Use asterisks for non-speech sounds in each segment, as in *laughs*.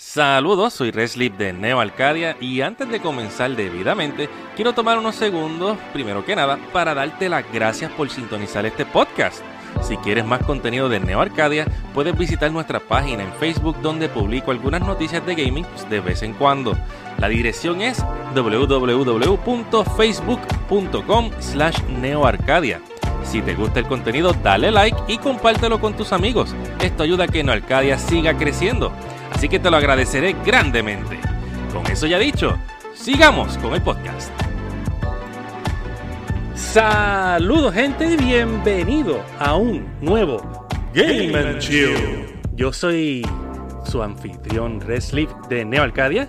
Saludos, soy Reslip de Neo Arcadia y antes de comenzar debidamente, quiero tomar unos segundos, primero que nada, para darte las gracias por sintonizar este podcast. Si quieres más contenido de Neo Arcadia, puedes visitar nuestra página en Facebook donde publico algunas noticias de gaming de vez en cuando. La dirección es www.facebook.com slash neoarcadia. Si te gusta el contenido, dale like y compártelo con tus amigos. Esto ayuda a que Neo Arcadia siga creciendo así que te lo agradeceré grandemente. Con eso ya dicho, sigamos con el podcast. Saludos gente y bienvenido a un nuevo Game and Chill. Yo soy su anfitrión Reslip de Neo Arcadia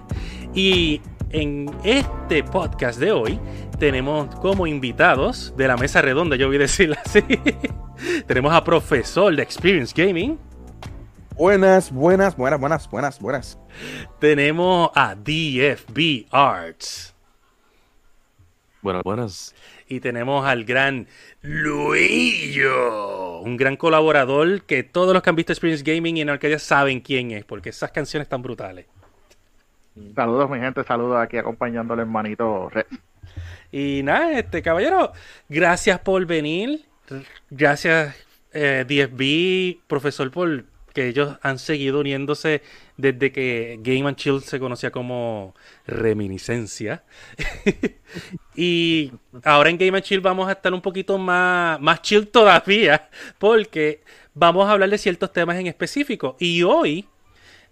y en este podcast de hoy tenemos como invitados de la mesa redonda, yo voy a decirlo así, *laughs* tenemos a profesor de Experience Gaming, Buenas, buenas, buenas, buenas, buenas, buenas. Tenemos a DFB Arts. Buenas, buenas. Y tenemos al gran Luillo, un gran colaborador que todos los que han visto Experience Gaming y en Arcadia saben quién es, porque esas canciones están brutales. Saludos, mi gente, saludos aquí acompañando al hermanito Y nada, este caballero, gracias por venir. Gracias, eh, DFB, profesor, por que ellos han seguido uniéndose desde que Game and Chill se conocía como reminiscencia. *laughs* y ahora en Game and Chill vamos a estar un poquito más, más chill todavía, porque vamos a hablar de ciertos temas en específico. Y hoy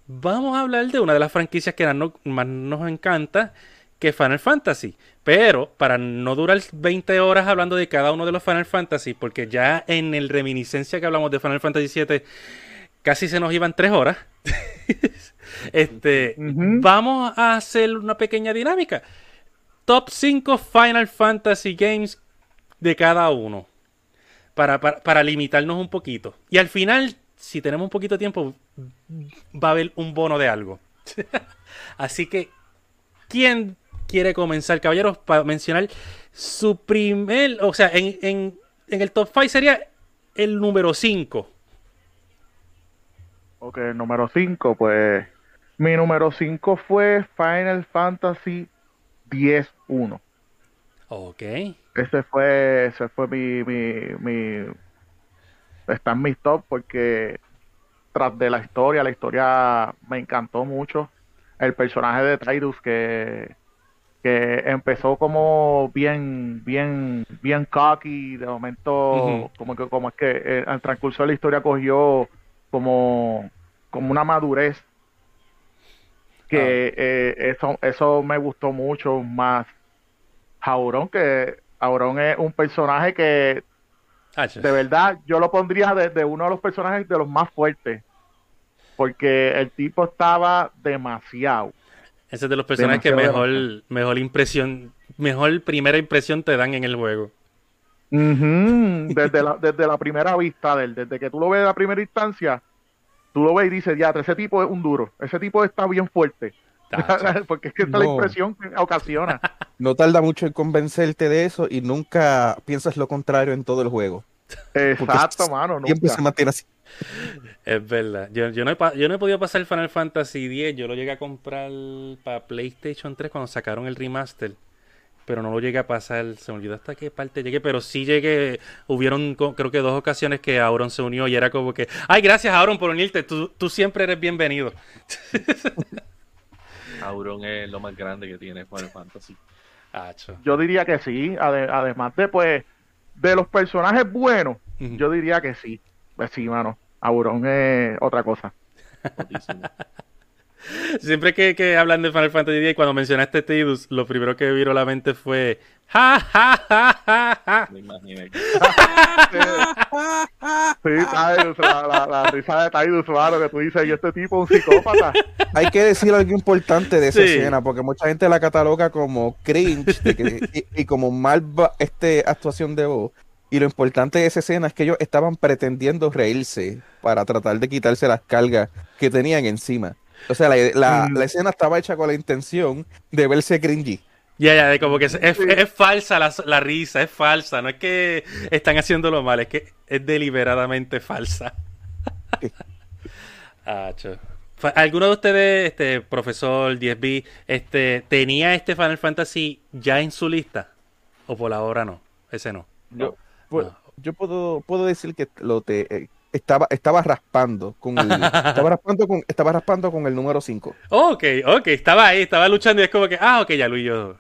vamos a hablar de una de las franquicias que más nos encanta, que Final Fantasy. Pero para no durar 20 horas hablando de cada uno de los Final Fantasy, porque ya en el reminiscencia que hablamos de Final Fantasy VII casi se nos iban tres horas. *laughs* este, vamos a hacer una pequeña dinámica. Top 5 Final Fantasy Games de cada uno. Para, para, limitarnos un poquito. Y al final, si tenemos un poquito de tiempo, va a haber un bono de algo. *laughs* Así que, ¿quién quiere comenzar, caballeros? Para mencionar su primer, o sea, en, en, en el top 5 sería el número 5. Ok, número 5, pues mi número 5 fue Final Fantasy X-1. Ok. Ese fue, ese fue mi, mi, mi, está en mi top porque tras de la historia, la historia me encantó mucho. El personaje de Tidus que, que empezó como bien, bien, bien cocky, de momento, como que, como es que eh, al transcurso de la historia cogió como, como una madurez que ah. eh, eso, eso me gustó mucho más. Auron, que Auron es un personaje que ah, de verdad yo lo pondría de, uno de los personajes de los más fuertes. Porque el tipo estaba demasiado. Ese es de los personajes que mejor, mejor impresión, mejor primera impresión te dan en el juego. Desde, la, desde la primera vista de él, desde que tú lo ves de la primera instancia, tú lo ves y dices, ya, ese tipo es un duro, ese tipo está bien fuerte. *laughs* Porque es que esta es la impresión que ocasiona. No tarda mucho en convencerte de eso y nunca piensas lo contrario en todo el juego. Exacto, mano. Siempre se mantiene así. Es verdad. Yo, no he, yo no he podido pasar Final Fantasy X. Yo lo llegué a comprar para PlayStation 3 cuando sacaron el remaster pero no lo llegué a pasar. Se me olvidó hasta qué parte llegué, pero sí llegué. Hubieron, creo que dos ocasiones que Auron se unió y era como que, ay, gracias Auron por unirte, tú, tú siempre eres bienvenido. *laughs* Auron es lo más grande que tiene Final Fantasy. Yo diría que sí, además de, pues, de los personajes buenos, yo diría que sí. Pues sí, mano, Auron es otra cosa. Siempre que, que, hablan de Final Fantasy X y cuando mencionaste Tidus, lo primero que vino a la mente fue ja ja ja ja ja. Me imaginé. sí, Tidus, la, la, risa de Tidus, claro, que tú dices, y este tipo es un psicópata. Hay que decir algo importante de esa escena, porque mucha gente la cataloga como cringe y, como mal este actuación de voz. Y lo importante de esa escena es que ellos estaban pretendiendo reírse para tratar de quitarse las cargas que tenían encima. O sea, la, mm. escena estaba hecha con la intención de verse cringy. Ya, ya, como que es, falsa la, risa, es falsa. No es que están haciéndolo mal, es que es deliberadamente falsa. ah, *laughs* ¿Alguno de ustedes, este profesor 10B, este, tenía este Final Fantasy ya en su lista? ¿O por ahora no? Ese no. Yo, pu- Ah. yo puedo, puedo decir que lo te, eh, estaba, estaba raspando con el, *laughs* estaba raspando con, estaba raspando con el número 5. Ok, ok, estaba ahí, estaba luchando y es como que, ah, ok, ya Luis yo.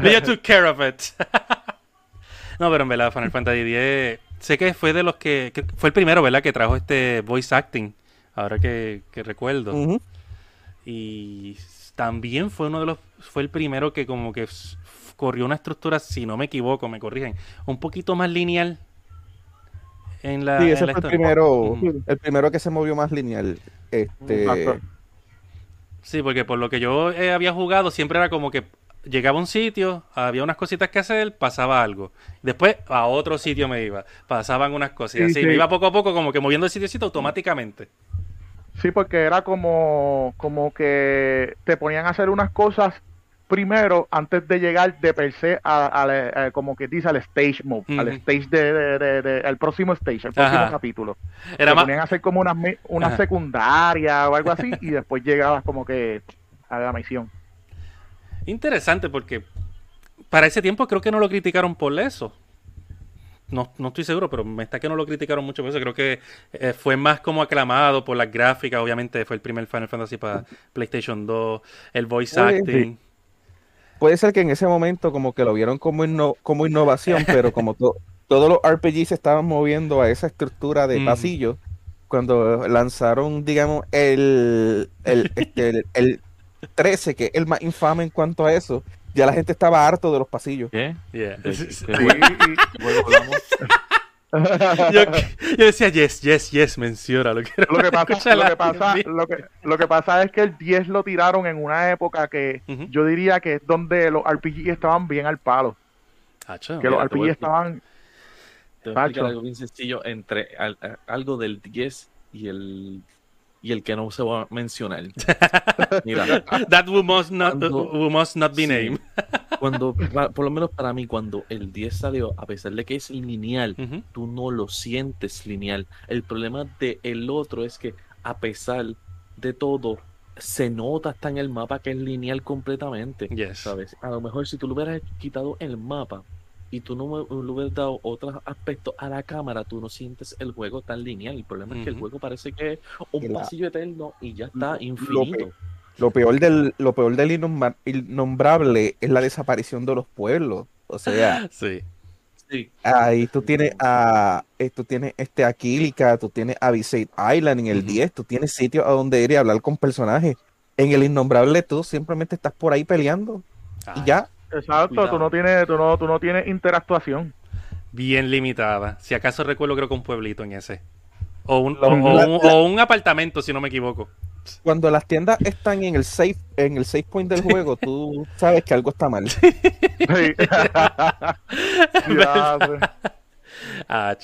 Luis yo took care of it. *laughs* no, pero en verdad, Final Fantasy X, sé que fue de los que, que fue el primero, ¿verdad? Que trajo este voice acting, ahora que, que recuerdo. Y también fue uno de los, fue el primero que como que corrió una estructura, si no me equivoco, me corrigen, un poquito más lineal en la, Sí, en ese la fue el primero, el primero que se movió más lineal. Este, Exacto. Sí, porque por lo que yo eh, había jugado siempre era como que llegaba a un sitio, había unas cositas que hacer, pasaba algo. Después a otro sitio me iba, pasaban unas cosas. Y Sí, así sí. me iba poco a poco como que moviendo el sitiocito automáticamente. Sí, porque era como, como que te ponían a hacer unas cosas primero antes de llegar de per se a, a como que dice al stage move, al stage de, de- de- de- al próximo stage, el próximo Ajá. capítulo. Era más... ponían a hacer como una, una Ajá. secundaria o algo así y después llegabas como que a la misión. Interesante porque para ese tiempo creo que no lo criticaron por eso. No, no estoy seguro, pero me está que no lo criticaron mucho por eso. Creo que eh, fue más como aclamado por las gráficas. Obviamente fue el primer Final Fantasy para PlayStation 2. El voice acting. Puede ser que en ese momento como que lo vieron como, inno- como innovación, *laughs* pero como to- todos los RPG se estaban moviendo a esa estructura de Ujú. pasillo, cuando lanzaron, digamos, el, el, *laughs* este, el, el 13, que es el más infame en cuanto a eso, ya la gente estaba harto de los pasillos. ¿Qué? Yeah. ¿De *laughs* qué- Sí, yo, yo decía yes, yes, yes, menciona lo quiero Lo que pasa, lo que pasa, lo que, lo que pasa es que el 10 lo tiraron en una época que Ujú. yo diría que es donde los RPG estaban bien al palo. Acho. Que los Mira, te voy RPG estaban Te voy a explicar algo bien sencillo entre al- algo del 10 y el y el que no se va a mencionar. *laughs* Mira, That we must not, Cuando- we must not be Sí. named. *laughs* cuando por lo menos para mí cuando el 10 salió, a pesar de que es lineal, tú no lo sientes lineal. El problema de el otro es que a pesar de todo se nota hasta en el mapa que es lineal completamente. Yes. ¿Sabes? A lo mejor si tú le hubieras quitado el mapa y tú no me- le hubieras dado otros aspectos a la cámara, tú no sientes el juego tan lineal. El problema es que el juego parece que es un La- pasillo eterno y ya está Lo- infinito. Lo peor del, lo peor del innombrable es la desaparición de los pueblos. O sea, *laughs* Sí. Sí. ahí tú tienes a, eh, tú tienes este Aquílica, tú tienes a Visayt Island en el Ujú. 10, tú tienes sitios a donde ir y hablar con personajes. En el innombrable tú simplemente estás por ahí peleando y ya. Exacto, Cuidado. tú no tienes, tú no, tú no tienes interactuación. Bien limitada. Si acaso recuerdo, creo que un pueblito en ese. O un, o- un- la- o un apartamento, si no me equivoco. Cuando las tiendas están en el safe, en el safe point del juego, tú *laughs* sabes que algo está mal. Sí. *laughs* *laughs* Ah.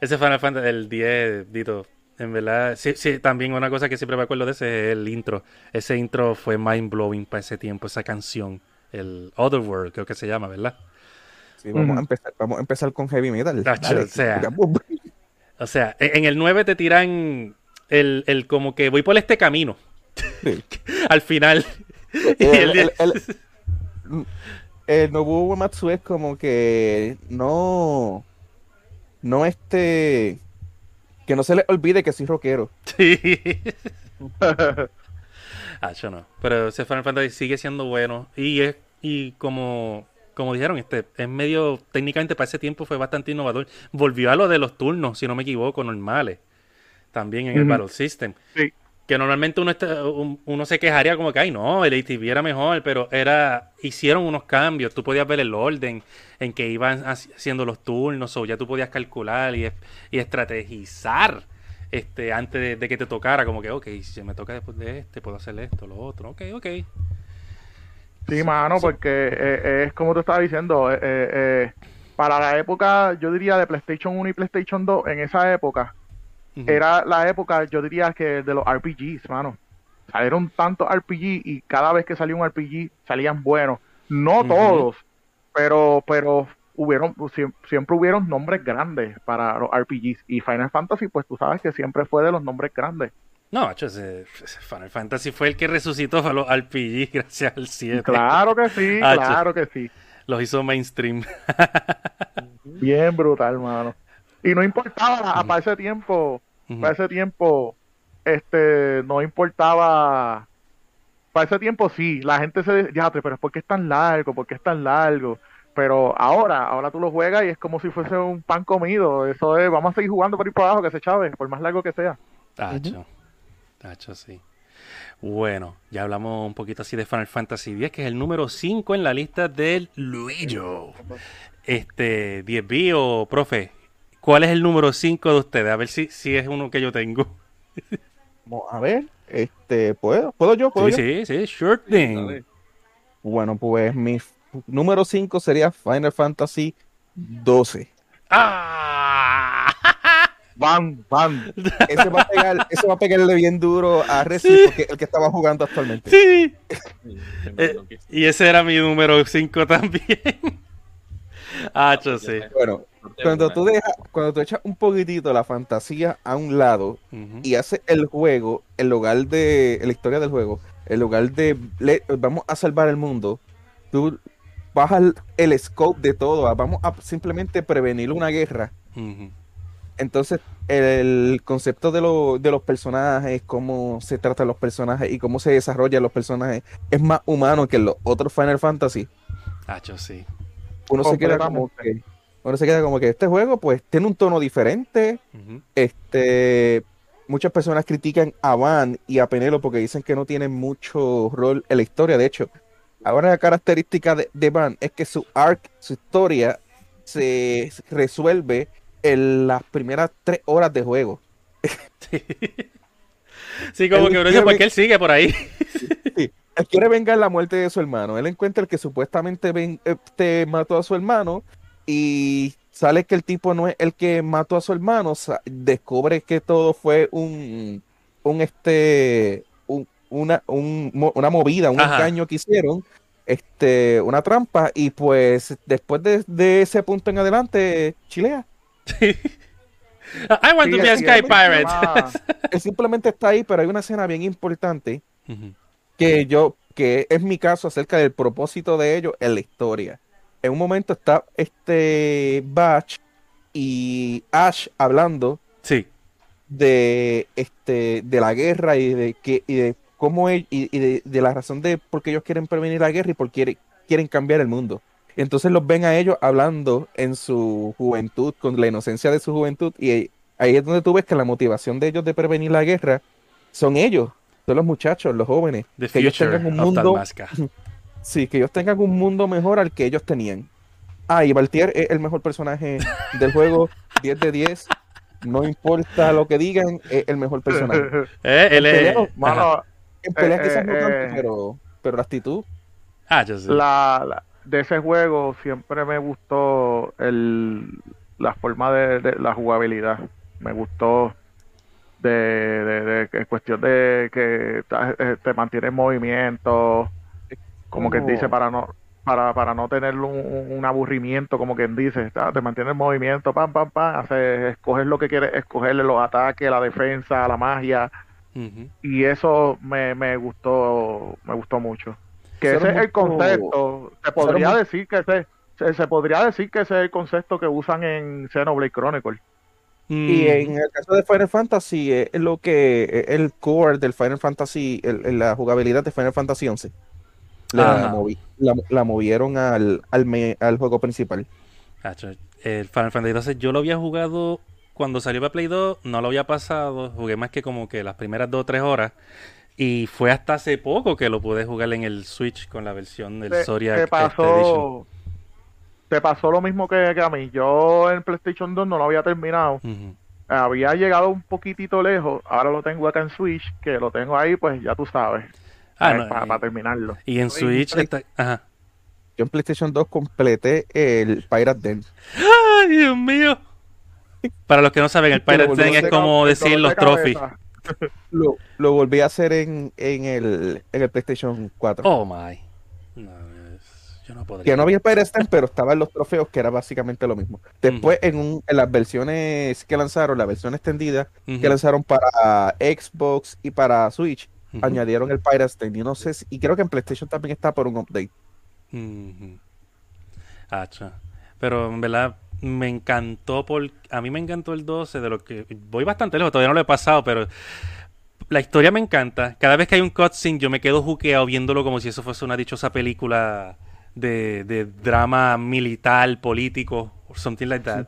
Ese Final Fantasy, el 10, Dito. En verdad, sí, sí, también una cosa que siempre me acuerdo de ese es el intro. Ese intro fue mind blowing para ese tiempo, esa canción. El Otherworld, creo que se llama, ¿verdad? Sí, vamos, a empezar, vamos a empezar con heavy metal. Tacho, Dale. o sea. O sea, en el 9 te tiran el, el como que voy por este camino. Sí. *laughs* Al final. El, *laughs* el el, 10 el- *laughs* el Nobuo Uematsu es como que no, no este, que no se le olvide que soy rockero. Sí. Ah, yo no. Pero ese Final Fantasy sigue siendo bueno. Y es, y como, como dijeron, este, es medio, técnicamente para ese tiempo fue bastante innovador. Volvió a lo de los turnos, si no me equivoco, normales. También en el. Battle System. Sí. Que normalmente uno está, un- uno se quejaría como que, ay no, el ATV era mejor, pero era, hicieron unos cambios. Tú podías ver el orden en que iban haci- haciendo los turnos, o ya tú podías calcular y, y estrategizar este, antes de, de que te tocara, como que, ok, si me toca después de este, puedo hacer esto, lo otro, ok, ok. Sí, mano, porque eh, es como te estaba diciendo, eh, eh, eh, para la época, yo diría de PlayStation 1 y PlayStation 2, en esa época, era la época, yo diría que de los RPGs, mano. Salieron tantos RPG y cada vez que salía un RPG salían buenos. No todos, pero pero hubieron siem- siempre hubieron nombres grandes para los RPGs y Final Fantasy, pues tú sabes que siempre fue de los nombres grandes. No, Final Fantasy fue el que resucitó a los RPG *laughs* gracias al 7. Claro que sí, *laughs* Ah, claro que sí. Los hizo mainstream. *laughs* Bien brutal, mano. Y no importaba, para ese tiempo, para ese tiempo, este, no importaba. Para ese tiempo sí, la gente se decía, pero ¿por qué es tan largo? ¿Por qué es tan largo? Pero ahora, ahora tú lo juegas y es como si fuese un pan comido. Eso es, vamos a seguir jugando por ahí para abajo, que se chave, por más largo que sea. Tacho. Tacho, sí. Bueno, ya hablamos un poquito así de Final Fantasy X, que es el número 5 en la lista del Luigi. Este, 10B o profe, ¿cuál es el número 5 de ustedes? A ver si, si es uno que yo tengo. Vamos a ver, este, ¿puedo? ¿Puedo yo? ¿Puedo Sí, yo? sí, sí, sure thing. Bueno, pues mi número 5 sería Final Fantasy 12. ¡Ah! Van, van. Ese va a, pegar, ese va a pegarle bien duro a Reci, Sí. porque el que estaba jugando actualmente. Sí. Eh, y ese era mi número 5 también. Hacho, sí. Bueno, cuando tú dejas, cuando tú echas un poquitito la fantasía a un lado y haces el juego, el lugar de, la historia del juego, el lugar de le- vamos a salvar el mundo, tú bajas el, el scope de todo, a vamos a simplemente prevenir una guerra. Entonces, el concepto de, lo- de los personajes, cómo se tratan los personajes y cómo se desarrollan los personajes es más humano que en los otros Final Fantasy. Hacho, sí. Uno se queda como que, uno se queda como que este juego pues tiene un tono diferente. Este, muchas personas critican a Van y a Penelo porque dicen que no tienen mucho rol en la historia. De hecho, ahora la característica de, de Van es que su arc, su historia, se resuelve en las primeras tres horas de juego. *laughs* Sí, como Él que uno dice, ¿por qué él sigue por ahí? Él quiere vengar la muerte de su hermano. Él encuentra el que supuestamente ven- este, mató a su hermano y sale que el tipo no es el que mató a su hermano. Descubre que todo fue un, un este, una, un una movida, un Ajá. engaño que hicieron, este, una trampa y pues después de, de ese punto en adelante chilea. I want to Sí, be a Sky. Pirate. *laughs* Él simplemente está ahí, pero hay una escena bien importante que yo, que es mi caso acerca del propósito de ellos en la historia. En un momento está este Batch y Ash hablando Sí. de este de la guerra y de que y de cómo el- y, y de, de la razón de por qué ellos quieren prevenir la guerra y por qué quieren, cambiar el mundo. Entonces los ven a ellos hablando en su juventud, con la inocencia de su juventud, y ahí es donde tú ves que la motivación de ellos de prevenir la guerra son ellos, son los muchachos, los jóvenes, The que ellos tengan un mundo, *laughs* sí, que ellos tengan un mundo mejor al que ellos tenían. Ah, y Valtier es el mejor personaje del juego, *laughs* 10 de 10. No importa lo que digan, es el mejor personaje. *laughs* Eh, él es... Mano, En peleas Eh, quizás eh, no tanto, eh. pero, pero la actitud. Ah, yo sé. la, la- de ese juego siempre me gustó el, la forma de, de la jugabilidad. Me gustó de, de, de que- cuestión de que ta- te mantiene en movimiento, como quien Como- dice, para no para, para no tener un, un aburrimiento, como quien dice, ta, te mantiene en movimiento, pam, pam, pam, hace, escoger lo que quieres, escogerle los ataques, la defensa, la magia, Y eso me, me gustó me gustó mucho que ese es el concepto se podría muy- decir que ese se, se podría decir que ese es el concepto que usan en Xenoblade Chronicle Y Mm. en el caso de Final Fantasy, es lo que es el core del Final Fantasy, el- el- la jugabilidad de Final Fantasy 11. La, movi- la, la movieron al, al, me- al juego principal. El Final Fantasy 12 yo lo había jugado cuando salió para Play 2, no lo había pasado, jugué más que como que las primeras 2 o 3 horas. Y fue hasta hace poco que lo pude jugar en el Switch con la versión del te, Zodiac te este, pasó te pasó lo mismo que, que a mí yo en PlayStation 2 no lo había terminado había llegado un poquitito lejos ahora lo tengo acá en Switch que lo tengo ahí pues ya tú sabes Ah, eh, no, para, y- para terminarlo Y en Switch está... Ajá. Yo en PlayStation 2 completé el Pirate Den. ¡Ay, Dios mío! Para los que no saben, el *laughs* Pirate es como El decir los de trophies. *laughs* Lo, lo volví a hacer en, en, el, en el PlayStation 4. Oh my. No, es- Yo no podría. Que no había Pirate Stand, pero estaban los trofeos, que era básicamente lo mismo. Después, en, un, en las versiones que lanzaron, la versión extendida, que lanzaron para Xbox y para Switch, añadieron el Pirate Stand. Y no sé si, y creo que en PlayStation también está por un update. ujú. Hacho. Pero en verdad me encantó por a mí me encantó el 12 de lo que voy bastante lejos, todavía no lo he pasado, pero la historia me encanta. Cada vez que hay un cutscene yo me quedo juqueado viéndolo como si eso fuese una dichosa película de, de drama militar, político, or something like that.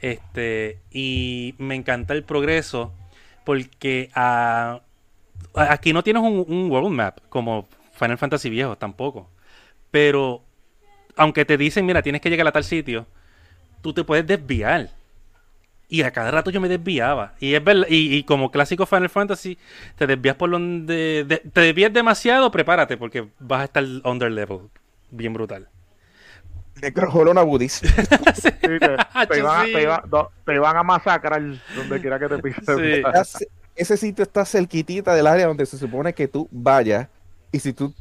Este, y me encanta el progreso porque aquí no tienes un, un world map como Final Fantasy viejo tampoco. Pero aunque te dicen, mira, tienes que llegar a tal sitio, tú te puedes desviar. Y a cada rato yo me desviaba. Y es verdad, y, y como clásico Final Fantasy, te desvías por donde. de- te desvías demasiado, prepárate, porque vas a estar under level. Bien brutal. Necrojolona Budis. *laughs* Sí, *laughs* te, a- Sí. te do- te iban a masacrar donde quiera que te pisen. *laughs* Sí. Ese sitio está cerquitita del área donde se supone que tú vayas. Y si tú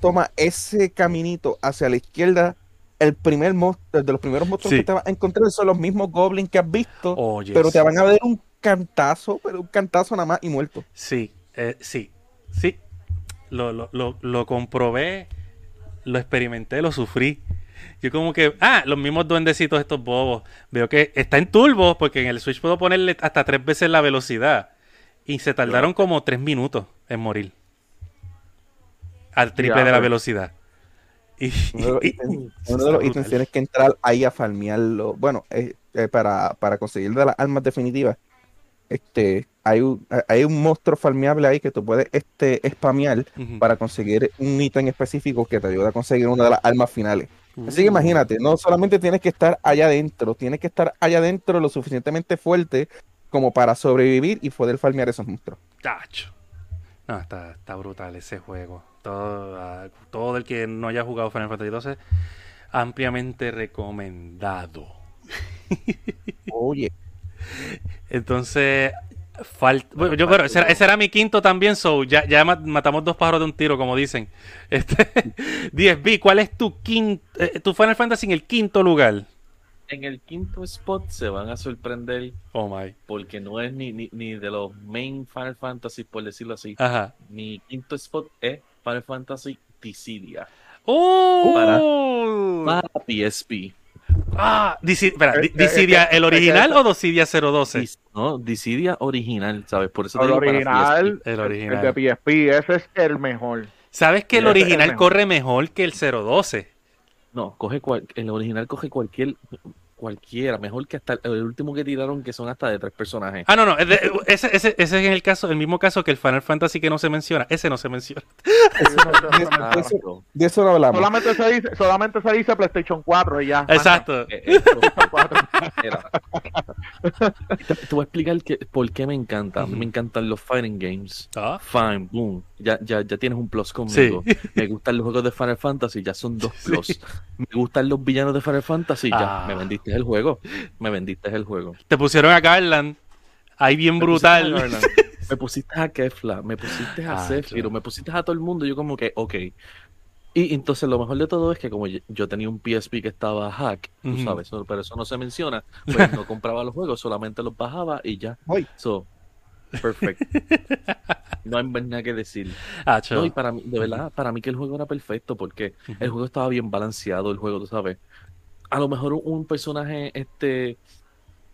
tomas ese caminito hacia la izquierda, el primer monstruo, de los primeros monstruos Sí. que te vas a encontrar son los mismos goblins que has visto. Oye. pero te van a dar un cantazo, pero un cantazo nada más y muerto. Sí, eh, sí, sí. Lo, lo, lo, lo comprobé, lo experimenté, lo sufrí. Yo como que, ah, los mismos duendecitos estos bobos. Veo que está en turbo, porque en el Switch puedo ponerle hasta tres veces la velocidad. Y se tardaron como tres minutos en morir. Al triple Ya, de la velocidad. Y, Uno de los *laughs* ítems, *laughs* tienes que entrar ahí a farmearlo. Bueno, eh, eh, para, para conseguir de las armas definitivas, este, hay un, hay un monstruo farmeable ahí que tú puedes este, spamear para conseguir un ítem específico que te ayuda a conseguir una de las armas finales. Así que Uh. imagínate, no solamente tienes que estar allá adentro, tienes que estar allá adentro lo suficientemente fuerte como para sobrevivir y poder farmear esos monstruos. Tacho. No, está, está brutal ese juego. Todo, ah, todo el que no haya jugado Final Fantasy XII, ampliamente recomendado. Oye, Entonces, falta. Bueno, yo, pero ese, era, ese era mi quinto también, so ya, ya ma- matamos dos pájaros de un tiro, como dicen. Este, *laughs* 10B, ¿cuál es tu quinto, tu Final Fantasy en el quinto lugar? En el quinto spot se van a sorprender Oh my. porque no es ni, ni, ni de los main Final Fantasy, por decirlo así. Ajá. Mi quinto spot es Final Fantasy Dissidia ¡Oh! para PSP. Ah, Disi- espera, Eh, eh, Dissidia, es que- ¿el original o Dissidia 012? Dis- no, Dissidia original, ¿sabes? Por eso te El digo para original, PSP. El el original. de PSP, ese es el mejor. ¿Sabes que el el original corre mejor que el 012? No, coge cual- el original coge cualquier cualquiera, mejor que hasta el último que tiraron que son hasta de tres personajes. Ah, no, no. es de- ese, ese, ese es el caso, el mismo caso que el Final Fantasy que no se menciona. Ese no se menciona. *laughs* Ah, eso- no. de eso no hablamos. Solamente se dice, solamente se dice PlayStation 4 y ya. Exacto. Eh, esto- *laughs* Mira. Te, te voy a explicar que, por qué me encanta. Me encantan los fighting games. Ah, Fine, boom. Ya, ya, ya tienes un plus conmigo. *laughs* Me gustan los juegos de Final Fantasy, ya son dos Sí. plus. Me gustan los villanos de Final Fantasy, ya. Ah. Me vendiste el juego. Me vendiste el juego. Te pusieron a Garland. Ahí bien Me brutal. *laughs* Me pusiste a Kefla, me pusiste a Ah, me pusiste a todo el mundo. Yo como que, ok. Y entonces lo mejor de todo es que como yo, tenía un PSP que estaba hack, tú sabes, pero eso no se menciona, *laughs* pues no compraba los juegos, solamente los bajaba y ya. Voy. So, perfect. *laughs* No hay más nada que decir. Acho. No, y para mí, de verdad, para mí que el juego era perfecto porque el juego estaba bien balanceado, el juego, tú sabes. A lo mejor un, personaje, este,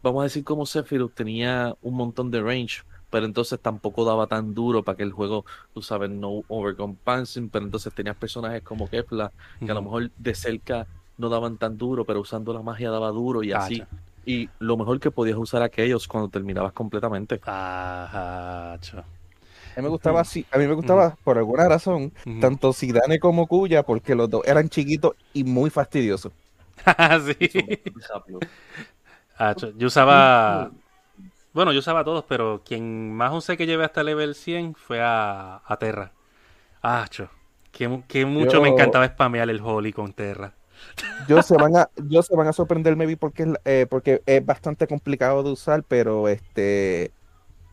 vamos a decir como Sephiroth, tenía un montón de range, pero entonces tampoco daba tan duro para que el juego, tú sabes, no overcompensing, pero entonces tenías personajes como Kefla, que a lo mejor de cerca no daban tan duro, pero usando la magia daba duro y así. Y lo mejor que podías usar aquellos cuando terminabas completamente. Ajá. A mí me gustaba así, a mí me gustaba por alguna razón tanto Zidane como Cuya porque los dos eran chiquitos y muy fastidiosos. *laughs* sí. Acho. Yo usaba. Bueno, yo usaba a todos, pero quien más usé que llevé hasta level 100 fue a, a Terra. Acho. Que, mu- que mucho Yo- me encantaba spamear el Holly con Terra. Yo se van a, *laughs* yo se van a sorprender maybe porque eh, porque es bastante complicado de usar, pero este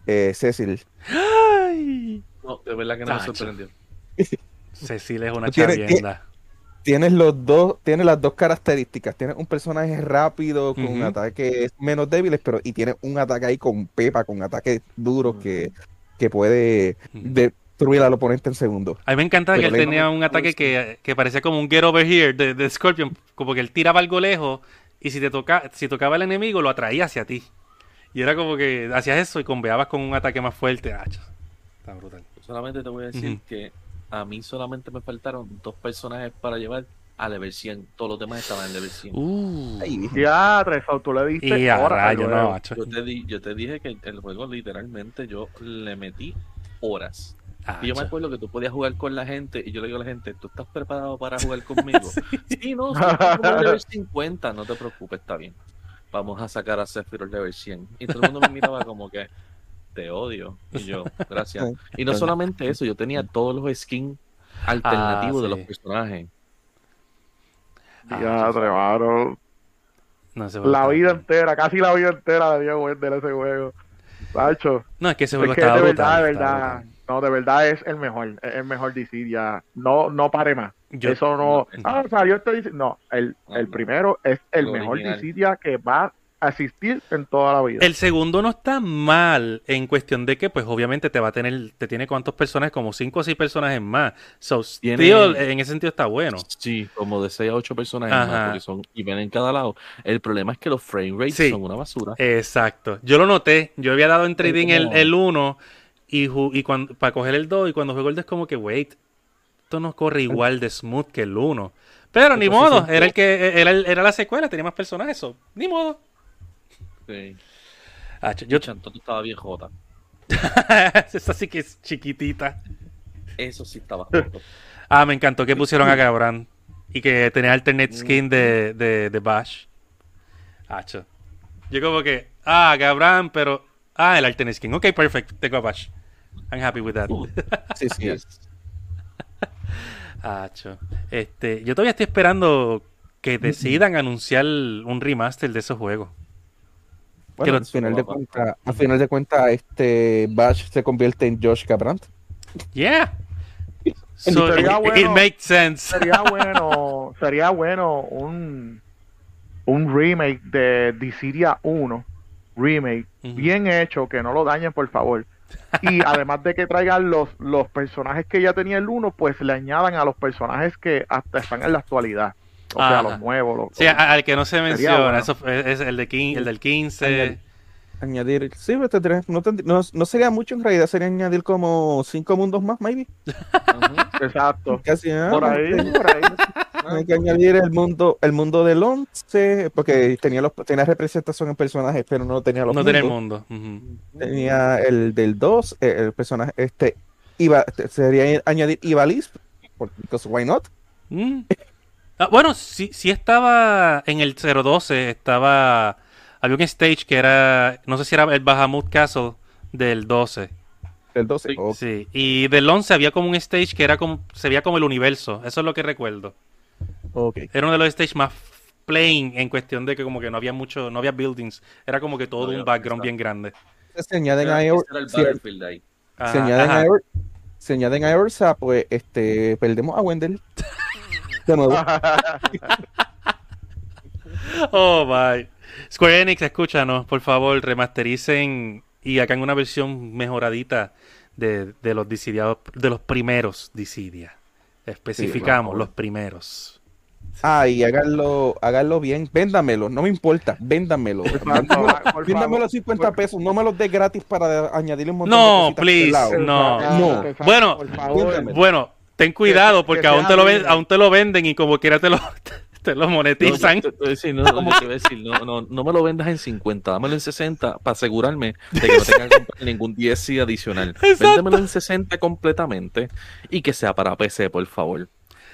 eh, Cecil, ¡Ay! No, de verdad que no me sorprendió. *laughs* Cecil es una chavienda. Tienes los dos, tienes las dos características. Tienes un personaje rápido con Ujú. ataques menos débiles, pero y tienes un ataque ahí con pepa, con ataques duros que, que puede destruir al oponente en segundos. A mí me encantaba que él tenía un ataque que, que parecía como un Get Over Here de, de Scorpion, como que él tiraba algo lejos y si te toca, si tocaba el enemigo lo atraía hacia ti. Y era como que hacías eso y conveabas con un ataque más fuerte. Ah, está brutal. Solamente te voy a decir que a mí solamente me faltaron dos personajes para llevar a level 100. Todos los demás estaban en level 100. Uh, Ya, Trefau, tú le diste y a horas al rayo, no, macho. Yo te, di- yo te dije que el juego literalmente yo le metí horas. Ah, Y yo me acuerdo que tú podías jugar con la gente y yo le digo a la gente, ¿tú estás preparado para jugar conmigo? *laughs* sí, no, *laughs* soy como level 50, no te preocupes, está bien. Vamos a sacar a Sephiroth level 100. Y todo el mundo me miraba como que, te odio. Y yo, *laughs* gracias. Y no solamente eso, yo tenía todos los skins alternativos de sí. los personajes. Ah, Ya, Trevaro. no, La vida entera, casi la vida entera debía vender ese juego. Tacho. No, es que ese Es juego que de estaba verdad, brutal. de verdad. brutal. No, de verdad es el mejor. Es el mejor DC ya. No, no pare más. Yo- Eso no. no, Ah, salió este DC. No, el, No, el primero es el mejor original. DC ya que va a existir en toda la vida. El segundo no está mal en cuestión de que, pues, obviamente te va a tener, te tiene cuántos personajes, como cinco o seis personajes más. So, Tiene- still, en ese sentido está bueno. Sí, como de 6 a 8 personajes Ajá. más, porque son, y ven en cada lado. El problema es que los frame rates Sí. son una basura. Exacto. Yo lo noté. Yo había dado en trading el, como- el 1 y, ju- y cuando, para coger el 2 y cuando juego el 2 es como que, wait, esto no corre igual de smooth que el 1. Pero ni modo, era el que era, el- era la secuela, tenía más personajes, so, ni modo. Sí. Ah, Yo yo, Chanto estaba bien jota. *laughs* esa sí que es chiquitita. Eso sí estaba. *laughs* Ah, me encantó que pusieron a Gabran y que tenía alternate skin de, de, de Bash. Hacho. Yo como que, ah, Gabran, pero, ah, el alternate skin. Ok, perfect, tengo a Bash. I'm happy with that. *laughs* Sí, sí. Yes. Hacho. Este, yo todavía estoy esperando que decidan anunciar un remaster de esos juegos. Bueno, al final de cuentas, al final de cuentas, este Bash se convierte en Josh Cabrant. Yeah. *laughs* So, Sería it, bueno- it makes sense. Sería *laughs* bueno, sería bueno un, un remake de Dissidia 1. Remake. Ujú. Bien hecho, que no lo dañen, por favor. Y *laughs* además de que traigan los, los personajes que ya tenía el 1, pues le añadan a los personajes que hasta están en la actualidad. O sea, los nuevos. Los, Sí, al que no se menciona, bueno. eso es el, de quin- el del 15. Añadir- Añadir, sí, pero tendría- no, tendría- no, no sería mucho en realidad, sería añadir como cinco mundos más, maybe. *laughs* Exacto. Casi, ah, Por ahí, por ahí. *laughs* Hay que añadir el mundo, el mundo del 11, porque tenía los tenía representación en personajes, pero no tenía los No tiene el mundo. Tenía el del 2, eh, el personaje, este, iba, sería añadir Ivalice, porque why not? Mm. *laughs* Ah, bueno, sí, sí estaba en el 012, estaba... Había un stage que era, no sé si era el Bahamut Castle del 12. El 12. Sí. ok. Sí, y del 11 había como un stage que era como, se veía como el universo, eso es lo que recuerdo. ok. Era uno de los stages más plain en cuestión de que como que no había mucho, no había buildings, era como que todo No un background bien grande. Se añaden a se añaden a Eor- se añaden a Ursa, pues este perdemos a Wendell. *laughs* De nuevo. *laughs* Oh, my. Square Enix, escúchanos, por favor, remastericen y hagan una versión mejoradita de, de los Dissidia, de los primeros Dissidia. Especificamos, los primeros. Ah, y háganlo, háganlo bien, véndamelo, no me importa, véndamelo. Véndamelo a 50 pesos, no me los dé gratis para añadirle un montón No, de please, no. No. Exacto, Bueno, por favor. véndame. Bueno, ten cuidado que porque aún te, lo ven- aún te lo venden y como quiera te lo, *laughs* te lo monetizan. No, te- te voy a decir, no, no, yo te voy a decir, no, no, no me lo vendas en 50, dámelo en 60 para asegurarme de que no tenga que *laughs* comprar ningún DLC adicional. Exacto. Véndemelo en 60 completamente y que sea para PC, por favor.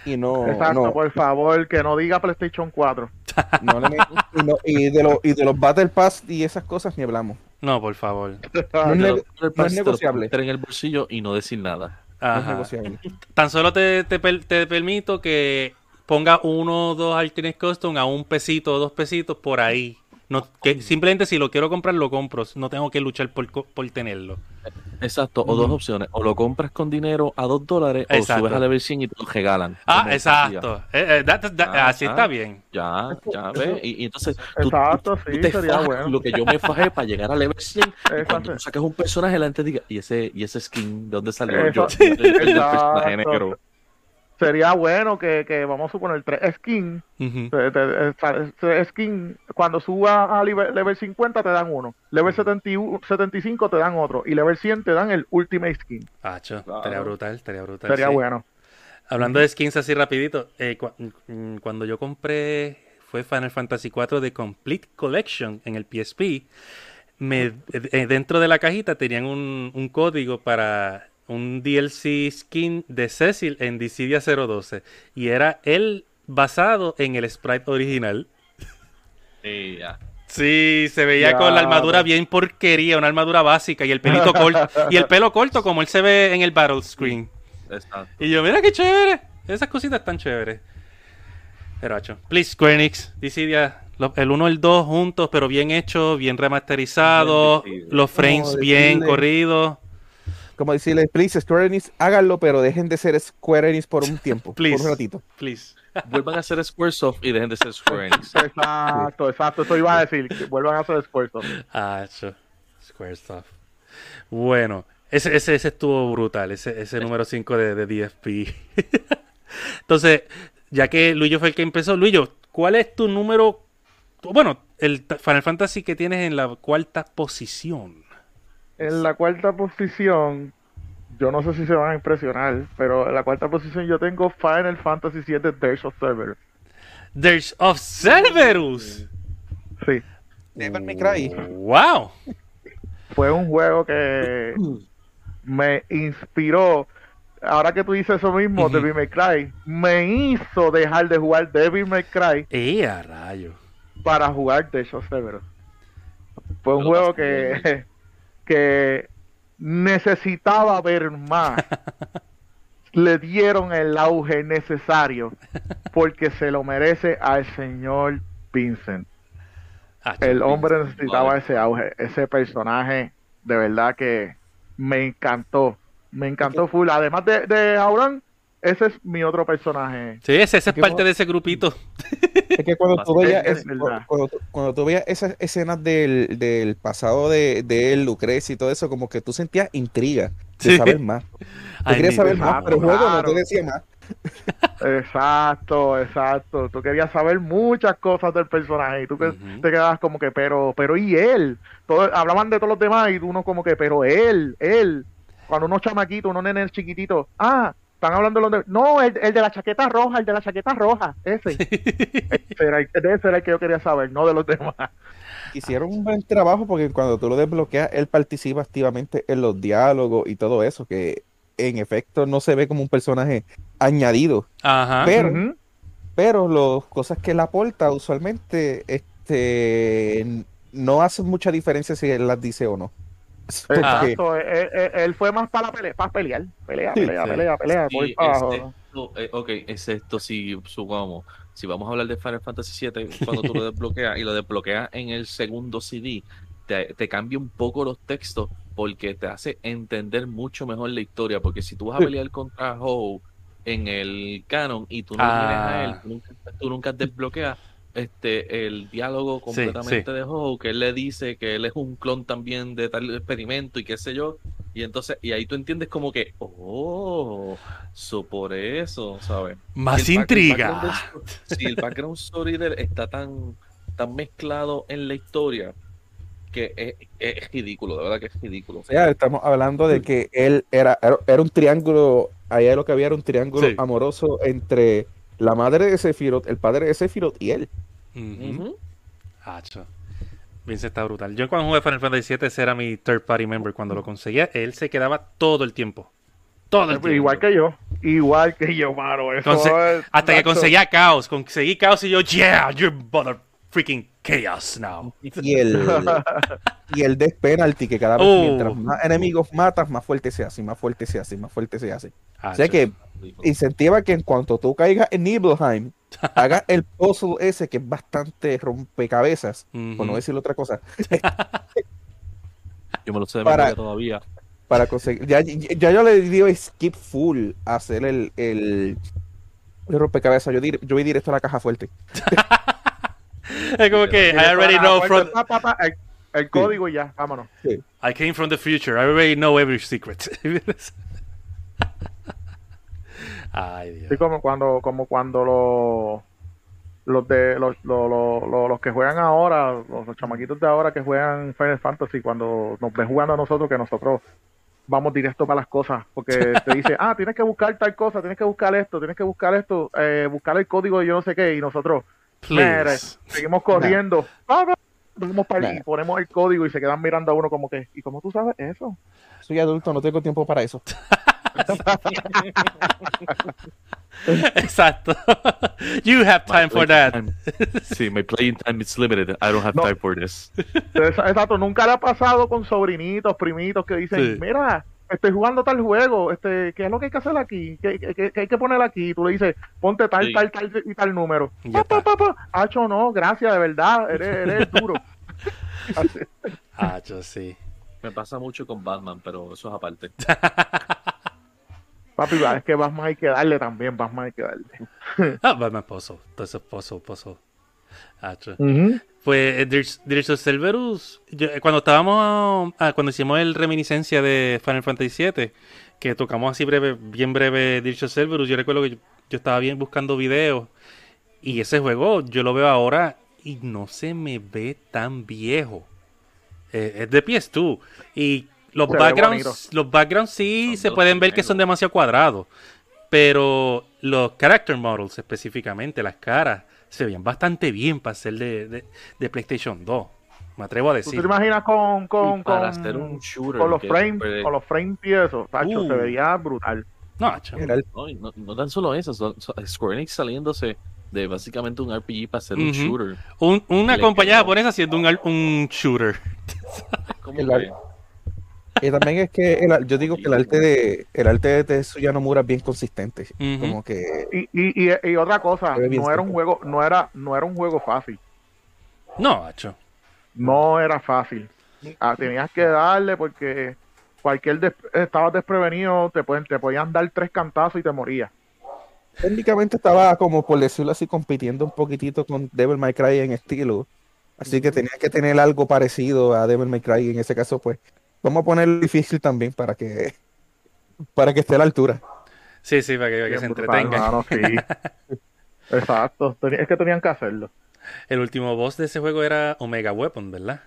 Y no, Exacto, no, por favor, que no diga PlayStation 4. *laughs* no le y, no- y de los, y de los Battle Pass y esas cosas ni hablamos. No, por favor. No es, nego- es negociable. meter en el bolsillo y no decir nada. No es Ajá. negociable. *laughs* Tan solo te, te te permito que ponga uno o dos alternate custom a un pesito o dos pesitos por ahí. No, que simplemente si lo quiero comprar, lo compro. No tengo que luchar por, co- por tenerlo. Exacto, o dos opciones. O lo compras con dinero a dos dólares o Exacto. subes a level 100 y te lo regalan. Ah, exacto. Eh, eh, that- that- Ah, así ah. está bien. Ya, ya ves. Y, y entonces tú, Exacto, tú- tú sí, te sería fajas bueno. lo que yo me fajé para llegar a level 100. *laughs* Y cuando Exacto. tú sacas un personaje, la gente diga, ¿y ese, y ese skin de dónde salió? Eso- Yo, el, el *laughs* personaje Exacto. negro. Sería bueno que, que vamos a suponer tres skins. Ujú. te- te- te- te- skin, cuando suba a level, level 50 te dan uno. Level 71 75 te dan otro. Y level 100 te dan el Ultimate Skin. Claro. estaría brutal, estaría brutal. Sería sí. bueno. Hablando de skins así rapidito, eh, mm, cuando yo compré fue Final Fantasy IV de Complete Collection en el PSP, me, eh, dentro de la cajita tenían un, un código para un DLC skin de Cecil en Dissidia 012 y era él basado en el sprite original. Sí, ya. Sí, se veía Ya, con la armadura bien porquería, una armadura básica y el pelito *laughs* corto y el pelo corto como él se ve en el battle screen. Exacto. Y yo, mira qué chévere. Esas cositas están chéveres. Pero, hacho. Please, Square Enix, Dissidia, el 1 y el 2 juntos, pero bien hecho, bien remasterizado, los frames bien corridos. Como decirle, please, Square Enix, háganlo, pero dejen de ser Square Enix por un *laughs* tiempo, Please. por un ratito. Please. Vuelvan a ser Squaresoft y dejen de ser Square Enix. *laughs* Exacto, exacto. Eso iba a decir. Que vuelvan a hacer esfuerzo. Hacho. Square Stuff. Bueno, ese, ese, ese estuvo brutal, ese, ese número 5 de, de DFP. *laughs* Entonces, ya que Luillo fue el que empezó, Luillo, ¿cuál es tu número? Bueno, el Final Fantasy que tienes en la cuarta posición. En la cuarta posición, yo no sé si se van a impresionar, pero en la cuarta posición yo tengo Final Fantasy VII Days of Server. There's of Cerberus. Sí, Devil May Cry. Wow. fue un juego que me inspiró. Ahora que tú dices eso mismo. Devil May Cry, me hizo dejar de jugar Devil May Cry ¡Eh, a rayo! para jugar Days of Cerberus. Fue un Lo juego que, *laughs* que necesitaba ver más. *laughs* Le dieron el auge necesario porque se lo merece al señor Vincent. Hacho. El hombre necesitaba Vale. ese auge, ese personaje de verdad que me encantó. Me encantó full. Además de, de Auron, ese es mi otro personaje. Sí, ese, ese es ¿Qué parte de ese grupito. *laughs* Es que cuando tú veías, es es- verdad. cuando, tú- cuando tú veías esas escenas del, del pasado de, de él, Lucrecia y todo eso, como que tú sentías intriga de Sí. saber más. Tú Ay, querías saber más, pero el juego no te decía más. Exacto, exacto. Tú querías saber muchas cosas del personaje y tú que te quedabas como que, pero, pero ¿y él? Todo, hablaban de todos los demás y uno como que, pero él, él. Cuando uno chamaquito, unos nenes chiquititos, ah, están hablando de los de... No, el, el de la chaqueta roja, el de la chaqueta roja, ese. ese era, el- de ese era el que yo quería saber, no de los demás. Hicieron un buen trabajo porque cuando tú lo desbloqueas, él participa activamente en los diálogos y todo eso, que en efecto no se ve como un personaje añadido. Ajá. Pero, pero las cosas que él aporta usualmente este, no hacen mucha diferencia si él las dice o no. Exacto, él, él- él fue más para, la pelea, para pelear, pelea, Sí, pelea, sí. pelea, pelea, por Sí, para abajo. excepto, eh, ok, excepto si supongamos, si vamos a hablar de Final Fantasy VII, cuando tú lo *laughs* desbloqueas y lo desbloqueas en el segundo CD, te, te cambia un poco los textos porque te hace entender mucho mejor la historia. Porque si tú vas a pelear contra Howe en el canon y tú no tienes a él, Ah. tú nunca, tú nunca desbloqueas este el diálogo Sí, completamente sí. de Howe, que él le dice que él es un clon también de tal experimento y qué sé yo. Y entonces, y ahí tú entiendes como que, oh, so por eso, ¿sabes? Más El intriga. background de- Sí, el background story de él está tan, tan mezclado en la historia que es, es ridículo, de verdad que es ridículo. O sea, estamos hablando de que él era, era, era un triángulo, allá lo que había era un triángulo Sí. amoroso entre la madre de Sephiroth, el padre de Sephiroth y él. Ujú. Ujú. Hacho. Vince está brutal. Yo cuando jugué Final Fantasy VII, ese era mi third party member. Cuando lo conseguía, él se quedaba todo el tiempo. Todo el tiempo. Igual que yo, igual que yo, mano. Eso Conse- es- hasta que conseguía Chaos. Conseguí Chaos y yo, yeah, you're mother freaking chaos now. Y el, y el Death Penalty, que cada vez Oh. mientras más enemigos matas, más fuerte se hace, más fuerte se hace, más fuerte se hace. O Hacho. sea que incentiva que en cuanto tú caigas en Nibelheim, *laughs* haga el puzzle ese que es bastante rompecabezas, por no decir otra cosa, Yo me lo sé de Para- todavía. para conseguir. Ya, ya, ya yo le digo skip full a hacer el, el, el rompecabezas. Yo, dir- yo voy directo a la caja fuerte. *laughs* Es como que I already know from Pa, pa, pa, el, el código y ya, vámonos. I came from the future. I already know every secret. *laughs* Ay, Sí, Dios. como cuando, como cuando los los de los, los, los, los- los que juegan ahora, los, los chamaquitos de ahora que juegan Final Fantasy, cuando nos ven jugando a nosotros, que nosotros vamos directo para las cosas, porque te dice, *laughs* ah, tienes que buscar tal cosa, tienes que buscar esto, tienes que buscar esto, eh, buscar el código de yo no sé qué, y nosotros mire, seguimos corriendo, Ah, ah, vamos para Nah. y ponemos el código y se quedan mirando a uno como que, ¿y cómo tú sabes eso? Soy adulto, no tengo tiempo para eso. *laughs* Exacto. you have time for that. time- *laughs* Sí, my playing time is limited. I don't have No. time for this. Exacto, nunca le ha pasado con sobrinitos, primitos que dicen, Sí. mira, estoy jugando tal juego, este, ¿qué es lo que hay que hacer aquí? ¿Qué, qué- qué- hay que poner aquí? Tú le dices, ponte tal, Sí. tal, tal y tal número. Pa, pa, pa, pa. Hacho, no, gracias, de verdad, eres, eres *laughs* duro. Yo sí. Me pasa mucho con Batman, pero eso es aparte. *laughs* Papi, va, es que Batman hay que darle también, Batman hay que darle. *laughs* Ah, Batman Puzzle. Entonces. Ah, yo. Ujú. Pues eh, Dir- Dirge of Cerberus, yo- eh, cuando estábamos, ah, cuando hicimos el reminiscencia de Final Fantasy VII, que tocamos así breve, bien breve Dirge of Cerberus, yo recuerdo que yo, yo estaba bien buscando videos y ese juego yo lo veo ahora y no se me ve tan viejo. Eh, es de PS2 y los Se backgrounds, los backgrounds sí Son se pueden ver que son demasiado cuadrados, pero los character models específicamente, las caras, se veían bastante bien para ser de, de- de PlayStation 2. Me atrevo a ¿Tú te decir. imaginas con, con, para con, hacer un shooter. con los frames, puede- con los frames y eso? Tacho, Uh. se vería brutal. No, No, no, no tan solo eso, son- son- Square Enix saliéndose de básicamente un RPG para hacer un Ujú. shooter. Un- una compañía japonesa haciendo un, un shooter. Que- ar- Y también es que el yo digo que el arte de el arte de Tetsuya Nomura es bien consistente. Como que Y, y, y, y otra cosa, no era un juego, no era, no era un juego fácil. No, macho. No era fácil. Ah, tenías que darle porque cualquier des- estabas desprevenido, te pueden, te podían dar tres cantazos y te morías. técnicamente estaba como por decirlo así compitiendo un poquitito con Devil May Cry en estilo. Así que tenía que tener algo parecido a Devil May Cry. En ese caso, pues, vamos a ponerlo difícil también para que para que esté a la altura. Sí, sí, para que, para que Bien se brutal, entretengan. mano, sí. *laughs* Exacto. Es que tenían que hacerlo. El último boss de ese juego era Omega Weapon, ¿verdad?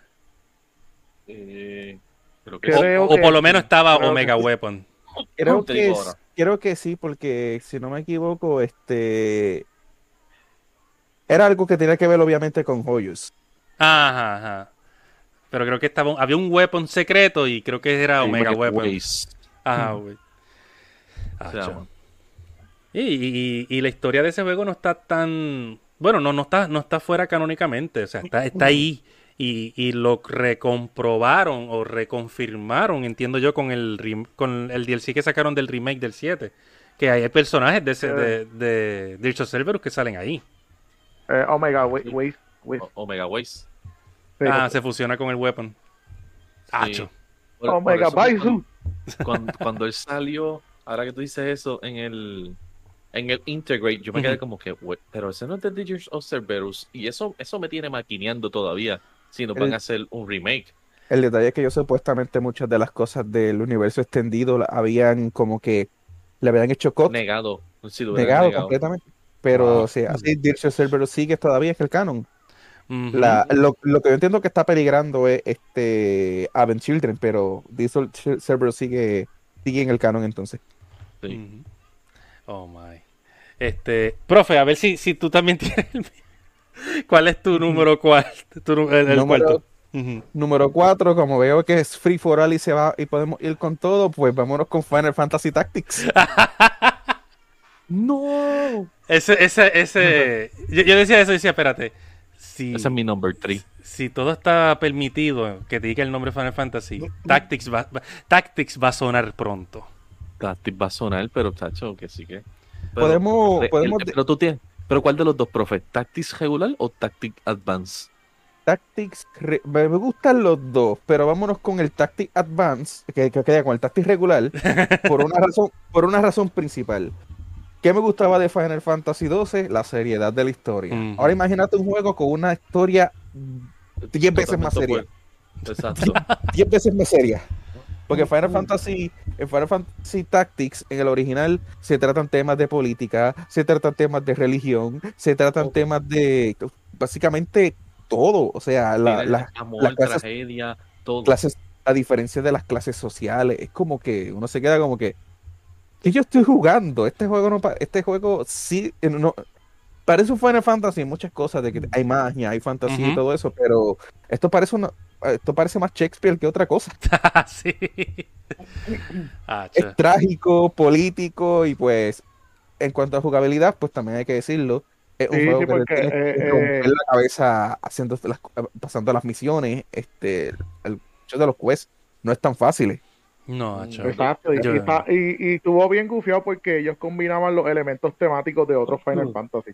eh, creo que O, por lo menos sí, estaba que Omega. Weapon. Creo que, creo que sí, porque si no me equivoco, este era algo que tenía que ver obviamente con Hoyos. Ajá, ajá. Pero creo que estaba, había un weapon secreto y creo que era sí, Omega Market Weapon. Waste, Ajá, güey. Ah. Y, y- y la historia de ese juego no está tan. Bueno, no, no está, no está fuera canónicamente. O sea, está, está ahí. Y, y lo recomprobaron o reconfirmaron, entiendo yo, con el, con el DLC que sacaron del remake del 7. Que hay personajes de, ese, de, de Dirge of Cerberus que salen ahí. Eh, Omega, wait, Sí. wait, wait. O- Omega Waste. Ah, se fusiona con el weapon. Acho. Por- por Omega eso, Baisu. Cuando, cuando él salió, ahora que tú dices eso, en el en el Integrate, yo me quedé como que, "Wait, pero ese no es de Digers of Cerberus. Y eso, eso me tiene maquineando todavía. Si nos van El- a hacer un remake. El detalle es que yo supuestamente muchas de las cosas del universo extendido habían como que le habían hecho cut, Negado. Negado negado. completamente. Pero Wow. o sea, así Dirge of Cerberus sigue todavía es el canon. La- lo, lo que yo entiendo que está peligrando es este Advent Children, pero of Cerberus sigue, sigue en el canon entonces. Sí. Oh my. Este, profe, a ver si, si tú también *laughs* tienes el mío. ¿Cuál es tu número cuál? Tu nu- el, el Número- cuarto. Número 4, como veo que es free for all y se va y podemos ir con todo, pues vámonos con Final Fantasy Tactics. *laughs* ¡No! Ese, ese, ese. Yo, yo decía eso, decía, espérate. Si, Ese es mi number 3. si todo está permitido que te diga el nombre Final Fantasy, Tactics va, va- Tactics va a sonar pronto. Tactic va a sonar, pero chacho, que sí que. Pero, Podemos- re- podemos el- de- pero tú tienes, Pero ¿cuál de los dos, profe? ¿Tactics regular o Tactic Advance? Tactics, re- me gustan los dos, pero vámonos con el Tactic Advance, que, que queda con el Tactics regular, *laughs* por una razón, por una razón principal. ¿Qué me gustaba de Final Fantasy XII? La seriedad de la historia. Ahora imagínate un juego con una historia 10 veces más seria. Exacto. *laughs* 10 veces más seria. Porque Final Fantasy, en Final Fantasy Tactics, en el original, se tratan temas de política, se tratan temas de religión, se tratan temas de básicamente todo. O sea, la- la- amor, clases, tragedia, todo. clases, a diferencia de las clases sociales, es como que uno se queda como que, ¿qué yo estoy jugando? Este juego no, este juego sí, eh, no, parece un Final Fantasy muchas cosas, de que hay magia, hay fantasía y todo eso, pero esto parece una, esto parece más Shakespeare que otra cosa. *laughs* sí. Ah, Es trágico, político y pues en cuanto a jugabilidad, pues también hay que decirlo. Es un Sí, juego sí, porque, que eh, romper eh, la cabeza haciendo las, pasando las misiones. Este, el hecho de los quests no es tan fácil. No, acho. Exacto, y, Yo- y está- y- y estuvo bien gufiado porque ellos combinaban los elementos temáticos de otros Final Mm. Fantasy.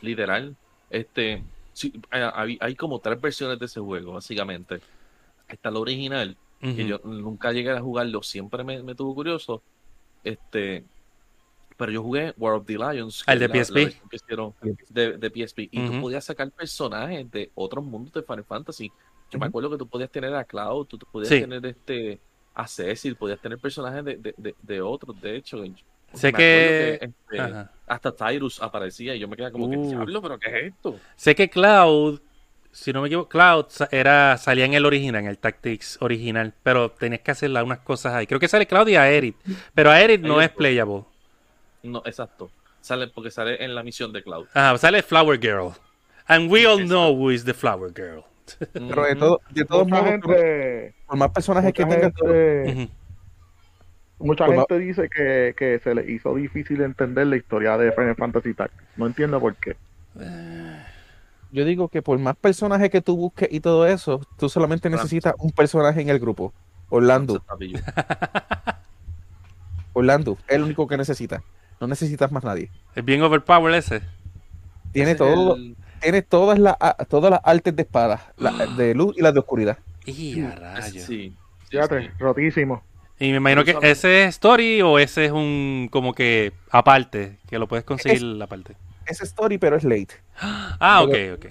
Literal. Este, sí, hay, como tres versiones de ese juego, básicamente. Está la original, que yo nunca llegué a jugarlo, siempre me, me tuvo curioso. Este, pero yo jugué War of the Lions, el de la- PSP. versión que hicieron de, de PSP, y tú podías sacar personajes de otros mundos de Final Fantasy. Yo me acuerdo que tú podías tener a Cloud, tú, tú podías Sí. tener este a Cecil, podías tener personajes de, de, de, de otros, de hecho. Sé me que- este, hasta Tyrus aparecía y yo me quedaba como que Uh. diablo, pero ¿qué es esto? Sé que Cloud, si no me equivoco, Cloud era, salía en el original, en el Tactics original, pero tenías que hacerle unas cosas ahí. Creo que sale Cloud y Aerith, pero Aerith no Ellos es playable. No, exacto. Sale porque sale en la misión de Cloud. Ajá, sale Flower Girl. And we all Exacto. know who is the Flower Girl. Pero de, todo, de todos Mucha modos, gente, por más personajes que Ujú. mucha gente dice que, que se le hizo difícil entender la historia de Final Fantasy Tactics. No entiendo por qué. yo digo que por más personajes que tú busques y todo eso, tú solamente necesitas un personaje en el grupo. Orlando. *laughs* Orlando, es el único que necesitas. No necesitas más nadie. Es bien overpowered ese. Tiene ese es todo, el- tiene todas las todas las artes de espada, la- de luz y las de oscuridad. Y a rayos. sí, sí, Fíjate, sí. rotísimo. Y me imagino que ese es story o ese es un como que aparte, que lo puedes conseguir aparte. Es story, pero es late. *gasps* Ah, ok, Porque- ok.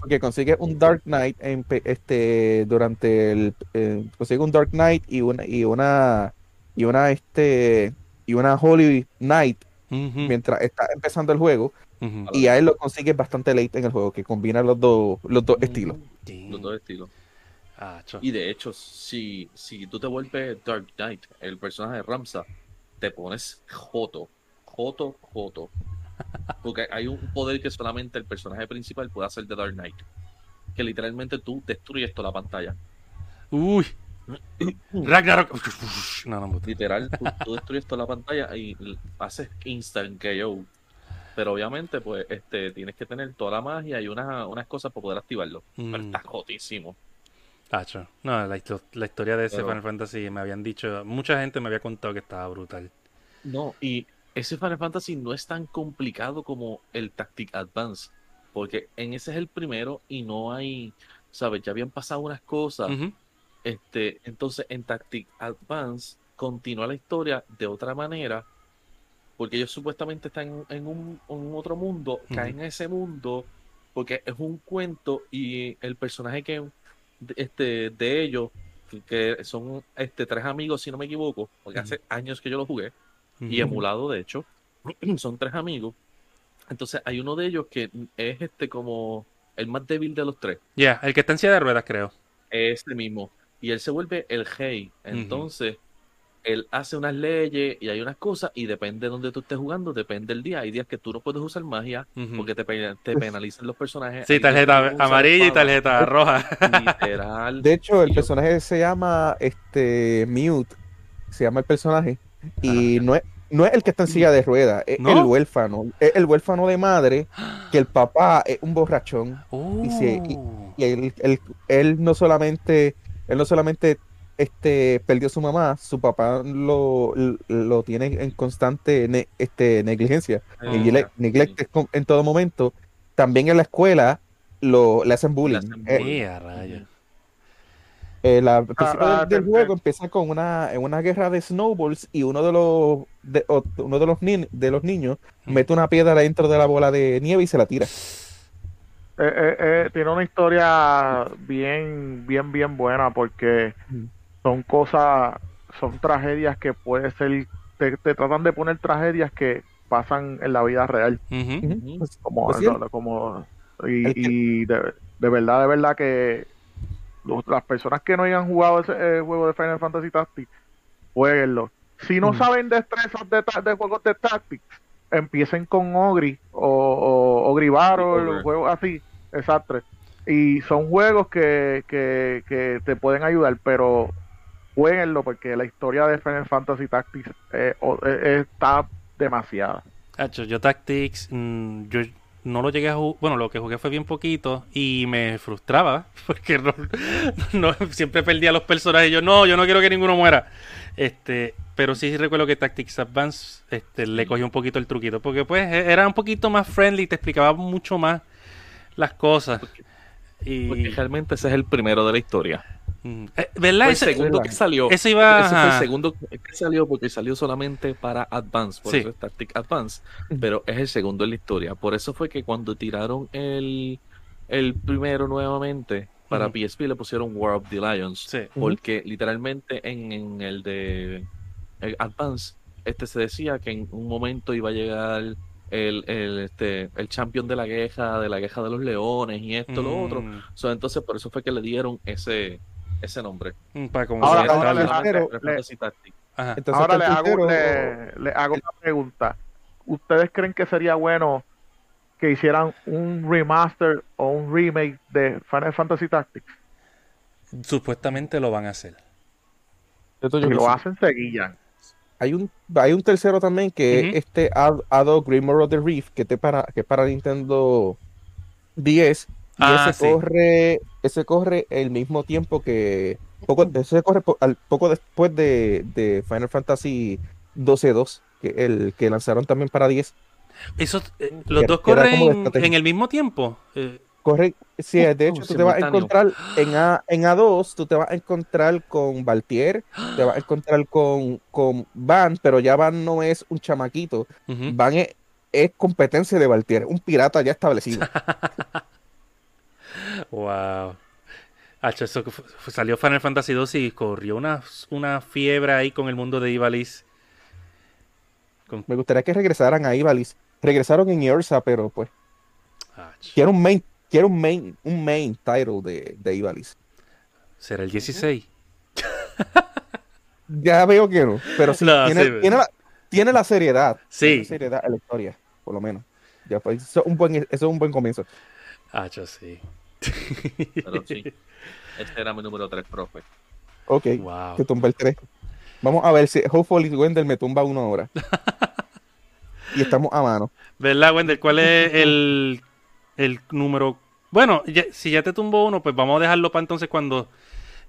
Porque consigue un Dark Knight en, este durante el eh, consigue un Dark Knight y una y una y una este y una Holy Knight mientras está empezando el juego y a él lo consigue bastante late en el juego que combina los dos los dos estilos. Los dos estilos. Ah. Y de hecho, si, si tú te vuelves Dark Knight, el personaje de Ramsa, te pones Joto. Joto, Joto. Porque hay un poder que solamente el personaje principal puede hacer de Dark Knight. Que literalmente tú destruyes toda la pantalla. Uy. Ragnarok. No, no. Literal, tú, tú destruyes toda la pantalla y haces instant KO. Pero obviamente, pues, este, tienes que tener toda la magia y unas, unas cosas para poder activarlo. Pero Mm. está jotísimo. Tacho. No, la, histo- la historia de ese Pero- Final Fantasy me habían dicho, mucha gente me había contado que estaba brutal. No, y ese Final Fantasy no es tan complicado como el Tactic Advance, porque en ese es el primero y no hay, ¿sabes? Ya habían pasado unas cosas, este, entonces en Tactic Advance continúa la historia de otra manera, porque ellos supuestamente están en un, en otro mundo, caen en ese mundo, porque es un cuento y el personaje que, este, de ellos, que- que son este, tres amigos, si no me equivoco, porque hace años que yo lo jugué, y emulado de hecho *clears throat* son tres amigos. Entonces hay uno de ellos que es este como el más débil de los tres. Ya, el que está en silla de ruedas, creo. este mismo. Y él se vuelve el rey. Entonces él hace unas leyes y hay unas cosas y depende de donde tú estés jugando depende del día. Hay días que tú no puedes usar magia porque te, pe- te penalizan los personajes. Sí, tarjeta no amarilla y tarjeta roja. literal. De hecho, el personaje se llama este Mute, se llama el personaje y no es no es el que está en silla de ruedas, es ¿No? el huérfano, es el huérfano de madre que el papá es un borrachón. Uh. Y si- y él, él, él no solamente él no solamente este, perdió a su mamá, su papá lo, lo tiene en constante ne- este, negligencia, Ah, negle- neglect con- en todo momento. También en la escuela lo, le hacen bullying. hacen Eh, bullying. Eh, eh, la- al principio ah, del, juego empieza con una, en una guerra de snowballs y uno de los de, o- uno de los, ni- de los niños Mm. mete una piedra dentro de la bola de nieve y se la tira. Eh, eh, eh, tiene una historia bien, bien, bien buena porque Mm. Son cosas, son tragedias que puede ser, te, te tratan de poner tragedias que pasan en la vida real. Pues, como, Pues como y, de, de verdad, de verdad que los- las personas que no hayan jugado ese eh, juego de Final Fantasy Tactics, jueguenlo. Si no Mm. saben destrezas de, ta- de juegos de Tactics, empiecen con Ogri o, o Ogri Battle, juegos así, exacto. Y son juegos que, que, que te pueden ayudar, pero jueguenlo porque la historia de Final Fantasy Tactics eh, o- eh, está demasiada. Hacho, yo Tactics, mm, yo no lo llegué a jugar, bueno, lo que jugué fue bien poquito y me frustraba *laughs* porque no, no- siempre perdía los personajes. Yo no, yo no quiero que ninguno muera. Este, pero sí recuerdo que Tactics Advance este, le cogí un poquito el truquito porque pues e- era un poquito más friendly, te explicaba mucho más las cosas. Y, Porque realmente ese es el primero de la historia. Mm, eh, ¿Verdad? Fue el Ese- segundo verdad. que salió. Eso iba- Ese fue el segundo que salió porque salió solamente para Advance, por Sí. eso es Tactic Advance. Pero es el segundo en la historia. Por eso fue que cuando tiraron el, el primero nuevamente para. PSP le pusieron War of the Lions. sí. Porque literalmente en, en el de el Advance, este se decía que en un momento iba a llegar el, el, este, el champion de la queja, de la queja de los leones y esto, lo otro. Mm, So, entonces por eso fue que le dieron ese, ese nombre. mm, para como Ahora- ahora le-. Entonces, Ahora hago, puntero- le, le hago una pregunta. ¿Ustedes creen que sería bueno que hicieran un remaster o un remake de Final Fantasy Tactics? Supuestamente lo van a hacer. Esto yo Si que lo hacen, seguían. Hay un, hay un tercero también que es este Ad- Ado Grimoire of the Reef, que, te para, que es para Nintendo 10. Y Ah, ese sí. corre, ese corre el mismo tiempo que. Poco, ese corre po- al, poco después de, de Final Fantasy 12-2, que el que lanzaron también para 10. Esos, eh, los Que- dos corren en el mismo tiempo. Eh, Corre, sí, Uh, de uh, hecho, tú te vas a encontrar en, A, en A2, tú te vas a encontrar con Valtier, te vas a encontrar con, con Van, pero ya Van no es un chamaquito. Van es, es competencia de Valtier, un pirata ya establecido. *laughs* Wow. Hacho, eso salió Final Fantasy 2 y corrió una, una fiebre ahí con el mundo de Ivalice. Con- Me gustaría que regresaran a Ivalice. Regresaron en Ursa, pero pues quiero un main, quiero un main, un main title de, de Ivalice. ¿Será el 16? *laughs* Ya veo que no, pero sí, No, tiene, sí, tiene la, tiene la seriedad. Sí. Tiene seriedad en la historia, por lo menos. Ya, pues, eso, es un buen, eso es un buen comienzo. Hacho, sí. *laughs* Pero sí. *laughs* Este era mi número 3, profe. Ok, Wow. que tumba el 3. Vamos a ver si Hopefully Wendell me tumba una hora. *laughs* y estamos a mano. ¿Verdad, Wendell? ¿Cuál es el, el número? Bueno, ya- si ya te tumbó uno, pues vamos a dejarlo para entonces cuando,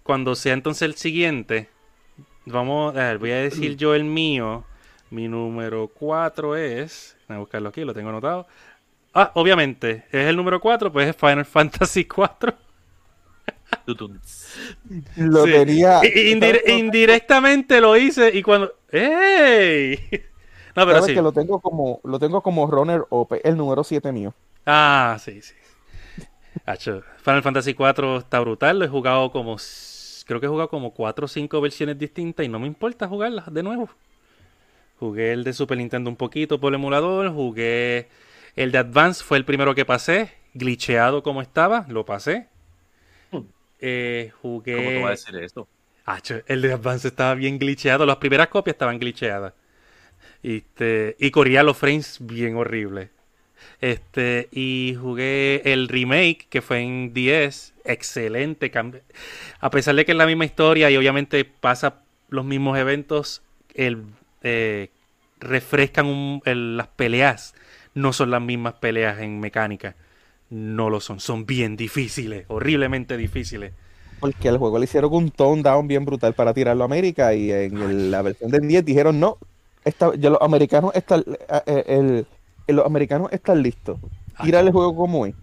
cuando sea entonces el siguiente. Vamos, a ver, voy a decir yo el mío. Mi número 4 es. Voy a buscarlo aquí, lo tengo anotado. Ah, obviamente, es el número 4, pues es Final *laughs* Fantasy 4. Tutun. Lo Sí. tenía. Indirectamente lo hice y cuando. ¡Ey! *laughs* No, pero Sabes sí. que lo tengo como lo tengo como runner up, el número 7 mío. Ah, sí, sí. Hacho, Final Fantasy 4 está brutal. Lo he jugado como. Creo que he jugado como 4 o 5 versiones distintas y no me importa jugarlas de nuevo. Jugué el de Super Nintendo un poquito por el emulador. Jugué el de Advance, fue el primero que pasé. Glitcheado como estaba, lo pasé. Hmm. Eh, ¿Cómo te jugué. voy a decir esto? Acho, el de Advance estaba bien glitcheado. Las primeras copias estaban glitcheadas. Y, este, y corría los frames bien horribles. Este, y jugué el remake que fue en 10. Excelente. A pesar de que es la misma historia y obviamente pasa los mismos eventos, el, eh, refrescan un- el- las peleas. No son las mismas peleas en mecánica. No lo son. Son bien difíciles. Horriblemente difíciles. porque al juego le hicieron un tone down bien brutal para tirarlo a América y en el- la versión del 10 dijeron no, esta, ya los americanos están eh, el- el- los americanos están listos. Tira el juego como es.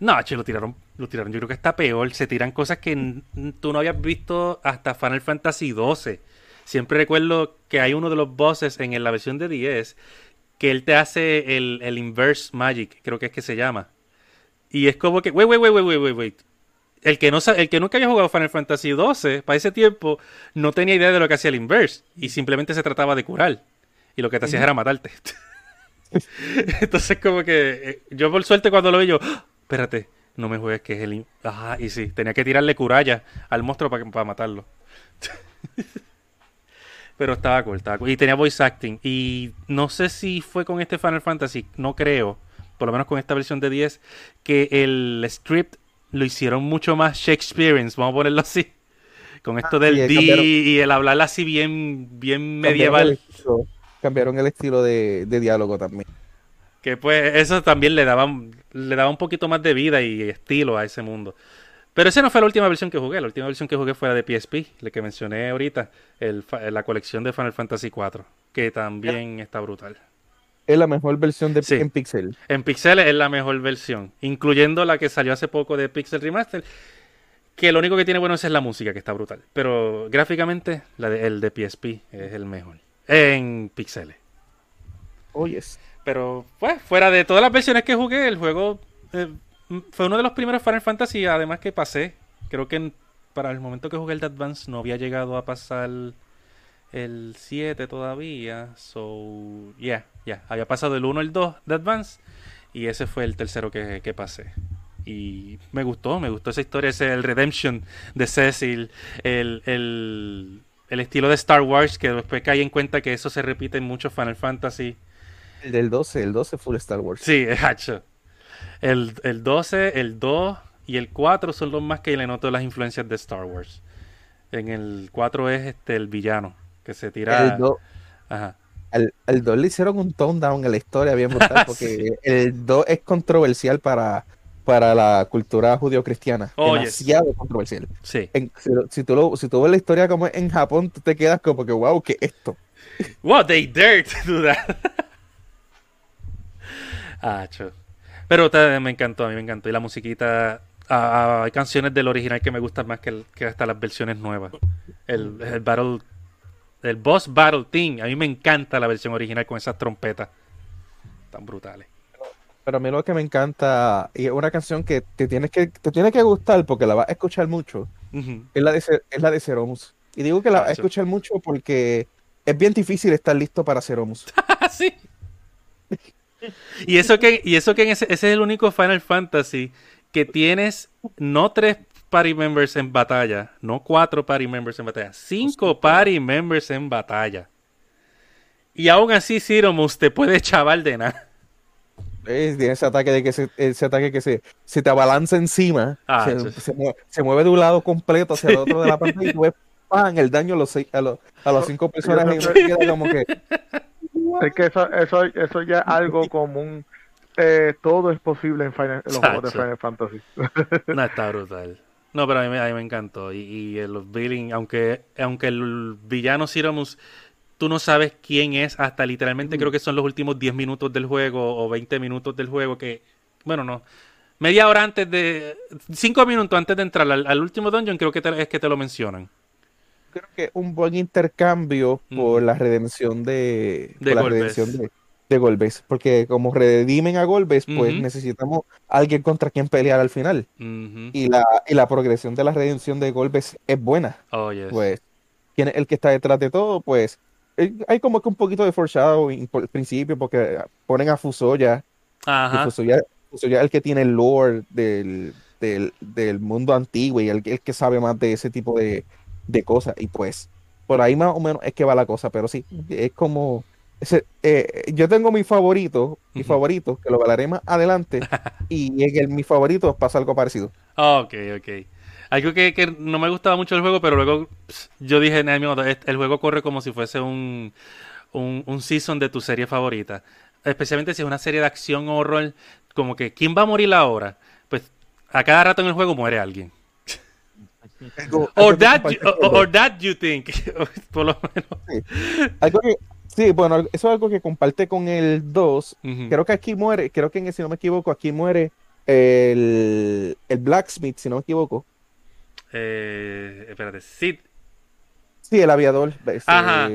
No, che, lo tiraron, lo tiraron. Yo creo que está peor. Se tiran cosas que tú no habías visto hasta Final Fantasy XII. Siempre recuerdo que hay uno de los bosses en la versión de 10 que él te hace el, el Inverse Magic, creo que es que se llama. Y es como que, wait, wait, wait, wait, wait, wait. El que, no, el que nunca había jugado Final Fantasy XII, para ese tiempo, no tenía idea de lo que hacía el Inverse. Y simplemente se trataba de curar. Y lo que te hacías era matarte. *laughs* Entonces, como que eh, yo, por suerte, cuando lo vi, yo, ¡Ah! espérate, no me juegues que es el. Ajá, y sí, tenía que tirarle curalla al monstruo para, para matarlo. *laughs* Pero estaba cool, estaba cool. Y tenía voice acting. Y no sé si fue con este Final Fantasy, no creo, por lo menos con esta versión de 10, que el script lo hicieron mucho más Shakespearean, vamos a ponerlo así. Con esto del sí, D cambiaron- y el hablar así bien, bien Cambiaron el medieval. Cambiaron el estilo de, de diálogo también. Que pues eso también le daba, le daba un poquito más de vida y estilo a ese mundo. Pero esa no fue la última versión que jugué. La última versión que jugué fue la de PSP, la que mencioné ahorita, el la colección de Final Fantasy IV, que también está brutal. Es la mejor versión de Sí. en Pixel. En pixeles es la mejor versión, incluyendo la que salió hace poco de Pixel Remaster, que lo único que tiene bueno es la música, que está brutal. Pero gráficamente, la de- el de PSP es el mejor. En pixeles. Oh, yes. Pero, pues, fuera de todas las versiones que jugué, el juego eh, fue uno de los primeros Final Fantasy, además que pasé. Creo que en- para el momento que jugué el de Advance no había llegado a pasar el 7 todavía. So, yeah, yeah. Había pasado el 1 el 2 de Advance y ese fue el tercero que, que pasé. Y me gustó, me gustó esa historia, ese el Redemption de Cecil, el, el, el estilo de Star Wars, que después caí en cuenta que eso se repite en muchos Final Fantasy. El del 12, el 12 full Star Wars. Sí, es *laughs* hacho. El, el 12, el 2 y el 4 son los más que le noto las influencias de Star Wars. En el 4 es este el villano, que se tira. El do- Ajá. al, al 2 le hicieron un tone down en la historia bien brutal *laughs* porque Sí. el 2 es controversial para, para la cultura judío-cristiana. Oh, yes. demasiado controversial. Sí. En- si, si tú lo, si tú ves la historia como en Japón, tú te quedas como que, wow, ¿qué es esto? Wow, they dare to do that. *laughs* Hacho. Pero me encantó, a mí me encantó. Y la musiquita. ah, ah, hay canciones del original que me gustan más que, el- que hasta las versiones nuevas. El, el Battle. El Boss Battle Team. A mí me encanta la versión original con esas trompetas. Tan brutales. Pero a mí lo que me encanta, y es una canción que te tienes que, te tiene que gustar porque la vas a escuchar mucho, es la de, es la de Ceromus. Y digo que la vas a escuchar mucho porque es bien difícil estar listo para Ceromus. Ah, *laughs* sí. Y eso que, y eso que en ese, ese es el único Final Fantasy que tienes no tres party members en batalla, no cuatro party members en batalla, cinco party members en batalla. Y aún así, Ciromus te puede chaval de nada. Es, tiene ese ataque de que se, ese ataque que se, se te abalanza encima, Ah, se, mueve, se mueve de un lado completo hacia el otro de la *laughs* pantalla y tú ves ¡pam! el daño a los, seis- a los, a los cinco personajes y queda como que *laughs* Es que eso, eso, eso ya es algo común. Eh, todo es posible en, Final- en los juegos de. Final Fantasy. No, está brutal. No, pero a mí, me- a mí me encantó. Y, y el- los Billing, aunque, aunque el villano Ciromus, tú no sabes quién es hasta literalmente creo que son los últimos 10 minutos del juego o 20 minutos del juego que, bueno, no. Media hora antes de... Cinco minutos antes de entrar al, al último dungeon creo que te- es que te lo mencionan. Creo que un buen intercambio por la redención de, De la redención de, de Golbez, porque como redimen a Golbez, pues necesitamos alguien contra quien pelear al final. Y la, y la progresión de la redención de Golbez es buena. Oh, yes. Pues, quién es el que está detrás de todo, pues eh, hay como que un poquito de foreshadowing por el principio, porque ponen a Fusoya, y Ajá. Fusoya, Fusoya es el que tiene el lore del, del, del mundo antiguo y el, el que sabe más de ese tipo de, de cosas. Y pues, por ahí más o menos es que va la cosa, pero sí, es como... ese, eh, yo tengo mi favorito, mi Ujú. favorito, que lo hablaré más adelante, *laughs* y en el, mi favorito pasa algo parecido. Ok, ok. Algo que, que no me gustaba mucho del juego, pero luego yo dije, "Nah, mi modo, este- el juego corre como si fuese un, un, un season de tu serie favorita. Especialmente si es una serie de acción o horror, como que, ¿quién va a morir ahora? Pues a cada rato en el juego muere alguien. Algo- Or algo that, you, or that you think. *laughs* Por lo menos. Algo que, sí, bueno, eso es algo que comparte con el 2. Ujú. Creo que aquí muere, creo que si no me equivoco, aquí muere el, el Blacksmith, si no me equivoco. Eh, espérate, Sid. Sí, el aviador. este, Ajá.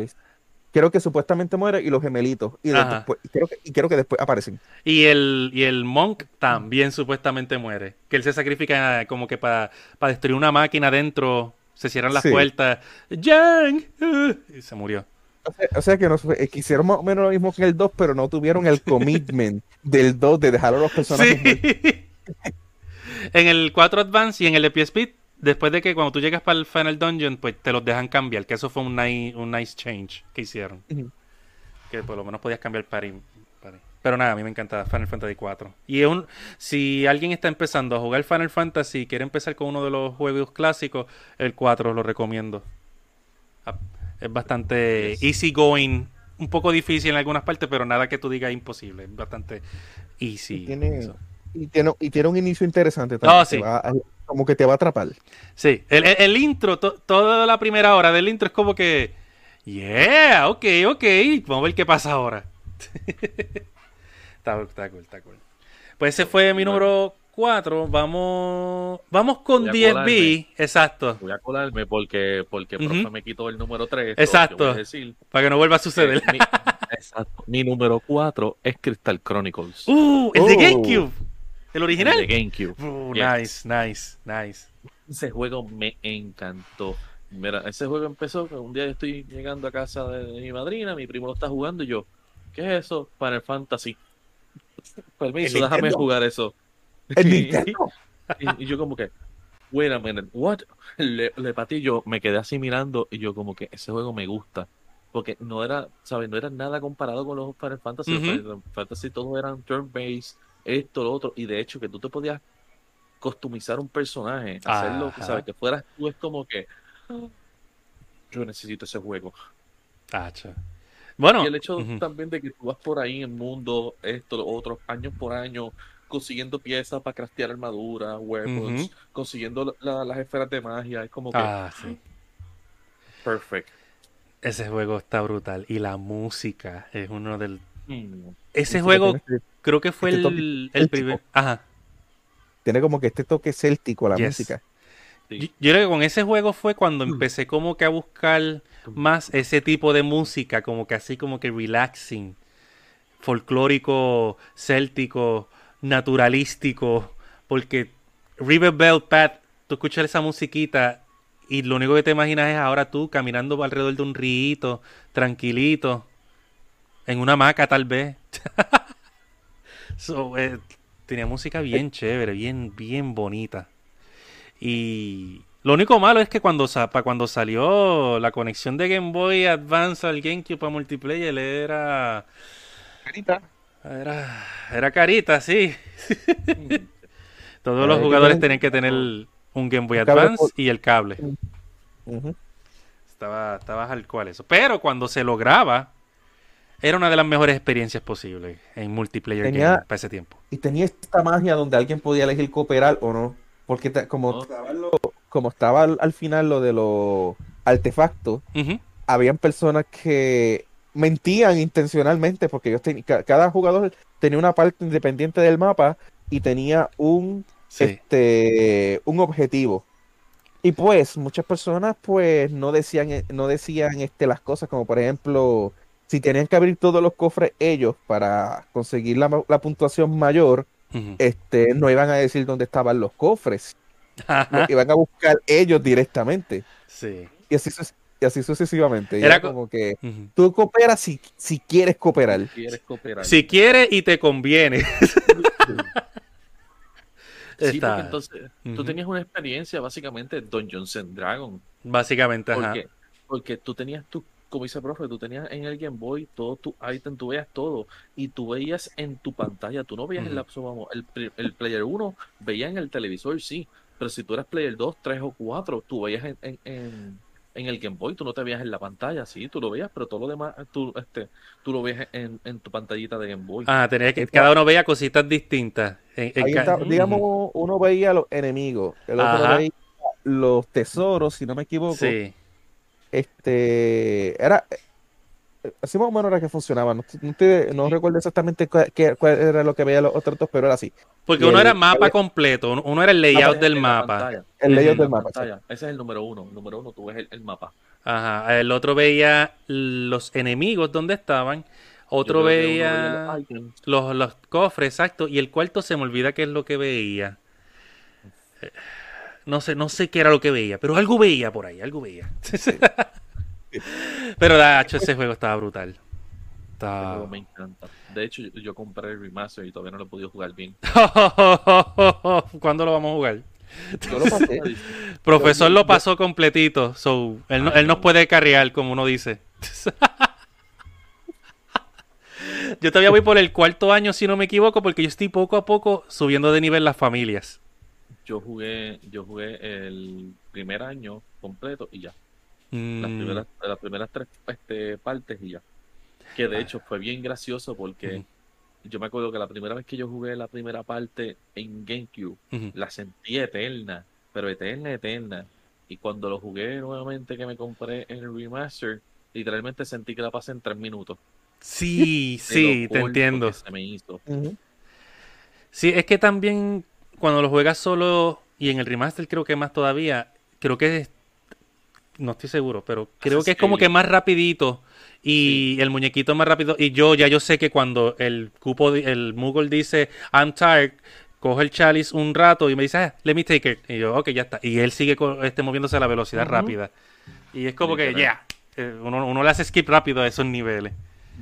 Creo que supuestamente muere y los gemelitos. Y, después, y creo que, y creo que después aparecen. Y el, y el Monk también supuestamente muere. Que él se sacrifica como que para destruir una máquina dentro. Se cierran las Sí. puertas. ¡Yang! uh, Y se murió. O sea, o sea que nos, eh, quisieron más o menos lo mismo que el 2, pero no tuvieron el commitment *laughs* del 2 de dejar a los personajes. Sí. *laughs* en el 4 Advance y en el de PSP, después de que cuando tú llegas para el Final Dungeon, pues te los dejan cambiar. Que eso fue un, ni- un nice change que hicieron. Que por lo menos podías cambiar para ir- para ir. Pero nada, a mí me encanta Final Fantasy 4. Y es un, si alguien está empezando a jugar Final Fantasy y quiere empezar con uno de los juegos clásicos, el 4 lo recomiendo. Ah, Es bastante Yes. easy going, un poco difícil en algunas partes, pero nada que tú digas imposible. Es bastante easy. Y tiene-. Y tiene, y tiene un inicio interesante también. Oh, te sí. Como que te va a atrapar. Sí, el, el- el intro, to- toda la primera hora del intro es como que, yeah, ok, ok, vamos a ver qué pasa ahora. *laughs* está, está cool, está cool. Pues ese fue mi número 4, vamos, vamos con Voy a 10B, colarme. exacto, Voy a colarme porque, porque me quitó el número 3. Exacto. decir para que no vuelva a suceder. que mi, *laughs* exacto. Mi número 4 es Crystal Chronicles. Uh, el de Oh. GameCube, el original. De GameCube. Uh, Yes. Nice, nice, nice. Ese juego me encantó. Mira, ese juego empezó que un día yo estoy llegando a casa de, de mi madrina, mi primo lo está jugando y yo, ¿qué es eso? Final Fantasy. *laughs* Permiso, El déjame Nintendo. jugar eso. El Y- Nintendo. Y, y yo como que, wait a minute, what? Le, le patí y yo, me quedé así mirando y yo como que ese juego me gusta. Porque no era, ¿sabes? No era nada comparado con los Final Fantasy. Los Ujú. Final Fantasy todos eran turn-based, esto, lo otro. Y de hecho que tú te podías customizar un personaje, hacerlo, Ajá. ¿sabes? Que fueras tú es como que, "Ah, yo necesito ese juego. Bueno, Y el hecho también de que tú vas por ahí en el mundo, esto, lo otro, años por año, consiguiendo piezas para craftear armadura, weapons, consiguiendo la- las esferas de magia, es como que ah, sí. perfect. Ese juego está brutal y la música es uno del Mm. Ese juego tiene- creo que fue este el, toque el primer. Ajá. Tiene como que este toque céltico a la Yes. música. Yo, Sí. yo creo que con ese juego fue cuando Mm. empecé como que a buscar más ese tipo de música, como que así como que relaxing, folclórico, céltico, naturalístico, porque River Bell Path, tú escuchas esa musiquita y lo único que te imaginas es ahora tú caminando alrededor de un río, tranquilito, en una hamaca tal vez. *laughs* So, eh, tenía música bien chévere, bien, bien bonita. Y lo único malo es que cuando, cuando salió la conexión de Game Boy Advance al GameCube para multiplayer era, era, era carita, sí. *laughs* Todos los jugadores tenían que tener un Game Boy Advance y el cable. Estaba, estaba al cual eso. Pero cuando se lograba, era una de las mejores experiencias posibles en multiplayer Tenía- game para ese tiempo. Y tenía esta magia donde alguien podía elegir cooperar o no. Porque te- como, No. estaba lo- como estaba al, al final lo de los artefactos, habían personas que mentían intencionalmente porque ellos ten- ca- cada jugador tenía una parte independiente del mapa y tenía un Sí. este un objetivo. Y pues muchas personas pues no decían eh, no decían este las cosas como por ejemplo si tenían que abrir todos los cofres ellos para conseguir la, la puntuación mayor, este no iban a decir dónde estaban los cofres, *laughs* lo iban a buscar ellos directamente. Sí. Y así, suce- y así sucesivamente. Era era co- como que tú cooperas si, si quieres cooperar. ¿Quieres cooperar? Si quiere y te conviene. Sí, *laughs* Está- porque entonces tú tenías una experiencia básicamente Dungeons and Dragons. Básicamente, ajá. Porque, porque tú tenías tu, como dice el profe, tú tenías en el Game Boy todo tu item, tú veías todo y tú veías en tu pantalla, tú no veías en la Ujú. vamos, el, el Player 1 veía en el televisor, sí, pero si tú eras Player 2, 3 o 4, tú veías en, en, en, en el Game Boy, tú no te veías en la pantalla, sí, tú lo veías, pero todo lo demás, tú, este, tú lo veías en, en tu pantallita de Game Boy. Ah, tenía que, cada uno veía cositas distintas. En- en Ahí está- digamos, uno veía a los enemigos, el otro Ajá. veía los tesoros, si no me equivoco. Sí. Este, era, eh, así más o menos era que funcionaba. No, no, te- no recuerdo exactamente cuál, era lo que veía los otros dos, pero era así. Porque Y uno el- era mapa completo, uno- era el layout del mapa. El layout del mapa. Ese es el número uno. El número uno, tú ves el, el mapa. Ajá. El otro veía los enemigos donde estaban. Otro veía los los, los cofres, exacto. Y el cuarto se me olvida qué es lo que veía. No sé, no sé qué era lo que veía, pero algo veía por ahí, algo veía. *laughs* pero Dacho, ese juego estaba brutal. Estaba... me encanta. De hecho, yo, yo compré el remaster y todavía no lo he podido jugar bien. *laughs* ¿Cuándo lo vamos a jugar? Yo lo pasé. *laughs* Profesor lo pasó completito, so él, no- él nos puede carrear, como uno dice. Yo todavía voy por el cuarto año, si no me equivoco, porque yo estoy poco a poco subiendo de nivel las familias. Yo jugué, yo jugué el primer año completo y ya. Mm, Las primeras, las primeras tres este, partes y ya. Que de hecho fue bien gracioso porque yo me acuerdo que la primera vez que yo jugué la primera parte en GameCube, la sentí eterna, pero eterna, eterna. Y cuando lo jugué nuevamente que me compré en el remaster, literalmente sentí que la pasé en tres minutos. Sí, *laughs* sí, te entiendo. que se me hizo. Sí, es que también cuando lo juegas solo y en el remaster creo que más todavía, creo que es, no estoy seguro, pero creo que es como que más rapidito y el muñequito más rápido. Y yo ya yo sé que cuando el cupo el Moogle dice I'm tired, coge el chalice un rato y me dice, ah, let me take it y yo, ok, ya está y él sigue este, moviéndose a la velocidad rápida. Y es como que ya eh, uno, uno le hace skip rápido a esos niveles.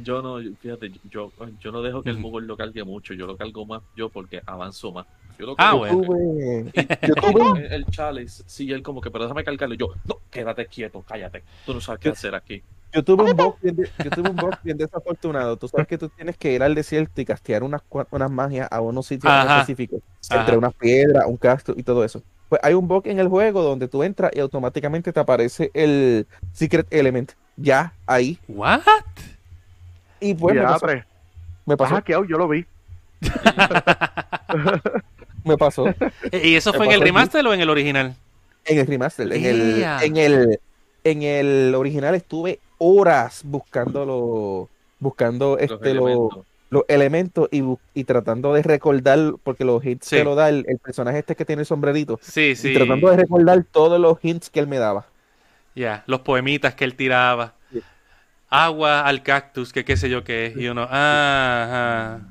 Yo no, fíjate, yo, yo no dejo que el. Google lo cargue mucho, yo lo cargo más yo porque avanzo más. Yo lo Ah, bueno. Tuve- *laughs* yo tuve el, el chalice, sí, él como que, pero déjame cargarlo. Yo, no, quédate quieto, cállate. Tú no sabes qué hacer aquí. Yo tuve un *laughs* box bien, de- yo tuve un box bien desafortunado. Tú sabes que tú tienes que ir al desierto y castear unas, unas magias a unos sitios Ajá. específicos. Ajá. Entre unas piedras, un castro y todo eso. Pues hay un box en el juego donde tú entras y automáticamente te aparece el Secret Element. Ya, ahí. What? Y pues me pasó. Me pasó. hackeado, yo lo vi. *laughs* Me pasó. *laughs* ¿Y eso fue en el remaster o en el original? En el remaster. En el, en el, en el original estuve horas buscando los buscando Los este los elementos. los elementos y, y tratando de recordar, porque los hits Sí. te lo da el, el personaje este que tiene el sombrerito, Sí, y sí. tratando de recordar todos los hints que él me daba. Ya, los poemitas que él tiraba. Agua al cactus, que qué sé yo qué es. Y uno, ah, ajá.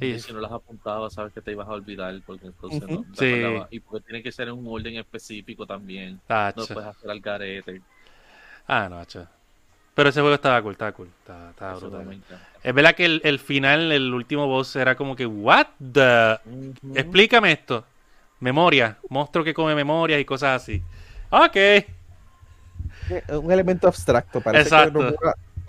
Y si no las apuntabas, sabes que te ibas a olvidar porque entonces no te Sí. Y porque tiene que ser en un orden específico también. No puedes hacer al garete. Ah, no, tacho. Pero ese juego estaba cool, estaba cool. Estaba, estaba brutal. Es verdad que el, el final, el último boss, era como que, what the... Explícame esto. Memoria. Monstruo que come memorias y cosas así. Ok. Eh, Un elemento abstracto, parece Exacto. que,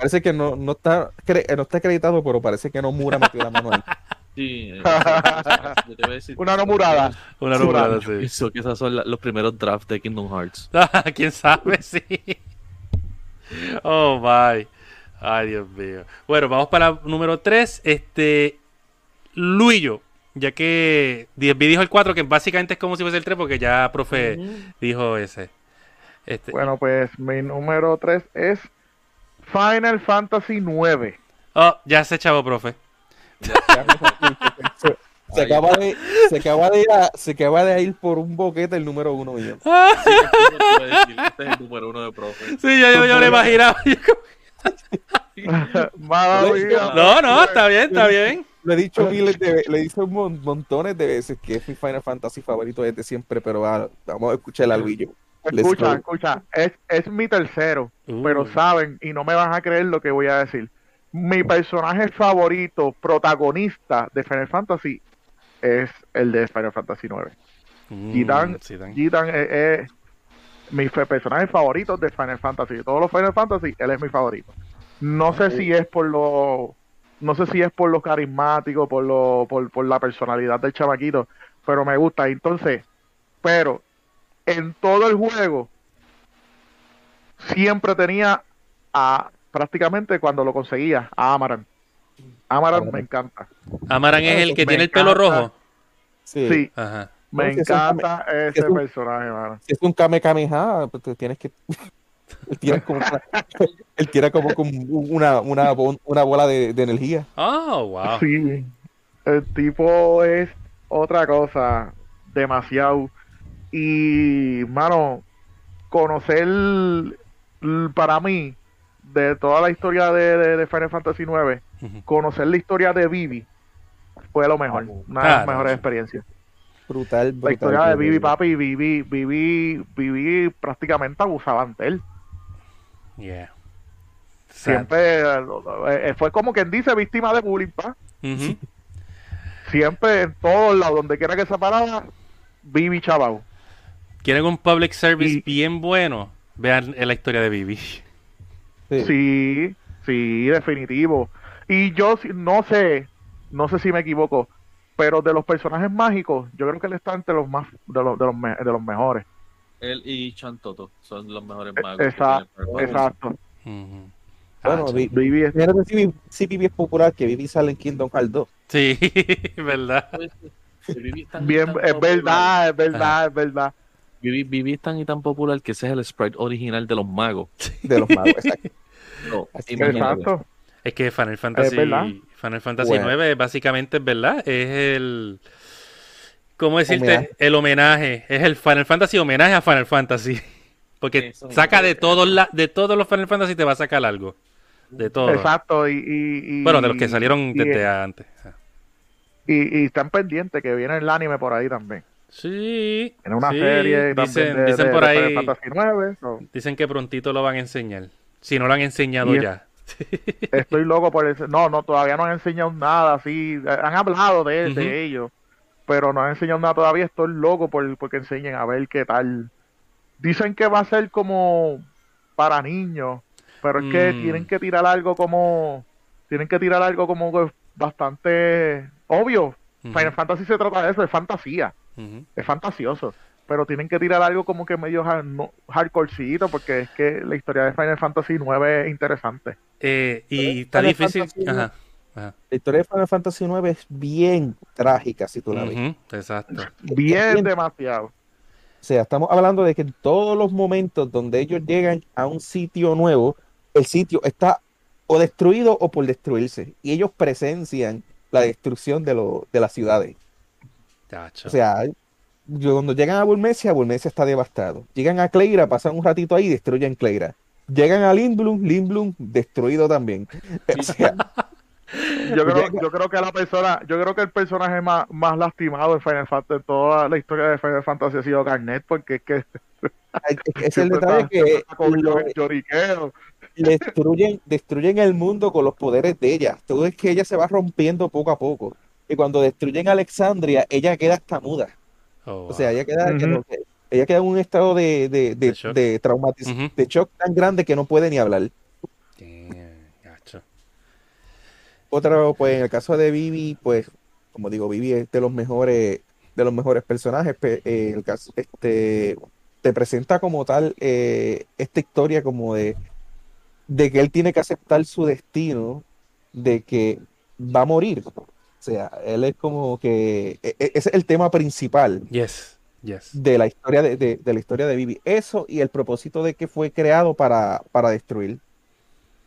parece que no, no, está, cre- eh, no está acreditado, pero parece que Nomura metió la mano ahí. *laughs* Sí, eh, *laughs* yo te voy a decir- Una no murada. Una locura, claro. sí. Pienso que esos son la- los primeros drafts de Kingdom Hearts. *laughs* Ah, ¿Quién sabe? Sí. Oh, my. Ay, Dios mío. Bueno, vamos para la número 3. Este. Luillo. Ya que DSB dijo el 4, que básicamente es como si fuese el 3, porque ya profe dijo ese. Este. Bueno, pues mi número 3 es Final Fantasy 9. Oh, ya se chavo, profe. Se, se acaba de, se, acaba de ir a- se acaba de ir por un boquete el número uno mío. *laughs* Este es el número uno de profe. Sí, yo, yo, yo lo imaginaba. *laughs* *laughs* No. No, no, está bien, está bien. Lo he dicho miles de veces, lo he dicho un mon- montones de veces que es mi Final Fantasy favorito desde siempre, pero ah, vamos a escuchar al Luillo. Escucha, escucha, es, es mi tercero, Uh. pero saben, y no me van a creer lo que voy a decir. Mi personaje favorito, protagonista de Final Fantasy, es el de Final Fantasy 9. Mm, Gitan, es, es mi personaje favorito de Final Fantasy. De todos los Final Fantasy, él es mi favorito. No sé si es por lo, no sé si es por lo carismático, por lo, por, por la personalidad del chamaquito, pero me gusta. Entonces, pero en todo el juego siempre tenía a prácticamente cuando lo conseguía a Amaran. Amaran me encanta. Amaran es el que Me tiene el pelo rojo. Sí. Sí, Ajá. Me No, si es un encanta ese es un- personaje, mano. Si es un Kame Kameha, pues tienes que. *laughs* *laughs* él tira como una, él tira como con una, una bola de, de energía. Oh, wow. Sí, el tipo es otra cosa, demasiado. Y, mano, conocer para mí, de toda la historia de, de- de Final Fantasy IX, conocer la historia de Vivi fue lo mejor, una de Ah, las mejores experiencias. Brutal, La brutal. historia de. Vivi, papi, Vivi, Vivi, Vivi prácticamente abusaban de él. Yeah. Siempre eh, eh, fue como quien dice víctima de bullying, pa. Ujú. Siempre en todos lados, donde quiera que se paraba, Vivi chaval. ¿Quieren un public service Y- bien bueno? Vean la historia de Vivi. Sí. Sí, sí, definitivo. Y yo no sé, no sé si me equivoco, pero de los personajes mágicos, yo creo que él está entre los más, de los, de los, me- de los mejores. Él y Chantoto son los mejores Eh, magos. que Exacto, exacto. Ujú. Bueno, Ah, vi- Vivi es- si Vivi, si Vivi es popular, que Vivi sale en Kingdom Hearts 2. Sí, *laughs* ¿verdad? Es bien, verdad, es verdad, es verdad. Vivi, Vivi es tan y tan popular que ese es el sprite original de los magos. *laughs* de los magos. exacto. No. Exacto. Es que Final Fantasy. Final Fantasy Bueno. 9 básicamente es verdad, es el ¿cómo decirte? Homenaje. El homenaje, es el Final Fantasy homenaje a Final Fantasy. *laughs* Porque Eso saca de todos la, de todos los Final Fantasy te va a sacar algo. De todos. Exacto. Y, Bueno, de los que salieron y- desde antes. Y, y están pendientes que viene el anime por ahí también. Sí. En una sí, serie también Dicen, de, dicen de- por de ahí, Fantasy 9. so, dicen que prontito lo van a enseñar. Si no lo han enseñado Y es- ya. *laughs* Estoy loco por eso. No, no, todavía no han enseñado nada así. Han hablado de, de ellos, pero no han enseñado nada todavía. Estoy loco por porque enseñen a ver qué tal. Dicen que va a ser como para niños, pero es que Mm. tienen que tirar algo como. Tienen que tirar algo como que bastante obvio. Final Fantasy se trata de eso, es fantasía, es fantasioso. Pero tienen que tirar algo como que medio hard, no, hardcorecito, porque es que la historia de Final Fantasy 9 es interesante. Eh, y está Final difícil. Fantasy- Ajá. ajá. La historia de Final Fantasy 9 es bien trágica, si tú la ves. Exacto. Bien, Bien. demasiado. O sea, estamos hablando de que en todos los momentos donde ellos llegan a un sitio nuevo, el sitio está o destruido o por destruirse. Y ellos presencian la destrucción de, lo- de las ciudades. O sea, yo- cuando llegan a Bulmesia, Bulmesia está devastado. Llegan a Cleira, pasan un ratito ahí y destruyen Cleira. Llegan a Lindblum, Lindblum destruido también. *laughs* O sea, Yo creo, yo creo que la persona, yo creo que el personaje más, más lastimado en Final Fantasy, en toda la historia de Final Fantasy ha sido Garnet, porque es que *laughs* es el detalle que lo- *laughs* destruyen el mundo con los poderes de ella. Todo es que ella se va rompiendo poco a poco. Y cuando destruyen Alexandria, ella queda hasta muda. Oh, O sea, ella queda, que Ujú. no- ella queda en un estado de, de, de, De shock. de traumatiz- Ujú. de shock tan grande que no puede ni hablar. Damn, gacho. Otro, pues en el caso de Vivi, pues, como digo, Vivi es de los mejores, de los mejores personajes. pe- eh, el caso, este, te presenta como tal eh, esta historia como de, de que él tiene que aceptar su destino, de que va a morir. O sea, él es como que e- e- ese es el tema principal Yes, yes. de la historia de, de- de la historia de Vivi. Eso y el propósito de que fue creado para, para destruir.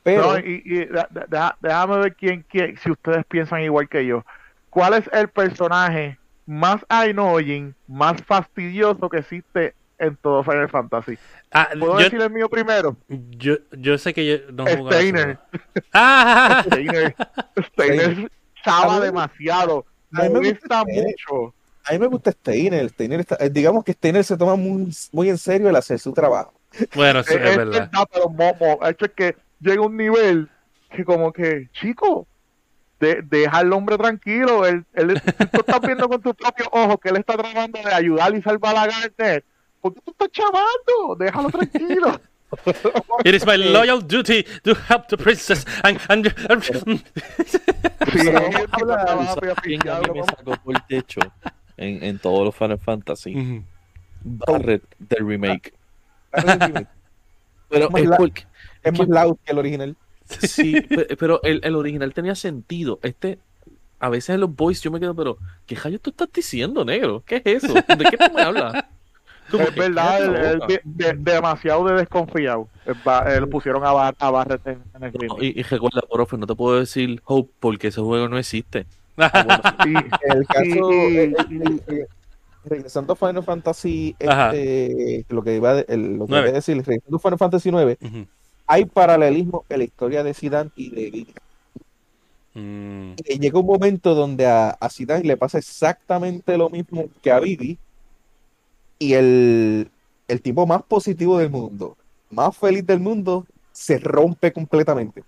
Pero No, y, y da- da- da- déjame ver quién, quién, si ustedes piensan igual que yo. ¿Cuál es el personaje más annoying, más fastidioso que existe en todo Final Fantasy? Ah, ¿Puedo yo, decir el mío primero? yo, yo sé que yo no Steiner. Ah, Steiner. *laughs* Steiner chava A mí- demasiado. a mí me Molesta gusta mucho. A mí me gusta Steiner. Steiner está- eh, digamos que Steiner se toma muy, muy en serio el hacer su trabajo. bueno, eso Es, es verdad. verdad, pero momo. Hecho es que llega un nivel que como que, chico, de, deja al hombre tranquilo. Él, él, tú estás viendo con tus propios ojos que él está tratando de ayudar y salvar a Garnet. ¿Por qué tú estás chavando? Déjalo tranquilo. *laughs* *laughs* It is my loyal duty to help the princess and, and, *laughs* Sí, Pero el vamos a tipo hablar, estaba ¿Sabes quién a mí aficionado, me sacó por el techo en, en todos los Final Fantasy? Ujú. Barret del remake. *laughs* Pero Más es porque- Es más loud que el original. Sí, pe- pero el, el original tenía sentido. Este, a veces en los boys yo me quedo, pero ¿qué rayos tú estás diciendo, negro? ¿Qué es eso? ¿De qué tú me hablas? Es verdad, de- de- demasiado de desconfiado. Va- él pusieron a, Bar a Barrett en, en el No, y, y recuerda, profe, no te puedo decir Hope porque ese juego no existe. *laughs* Y- *laughs* el caso, Y- y- el- el- el- regresando a Final Fantasy, este, lo que iba a, de- el- lo que Nueve. iba a decir, regresando a Final Fantasy 9, Ujú. hay paralelismo en la historia de Zidane y de Vivi. Mm, Y llega un momento donde a, a Zidane le pasa exactamente lo mismo que a Vivi y el, el tipo más positivo del mundo, más feliz del mundo, se rompe completamente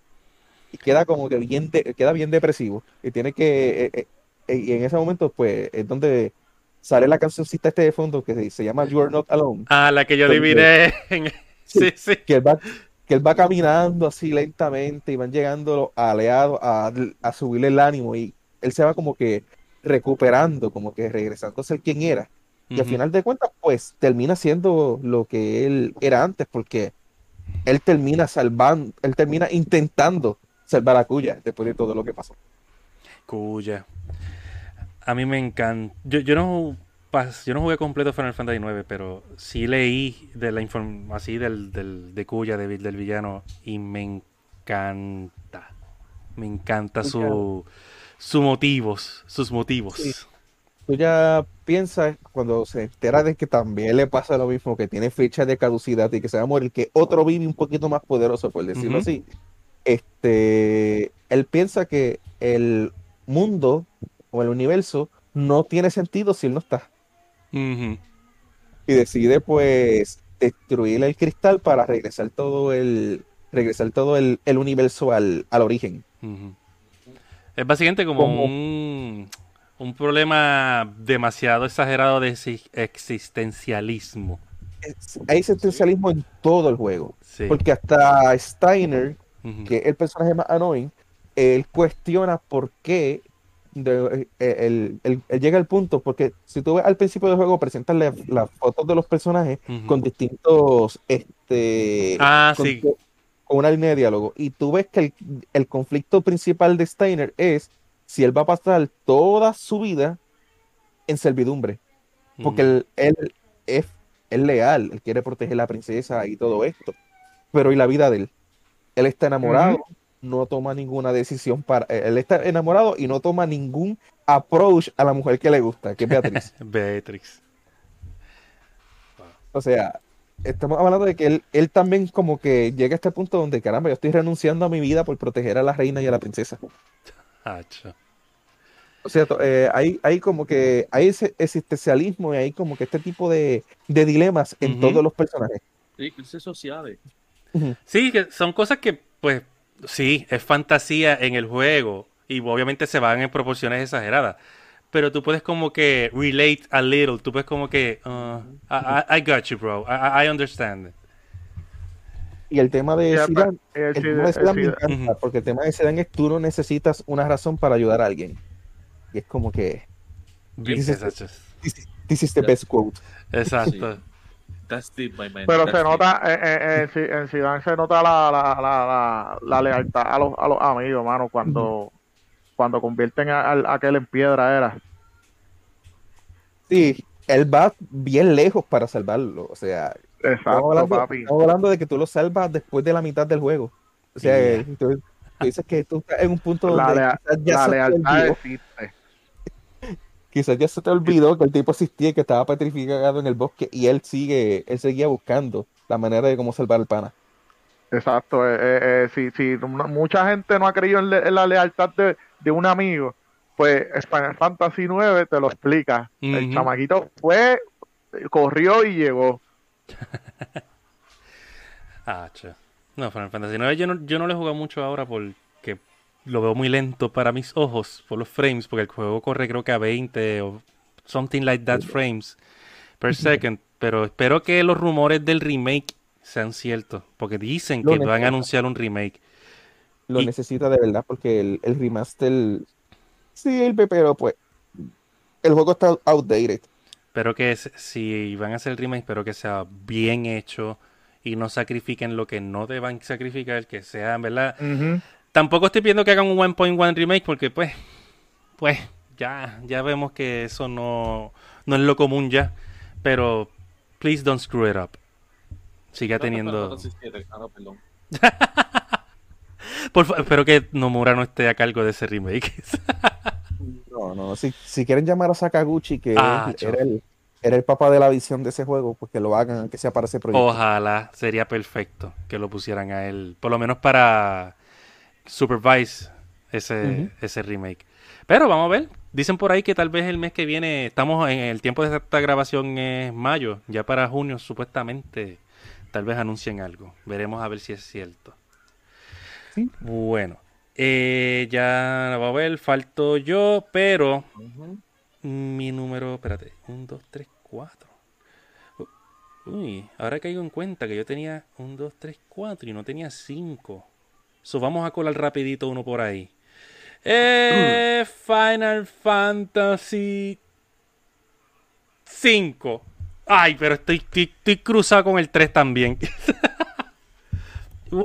y queda como que bien, de- queda bien depresivo y tiene que, eh, eh, eh, y en ese momento pues es donde sale la cancioncita este de fondo que se, se llama You Are Not Alone, Ah, la que yo adiviné. *laughs* *laughs* Sí, sí. que él va, que él va caminando así lentamente y van llegando los aliados a, a subirle el ánimo y él se va como que recuperando, como que regresando a ser quien era. Y al final de cuentas, pues termina siendo lo que él era antes, porque él termina salvando, él termina intentando salvar a Cuya después de todo lo que pasó. Cuya. A mí me encanta. Yo, yo no yo no jugué completo Final Fantasy IX, pero sí leí de la inform así del, del de Cuya, de- del villano, y me encanta. Me encanta su, su motivos, sus motivos. Sí. Tú ya piensas cuando se entera de que también le pasa lo mismo, que tiene fecha de caducidad y que se va a morir, que otro vive un poquito más poderoso, por decirlo así. Este, él piensa que el mundo o el universo no tiene sentido si él no está. Y decide pues destruir el cristal para regresar todo el regresar todo el, el universo al, al origen. Es básicamente como Como- un, un problema demasiado exagerado de exi- existencialismo. Hay existencialismo en todo el juego. Sí. Porque hasta Steiner, que es el personaje más annoying, él cuestiona por qué de- eh, él, él- él llega al punto, porque si tú ves al principio del juego, presentan la- las fotos de los personajes con distintos, este, Ah, con, sí. con una línea de diálogo. Y tú ves que el, el conflicto principal de Steiner es si él va a pasar toda su vida en servidumbre, porque Ujú. él, él es, es leal, él quiere proteger a la princesa y todo esto. Pero ¿y la vida de él? Él está enamorado, no toma ninguna decisión para... eh, Él está enamorado y no toma ningún approach a la mujer que le gusta, que es Beatriz. *laughs* Beatrix. O sea, estamos hablando de que él, él también como que llega a este punto donde, caramba, yo estoy renunciando a mi vida por proteger a la reina y a la princesa. *laughs* Hacho. O sea, to- eh, hay, hay como que hay ese existencialismo y hay como que este tipo de, de dilemas en todos los personajes. Sí, crisis sociales. Sí, que son cosas que, pues, sí, es fantasía en el juego y obviamente se van en proporciones exageradas. Pero tú puedes como que relate a little, tú puedes como que, uh, I, got you, bro, I, I- I understand. Y el tema de Ya, Zidane, el el Sid- tema de el Zidane me Sid- encanta, Ujú. porque el tema de Zidane es tú no necesitas una razón para ayudar a alguien. Y es como que, this, this is the best quote. Exacto. That's deep, my man. Pero That's se deep. nota, eh, eh, eh, en Zidane se nota la, la, la, la, la lealtad a los, a los amigos, mano, cuando, cuando convierten a, a aquel en piedra era. Sí, él va bien lejos para salvarlo. O sea, estamos Exacto, hablando, papi. estamos hablando de que tú lo salvas después de la mitad del juego. O sea, Yeah. tú, tú dices que tú estás en un punto La, donde lea- quizás ya la se te lealtad olvidó, existe. *laughs* quizás ya se te olvidó que el tipo existía y que estaba petrificado en el bosque y él sigue, él seguía buscando la manera de cómo salvar al pana. Exacto. eh, eh, eh, si, mucha gente no ha creído en, le- en la lealtad de, de un amigo, pues Final Fantasy 9 te lo explica. El chamaquito fue, corrió y llegó. *laughs* Hacho. No, Final Fantasy IX yo no, yo no lo he jugado mucho ahora porque lo veo muy lento para mis ojos por los frames, porque el juego corre creo que a 20 o something like that frames per second. Pero espero que los rumores del remake sean ciertos, porque dicen Lo que van a anunciar un remake. Lo Y- necesita de verdad porque el, el remaster sirve, pero pues el juego está outdated. Espero que si van a hacer el remake, espero que sea bien hecho y no sacrifiquen lo que no deban sacrificar, que sea, en verdad. Tampoco estoy pidiendo que hagan un 1.1 remake porque pues pues ya, ya vemos que eso no, no es lo común ya. Pero please don't screw it up. Siga teniendo. *laughs* Por fa- espero que Nomura no esté a cargo de ese remake. *laughs* No, no, si, si quieren llamar a Sakaguchi, que Ah, es- era, el, era el papá de la visión de ese juego, pues que lo hagan, que sea para ese proyecto. Ojalá sería perfecto que lo pusieran a él, por lo menos para supervise ese, ese remake. Pero vamos a ver. Dicen por ahí que tal vez el mes que viene, estamos en el tiempo de esta grabación es mayo, ya para junio supuestamente tal vez anuncien algo. Veremos a ver si es cierto. Sí. Bueno, eh, ya vamos a ver, falto yo, pero Ujú. mi número, espérate, 1, 2, 3, 4. Uy, ahora caigo en cuenta que yo tenía 1, 2, 3, 4 y no tenía 5. So, vamos a colar rapidito uno por ahí. Eh, *clears throat* Final Fantasy 5. Ay, pero estoy, estoy, estoy cruzado con el 3 también. *laughs*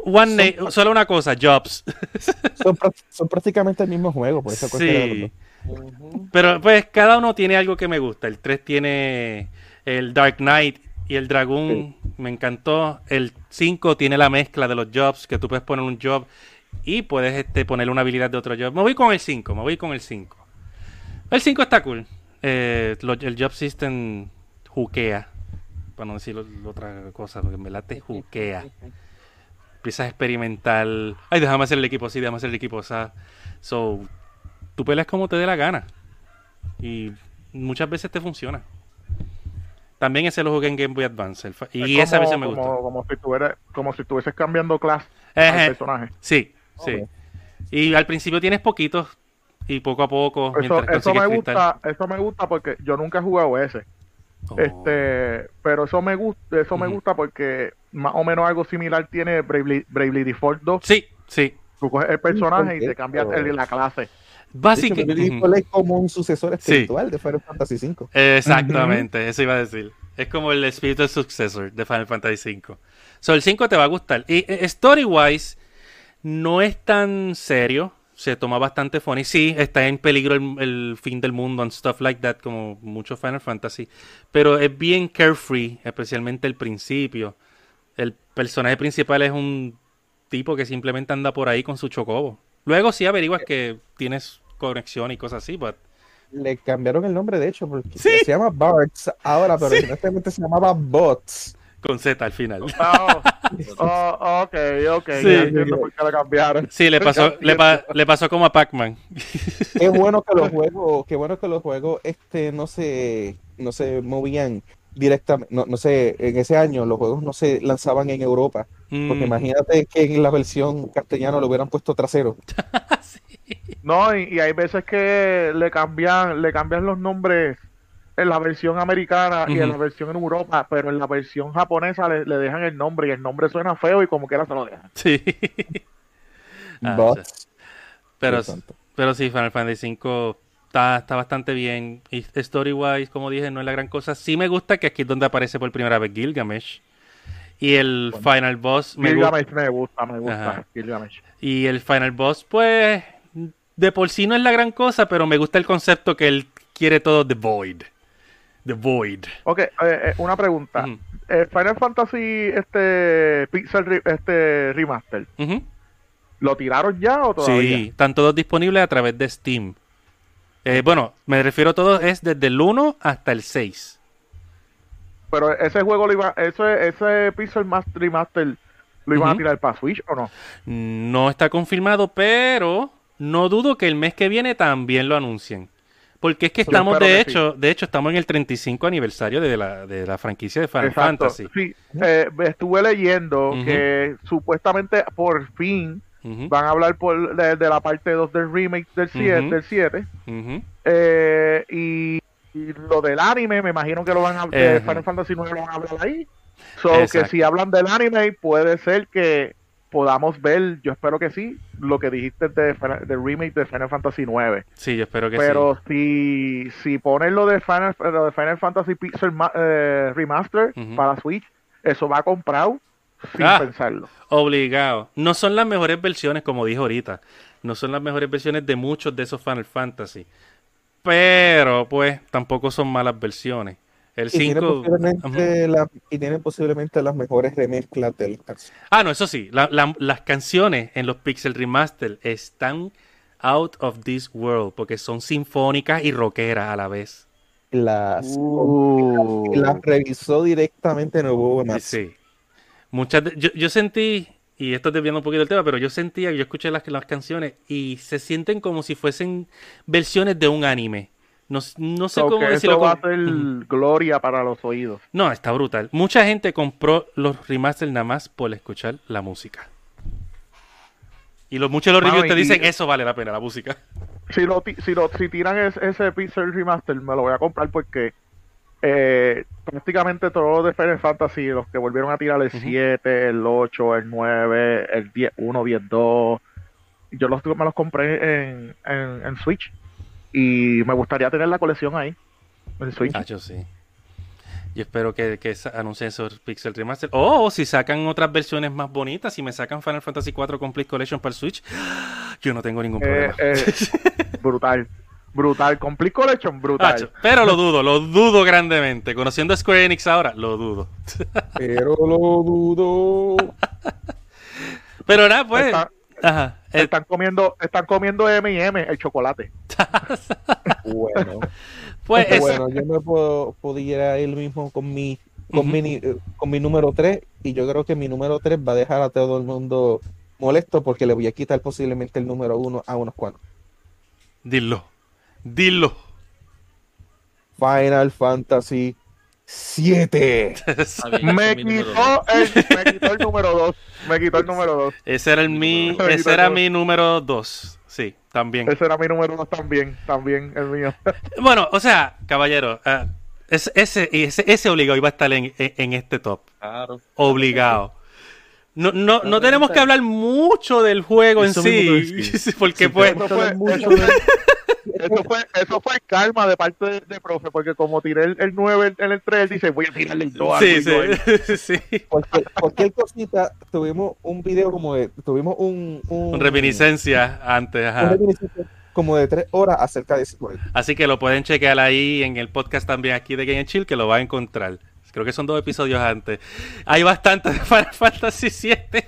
One na- solo una cosa, Jobs. *laughs* Son, son prácticamente el mismo juego, por eso cualquiera de los Sí. Pero pues cada uno tiene algo que me gusta. El 3 tiene el Dark Knight y el Dragoon. Me encantó. El 5 tiene la mezcla de los jobs, que tú puedes poner un job y puedes este, ponerle una habilidad de otro job. Me voy con el 5, me voy con el 5. El 5 está cool. Eh, lo- el job system juquea. Para no decir lo- lo otra cosa, porque en verdad te juquea. Empiezas a experimentar. Ay, déjame hacer el equipo así, déjame hacer el equipo así. So, tú peleas como te dé la gana. Y muchas veces te funciona. También ese lo jugué en Game Boy Advance. el y Es esa como- vez me gustó. Como, como si estuviera, como si estuvieses cambiando clase al personaje. Sí, sí. Y al principio tienes poquitos. Y poco a poco, Eso, mientras eso me cristal. gusta, eso me gusta porque yo nunca he jugado ese. Oh. Este, pero eso me gusta, eso me gusta porque más o menos algo similar tiene Bravely, Bravely Default 2. Sí, sí. Tú coges el personaje y te cambias el- la clase. Básicamente. Billy Default es como un sucesor Sí. espiritual de Final Fantasy V. Exactamente, eso iba a decir. Es como el espíritu successor de Final Fantasy V. So, el 5 te va a gustar. Y eh, story-wise, no es tan serio. Se toma bastante funny. Sí, está en peligro el, el fin del mundo and stuff like that, como muchos Final Fantasy. Pero es bien carefree, especialmente el principio. El personaje principal es un tipo que simplemente anda por ahí con su chocobo. Luego sí averiguas que tienes conexión y cosas así, but Le cambiaron el nombre, de hecho, porque Sí. se llama Barts ahora, pero originalmente se llamaba Bots. Con Z al final. *laughs* Oh, oh, ok, ok, Sí. ya entiendo por qué cambiaron. Sí, le pasó, *laughs* le, pa- le pasó como a Pac-Man. Qué bueno que los *laughs* juegos, qué bueno que los juegos este no se no se movían directamente, no, no sé, en ese año los juegos no se lanzaban en Europa, porque Mm, imagínate que en la versión castellana lo hubieran puesto trasero. No, y, y hay veces que le cambian, le cambian los nombres en la versión americana y en la versión en Europa, pero en la versión japonesa le, le dejan el nombre y el nombre suena feo y como quiera se lo dejan. sí. *laughs* Ah, pero, pero sí, Final Fantasy V está, está bastante bien. Y story-wise, como dije, no es la gran cosa. Sí me gusta que aquí es donde aparece por primera vez Gilgamesh. Y el Final Boss me gusta. Gilgamesh me gusta, me gusta. Gilgamesh. Y el Final Boss, pues, de por sí no es la gran cosa, pero me gusta el concepto que él quiere todo The Void. The Void. Ok, eh, eh, una pregunta. Eh, Final Fantasy este Pixel re- este remaster. ¿lo tiraron ya o todavía? Sí, están todos disponibles a través de Steam. Bueno, me refiero a todos, es desde el 1 hasta el 6. Pero ese juego lo iba, ese, ese Pixel Mas- Remaster lo iban a tirar para Switch o no? No está confirmado, pero no dudo que el mes que viene también lo anuncien. Porque es que estamos, de hecho, de hecho, estamos en el 35 aniversario de la, de la franquicia de Final Exacto. Fantasy. Sí, eh, estuve leyendo que supuestamente por fin van a hablar por, de, de la parte 2 del remake del 7, Ujú. del 7 ujú. eh, y, y lo del anime, me imagino que lo van a de. Final Fantasy 9 lo van a hablar ahí. So que si hablan del anime, puede ser que podamos ver, yo espero que sí, lo que dijiste de, del remake de Final Fantasy 9. Sí, yo espero que Pero si, si ponen lo de Final, lo de Final Fantasy Pixel eh, Remaster para Switch, eso va comprado sin Ah. pensarlo. Obligado. No son las mejores versiones, como dije ahorita. No son las mejores versiones de muchos de esos Final Fantasy. Pero, pues, tampoco son malas versiones. El Y tiene, 5. posiblemente la- y tiene posiblemente las mejores remezclas del Ah, no, eso sí. la- la- las canciones en los Pixel Remaster están out of this world. Porque son sinfónicas y rockeras a la vez. Las, Uh. las revisó directamente en el juego de Max. Sí. Muchas de- yo, yo sentí, y esto desviando un poquito el tema, pero yo sentía, yo escuché las, las canciones y se sienten como si fuesen versiones de un anime. No, no sé So cómo decirlo. eso va a ser Ujú. gloria para los oídos. No, está brutal. Mucha gente compró los remasters nada más por escuchar la música. Y los, muchos de los reviews te dicen, eso vale la pena, la música. *laughs* Si lo, si lo si tiran es- ese Pixel Remaster, me lo voy a comprar porque eh, prácticamente todos los de Final Fantasy, los que volvieron a tirar el Ujú. 7, el 8, el 9, el 10, 1, 10, 2, yo los, me los compré en, en, en Switch y me gustaría tener la colección ahí, en Switch. Ah, yo sí. Yo espero que, que anuncien esos Pixel Remaster. O si sacan otras versiones más bonitas, si me sacan Final Fantasy 4 Complete Collection para el Switch, *gasps* yo no tengo ningún Eh, problema. eh, *laughs* brutal, brutal, Complete Collection, brutal. Pero lo dudo, lo dudo grandemente. Conociendo a Square Enix ahora, lo dudo. Pero lo dudo. *laughs* Pero nada, pues. Está- Ajá. eh, están comiendo, están comiendo M&M, el chocolate. *laughs* Bueno, pues eso- bueno, yo me puedo, pudiera ir mismo con mi, con, mi, eh, con mi número 3 y yo creo que mi número 3 va a dejar a todo el mundo molesto porque le voy a quitar posiblemente el número 1 a unos cuantos. Dilo. Dilo. Final Fantasy 7. Está bien, Me quitó, el, me quitó el número 2. Me quitó el número 2. ese era el mi, ese era mi número 2. Sí, también. Ese era mi número 2 también. También el mío. *laughs* Bueno, o sea, caballero, es- ese, ese, ese obligado iba a estar en, en- en este top. Claro. Obligado. No, no, no tenemos que hablar mucho del juego en Eso *laughs* sí, porque Sí, pues, Eso fue, eso, fue, eso, fue, eso fue karma de parte de, de profe, porque como tiré el, el 9 en el 3, él dice, voy a tirarle el 2 sí, sí, *laughs* sí, Cualquier, cualquier cosita, tuvimos un video como de, tuvimos un, un, reminiscencia antes, un ajá. reminiscencia como de 3 horas acerca de ese juego. Así que lo pueden chequear ahí en el podcast también aquí de Game and Chill, que lo va a encontrar. Creo que son dos episodios antes. Hay bastante de Final *laughs* Fantasy VII.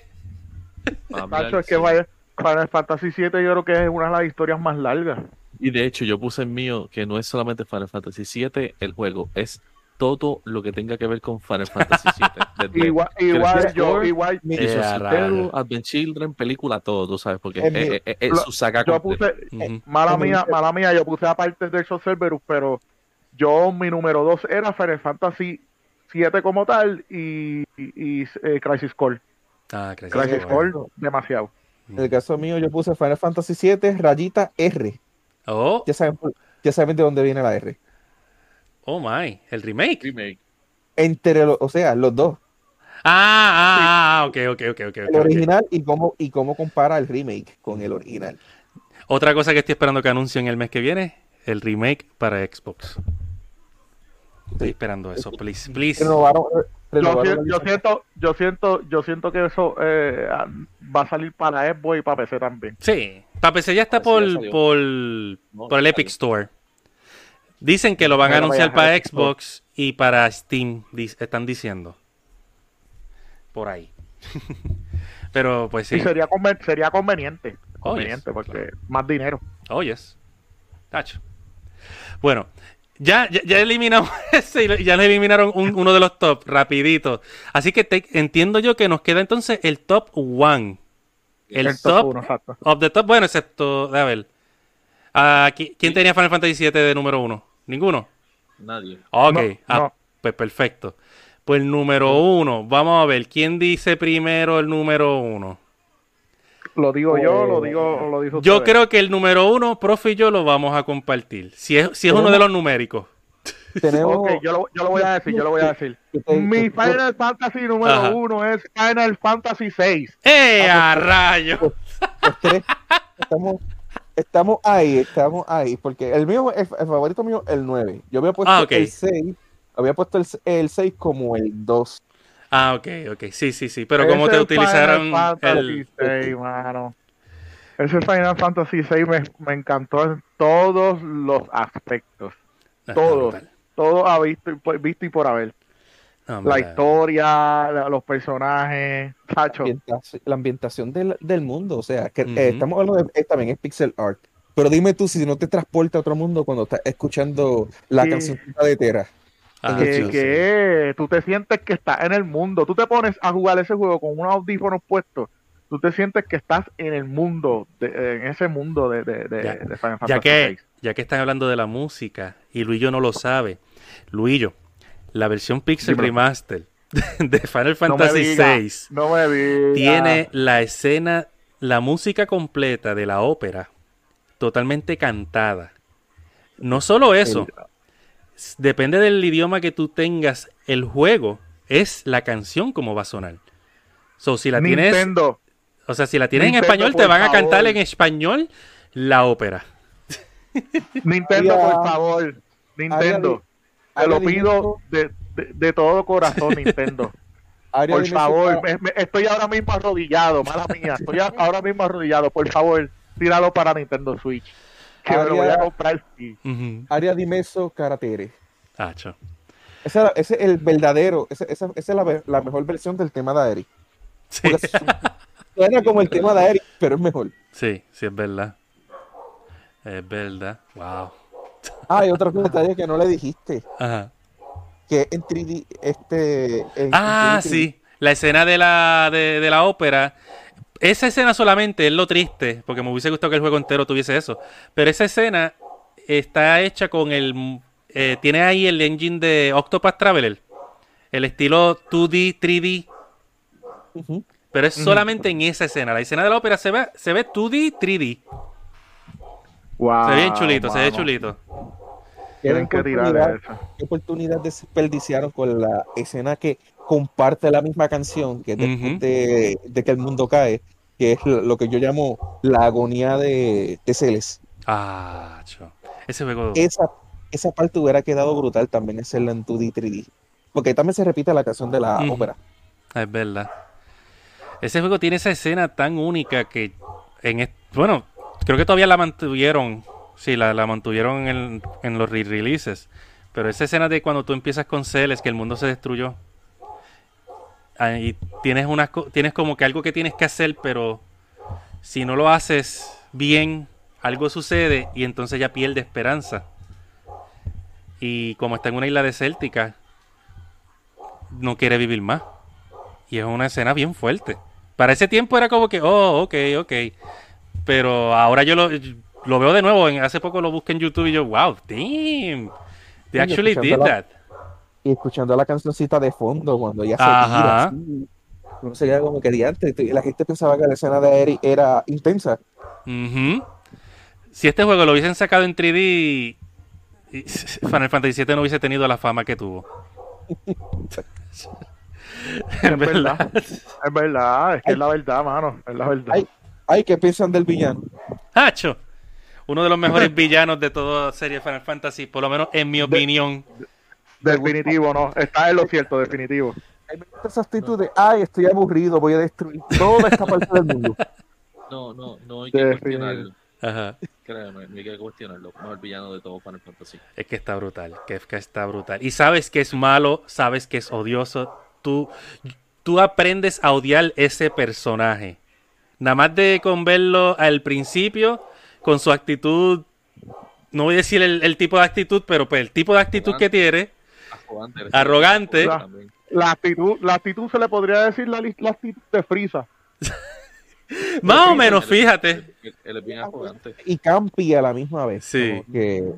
Nacho, es que vaya, Final Fantasy 7 yo creo que es una de las historias más largas. Y de hecho, yo puse en mío que no es solamente Final Fantasy VII el juego, es todo lo que tenga que ver con Final Fantasy *laughs* VII. Igual, igual yo, Core, igual, Eh. Advent Children, película, todo, tú sabes, porque Es es, es- es- Lo- su saga yo completa. puse, Ujú. mala mía, mala mía, yo puse aparte de esos Cerberus, pero yo mi número 2 era Final Fantasy 7 como tal y, y, y, eh, Crisis Core. Ah. Crisis Bueno. Core, demasiado. En el caso mío, yo puse Final Fantasy 7, rayita R. Oh, Ya saben, ya saben de dónde viene la R. oh my, el remake. Remake. Entre los, o sea, los dos. Ah, ah, ah, ok, ok, ok, ok. El original y cómo, y cómo compara el remake con el original. Otra cosa que estoy esperando que anuncien el mes que viene, el remake para Xbox. Estoy esperando eso, please, please. Renovaron, Yo, renovaron siento, yo siento, yo siento que eso eh, va a salir para Xbox y para PC también. Sí, para PC ya está por, ya por, No, por el Epic salió. Store. Dicen que lo van a anunciar para Xbox. Y para Steam, están diciendo. Por ahí. *laughs* Pero pues sí. Y sería, conven- sería conveniente. Oh, Conveniente, yes, porque claro. más dinero. Oh, yes. Tacho. Bueno, ya, ya, ya eliminamos *laughs* ese y ya nos eliminaron un- uno de los top, rapidito. Así que te- entiendo yo que nos queda entonces el top one. El, top, uno, exacto. of the top, bueno, excepto, a ver. Ah, ¿qui- ¿Quién tenía Final Fantasy VII de número uno? ¿Ninguno? Nadie. Ok, No, ah, no. pues perfecto. Pues el número uno, vamos a ver, ¿quién dice primero el número uno? Lo digo yo, Pues, lo digo, lo dijo Yo creo que el número uno, profe y yo lo vamos a compartir. Si es, si es uno de los numéricos. Tenemos, Ok, yo lo, yo lo voy a decir, yo lo voy a decir. *laughs* Mi Final Fantasy número Ajá. uno es Final Fantasy 6. ¡Eh, a rayo! los tres, estamos, estamos ahí, estamos ahí, porque el mío, el, el favorito mío, el 9. Yo había puesto Ah, el 6, había puesto el, el 6 como el 2. Ah, ok, ok. Sí, sí, sí. Pero como te utilizaron Final el... Fantasy VI, mano. Ese Final Fantasy VI me, me encantó en todos los aspectos. Ah, Todo. brutal. Todo ha visto y por, visto y por haber. No, La historia, la- los personajes. Tacho. ambientación- la ambientación del, del mundo. O sea, que eh, estamos hablando de eh, también es pixel art. Pero dime tú si no te transporta a otro mundo cuando estás escuchando la Sí. canción de Tera. Ah, que, sí, sí. que tú te sientes que estás en el mundo. Tú te pones a jugar ese juego con unos audífonos puestos. Tú te sientes que estás en el mundo, de- en ese mundo de, de, de, Ya- de Final Ya Fantasy que, ya que están hablando de la música y Luillo no lo sabe, Luillo, la versión Pixel. Remaster *laughs* de Final No me Fantasy diga, VI No me digas. tiene la escena, la música completa de la ópera totalmente cantada. No solo eso, depende del idioma que tú tengas, el juego es la canción como va a sonar. So, si la tienes, Nintendo. o sea, si la tienes en español, te van a cantar en español la ópera. Nintendo, por favor. Nintendo. Te lo pido de, de, de todo corazón, *laughs* Nintendo. Aria Por favor, para- me- me- estoy ahora mismo arrodillado, mala mía. Estoy ahora mismo arrodillado. Por favor, tíralo para Nintendo Switch. Que me lo voy a Aria- comprar. sí. Ujú. Aria Dimeso Karatere. Acho. Ese, era- ese es el verdadero, ese- esa, esa es la, la mejor versión del tema de Aeri. Sí. Suena como el tema de Aeri, pero es mejor. sí, sí, es verdad. Es verdad. Wow. Ah, hay otro detalle que no le dijiste, Ajá. que en 3D, este... en- Ah, en 3D, sí. La escena de la, de, de la ópera. Esa escena solamente es lo triste, porque me hubiese gustado que el juego entero tuviese eso. Pero esa escena está hecha con el... eh, tiene ahí el engine de Octopath Traveler. El estilo 2D, 3D. Ujú. Pero es solamente en esa escena. La escena de la ópera se ve, se ve 2D, 3D. Wow, Se ve bien chulito, se ve chulito. Tienen ¿Qué que tirar oportunidad- eso. ¿Qué oportunidad desperdiciaron con la escena que comparte la misma canción, que de, de que el mundo cae, que es lo que yo llamo la agonía de, de Celes? Ah, cho. Ese juego. Esa, esa parte hubiera quedado brutal también hacerla en 2D, 3D. Porque también se repite la canción de la ópera. Es verdad. Ese juego tiene esa escena tan única que en bueno, creo que todavía la mantuvieron. Sí, la, la mantuvieron en, en los re-releases. Pero esa escena de cuando tú empiezas con Celes, que el mundo se destruyó. Ahí tienes unas tienes como que algo que tienes que hacer, pero si no lo haces bien, algo sucede y entonces ya pierde esperanza. Y como está en una isla desértica, no quiere vivir más. Y es una escena bien fuerte. Para ese tiempo era como que, oh, ok, ok. Pero ahora yo lo, lo veo de nuevo. Hace poco lo busqué en YouTube y yo, wow, damn. They actually did that. Y escuchando la cancioncita de fondo cuando ella se Ajá. tira así, uno se queda como que diante. La gente pensaba que la escena de Eri era intensa. Ujú. Si este juego lo hubiesen sacado en 3D, y- *laughs* Final Fantasy VII no hubiese tenido la fama que tuvo. Es verdad. Es verdad, es que es la verdad, mano. Es la verdad. Ay, ay, ¿qué piensan del villano? Hacho. Uno de los mejores *laughs* villanos de toda serie Final Fantasy, por lo menos en mi opinión. Definitivo, no. Está en lo cierto, definitivo. Me gusta esa actitud de, ay, estoy aburrido, voy a destruir toda esta parte del mundo. *laughs* No, no, no hay que Definitivo. cuestionarlo. Ajá. Créeme, no hay que cuestionarlo. Mejor villano de todo Final Fantasy. Es que está brutal. Kefka está brutal. Y sabes que es malo, sabes que es odioso. Tú, tú aprendes a odiar ese personaje. Nada más de con verlo al principio, con su actitud. No voy a decir el, el tipo de actitud, pero pues el tipo de actitud que tiene. Arrogante. La actitud, la actitud se le podría decir la, actitud de Frisa. *laughs* Más o menos, fíjate. Él, él es bien arrogante. Y campi a la misma vez. Sí. que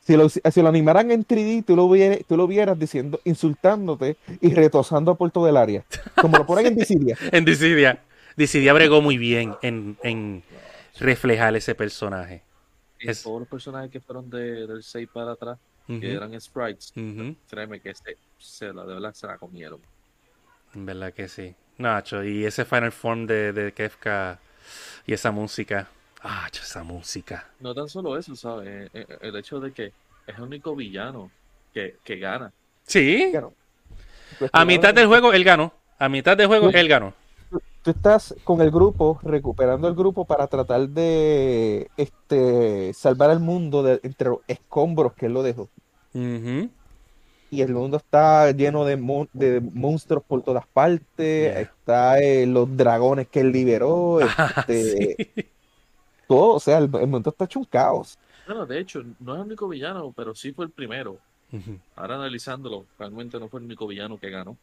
si lo, si lo animaran en 3D, tú lo, vieras, tú lo vieras diciendo, insultándote y retosando por todo el área. Como lo ponen en Dissidia. *laughs* En Dissidia. Dissidia bregó muy bien en, en reflejar ese personaje. Es- Todos los personajes que fueron de, del 6 para atrás, Que eran sprites, ujú. créeme que se, se la, de verdad se la comieron. En verdad que sí. Nacho, y ese Final Form de, de Kefka y esa música. Ah, esa música. No tan solo eso, ¿sabes? Eh, eh, El hecho de que es el único villano que, que gana. Sí. A mitad del juego él ganó. A mitad del juego él ganó. Tú estás con el grupo, recuperando el grupo para tratar de este salvar al mundo de, entre los escombros que él lo dejó. Y el mundo está lleno de, mon- de monstruos por todas partes. Yeah. Está eh, los dragones que él liberó. *laughs* Ah, este, sí. Todo, o sea, el, el mundo está hecho un caos. Bueno, de hecho, no es el único villano, pero sí fue el primero. Ahora analizándolo, realmente no fue el único villano que ganó.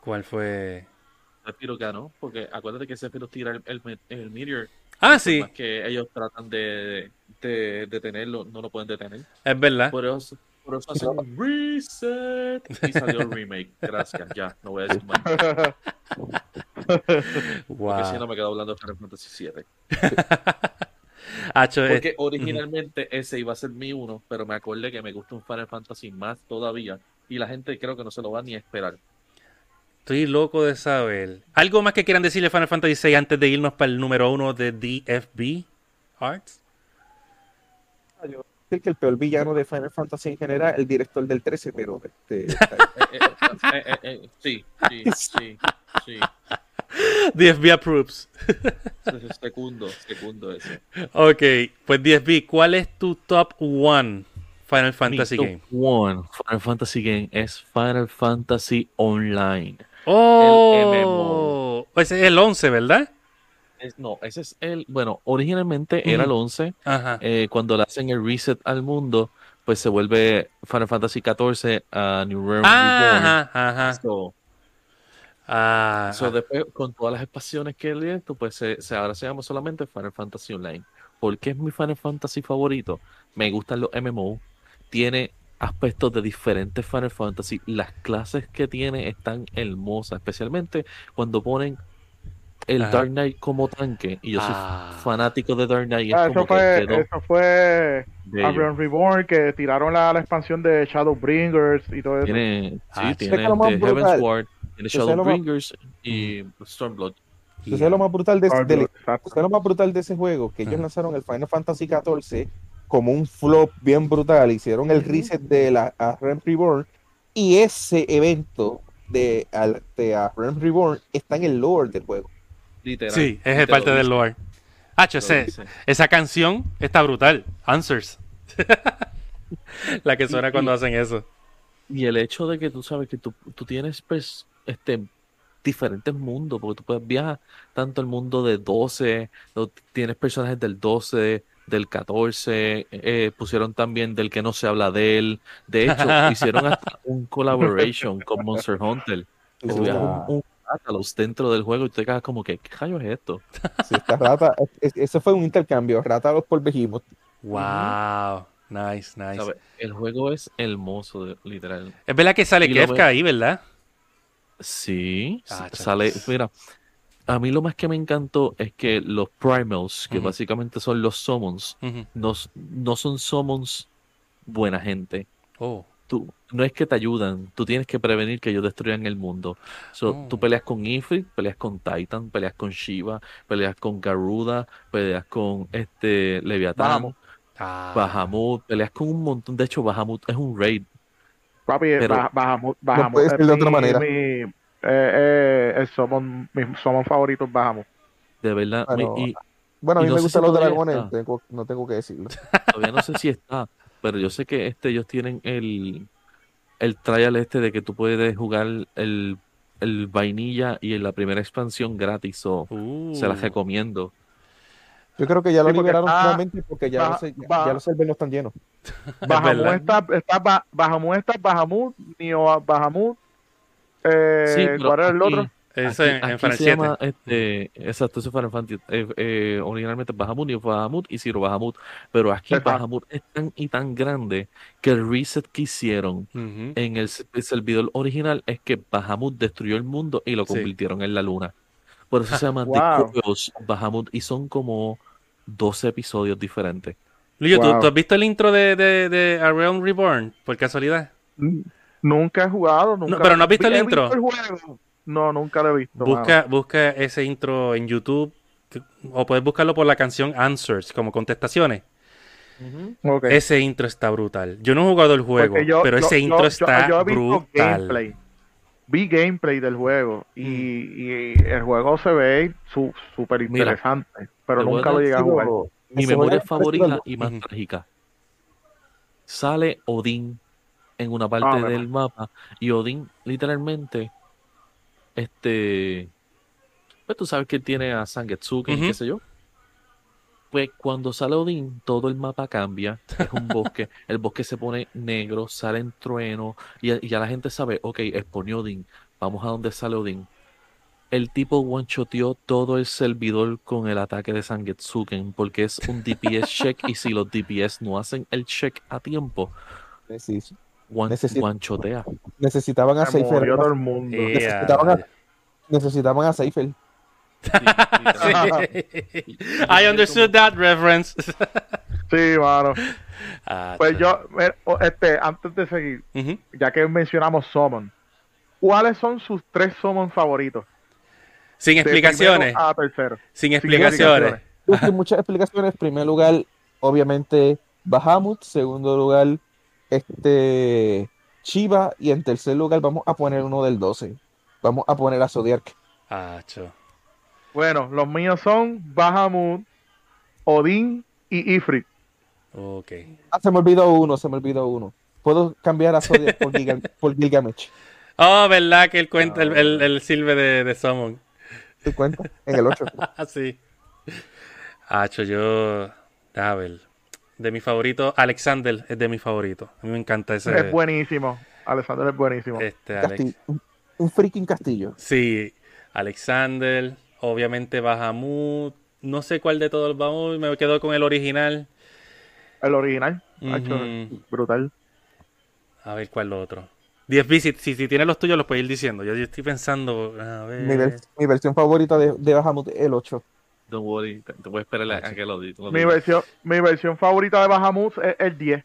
¿Cuál fue? Sephiroth ganó, porque acuérdate que Sephiroth tira el, el, el meteor, Ah, sí, más que ellos tratan de, de detenerlo, no lo pueden detener. es verdad. Por eso, por eso hacen un *laughs* reset y salió el remake. Gracias, ya, no voy a decir más. *laughs* Porque si no Wow. me quedo hablando de Final Fantasy VII. *laughs* Hacho, Porque originalmente ese iba a ser mi uno, pero me acordé que me gusta un Final Fantasy más todavía. Y la gente creo que no se lo va ni a esperar. Estoy loco de saber. ¿Algo más que quieran decirle Final Fantasy VI antes de irnos para el número uno de DFB Arts? Es que el peor villano de Final Fantasy en general, el director del 13, pero este, Eh, eh, eh, eh, eh, sí, sí, *laughs* sí, sí. DFB approves. Segundo, segundo ese. Ok, pues DFB, ¿cuál es tu top one Final Fantasy Mi game? top One Final Fantasy Game es Final Fantasy Online. Oh, ese es el 11, ¿verdad? Es- no, ese es el. Bueno, originalmente era el 11. Ajá. eh, cuando le hacen el reset al mundo, pues se vuelve Final Fantasy XIV a New Realm Reborn. Ajá, ajá. So, Ah, so después, con todas las expansiones que le esto, pues se, se- ahora se llama solamente Final Fantasy Online. ¿Por qué es mi Final Fantasy favorito? Me gustan los MMO. Tiene aspectos de diferentes Final Fantasy. Las clases que tiene están hermosas, especialmente cuando ponen el Ajá. Dark Knight como tanque. Y yo soy Ah. fanático de Dark Knight. y es Ah, como eso que fue, eso fue. Abrion Reborn, que tiraron la, la expansión de Shadowbringers y todo eso. Tiene, sí, Ah, tiene ¿sabes qué es lo más brutal? Heaven's Ward, tiene ¿Sabes lo más- Shadowbringers y Stormblood. Eso es lo más brutal de, Ah, del- exacto. eso es lo más brutal de ese juego, que ellos lanzaron el Final Fantasy XIV como un flop bien brutal, hicieron el reset de la a Realm Reborn y ese evento de, al- de a Realm Reborn está en el lore del juego. Literal. Sí, es parte del lore. Dice. esa canción está brutal. Answers. *laughs* La que suena Y- cuando y- hacen eso. Y el hecho de que tú sabes que tú, tú tienes pues, este, diferentes mundos, porque tú puedes viajar tanto el mundo de 12, lo- tienes personajes del 12, del 14, eh, pusieron también del que no se habla de él. De hecho, hicieron hasta *laughs* un collaboration con Monster Hunter. Viajas un, un Rathalos dentro del juego y te quedas como que, ¿qué rayos es esto? Sí, esta rata, es- ese fue un intercambio, Rátalos por Behemoth. Wow. Nice, nice. El juego es hermoso, de- literal. Es verdad que sale Kefka ahí, ¿verdad? Sí, Ah, sale, mira, a mí lo más que me encantó es que los primals, que básicamente son los summons, no, no son summons buena gente. Oh. Tú, no es que te ayudan, tú tienes que prevenir que ellos destruyan el mundo. So, Oh. Tú peleas con Ifrit, peleas con Titan, peleas con Shiva, peleas con Garuda, peleas con este Leviatán, Bahamut. Ah. Bahamut, peleas con un montón. De hecho, Bahamut es un raid. Papi, Pero- Bahamut, Bahamut puede es ser de otra mi- manera. mi, eh, eh, el summon- mi summon favorito es Bahamut. De verdad. Bueno, y Bueno, a Y mí no me gustan si los dragones, tengo- no tengo que decirlo. *laughs* Todavía no sé si está, pero yo sé que este ellos tienen el, el trial este de que tú puedes jugar el, el vainilla y en la primera expansión gratis, o Uh. se las recomiendo. Yo creo que ya lo Sí, liberaron está- finalmente porque ya, los, ya, va- ya los servers no están llenos. *laughs* Verdad. está, está, Ba- Bahamut está, Bahamut, Neo Bahamut, eh, Sí, pero ¿cuál era el aquí- otro? Aquí- en, en aquí Final se 7. llama, este, exacto, ese Final Fantasy, eh, eh, originalmente Bahamut, Neo Bahamut y Zero Bahamut, pero aquí Exacto. Bahamut es tan y tan grande que el reset que hicieron Ujú. en el, el servidor original es que Bahamut destruyó el mundo y lo Sí. convirtieron en la luna. Por eso se llama Wow. The Bahamut y son como 12 episodios diferentes. Lillo, ¿tú, Wow. tú has visto el intro de, de, de A Realm Reborn? Por casualidad. Nunca he jugado, nunca. pero ¿no has visto el He intro? el juego. No, nunca lo he visto. Busca, busca ese intro en YouTube que- o puedes buscarlo por la canción Answers, como contestaciones. Ese intro está brutal. Yo no he jugado el juego, yo- pero yo- ese yo- intro yo- está yo he visto brutal. gameplay. Vi gameplay del juego y, y el juego se ve súper Mira, interesante, pero nunca lo llegué a jugar. Mi memoria favorita y más trágica. Sale Odín en una parte Ah, me del mapa y Odín literalmente este pues tú sabes que tiene a Sangetsuken y Ujú. qué sé yo. Pues cuando sale Odín, todo el mapa cambia, es un bosque, *laughs* el bosque se pone negro, salen truenos y, y ya la gente sabe, ok, expone Odín, vamos a donde sale Odín. El tipo one-shoteó todo el servidor con el ataque de Sangetsuken porque es un DPS check y si los DPS no hacen el check a tiempo, Sí, one, one-shotea. necesitaban a Se Seifer. todo el mundo. Eh, Necesitaban a-. Necesitaban a Seifer. Sí. Sí. *laughs* I understood that reference. Sí, mano. Ah, Pues yo, este, antes de seguir, Ujú. ya que mencionamos Summon, ¿cuáles son sus tres Summon favoritos? Sin explicaciones. a tercero. Sin Sin explicaciones. Sin muchas explicaciones. En primer lugar, obviamente, Bahamut. Segundo lugar, este Chiva. Y en tercer lugar, vamos a poner uno del 12. Vamos a poner a Zodiac. Ah, cho. Bueno, los míos son Bahamut, Odín y Ifrit. Ok. Ah, se me olvidó uno, se me olvidó uno. Puedo cambiar a Zodiac por, Gilga- *laughs* por Gilgamesh. Oh, ¿verdad que él cuenta el, el, el silbe de, de Summon? ¿Te cuenta? En el 8. *laughs* Ah, sí. Hacho, yo. A ver. De mi favorito, Alexander es de mi favorito. A mí me encanta ese. Es buenísimo. Alessandro es buenísimo. Este, Alex. Un, un freaking castillo. Sí, Alexander, obviamente Bahamut. No sé cuál de todos vamos, me quedo con el original. El original. Hacho, Ujú. brutal. A ver cuál lo otro. 10 visits, si, si tienes los tuyos los puedes ir diciendo. Yo, yo estoy pensando, a ver. Mi, vers- mi versión favorita de, de Bahamut es el 8. Don't worry, te, te voy a esperar a, a que lo, di- lo Mi versión, mi versión favorita de Bahamut es el 10.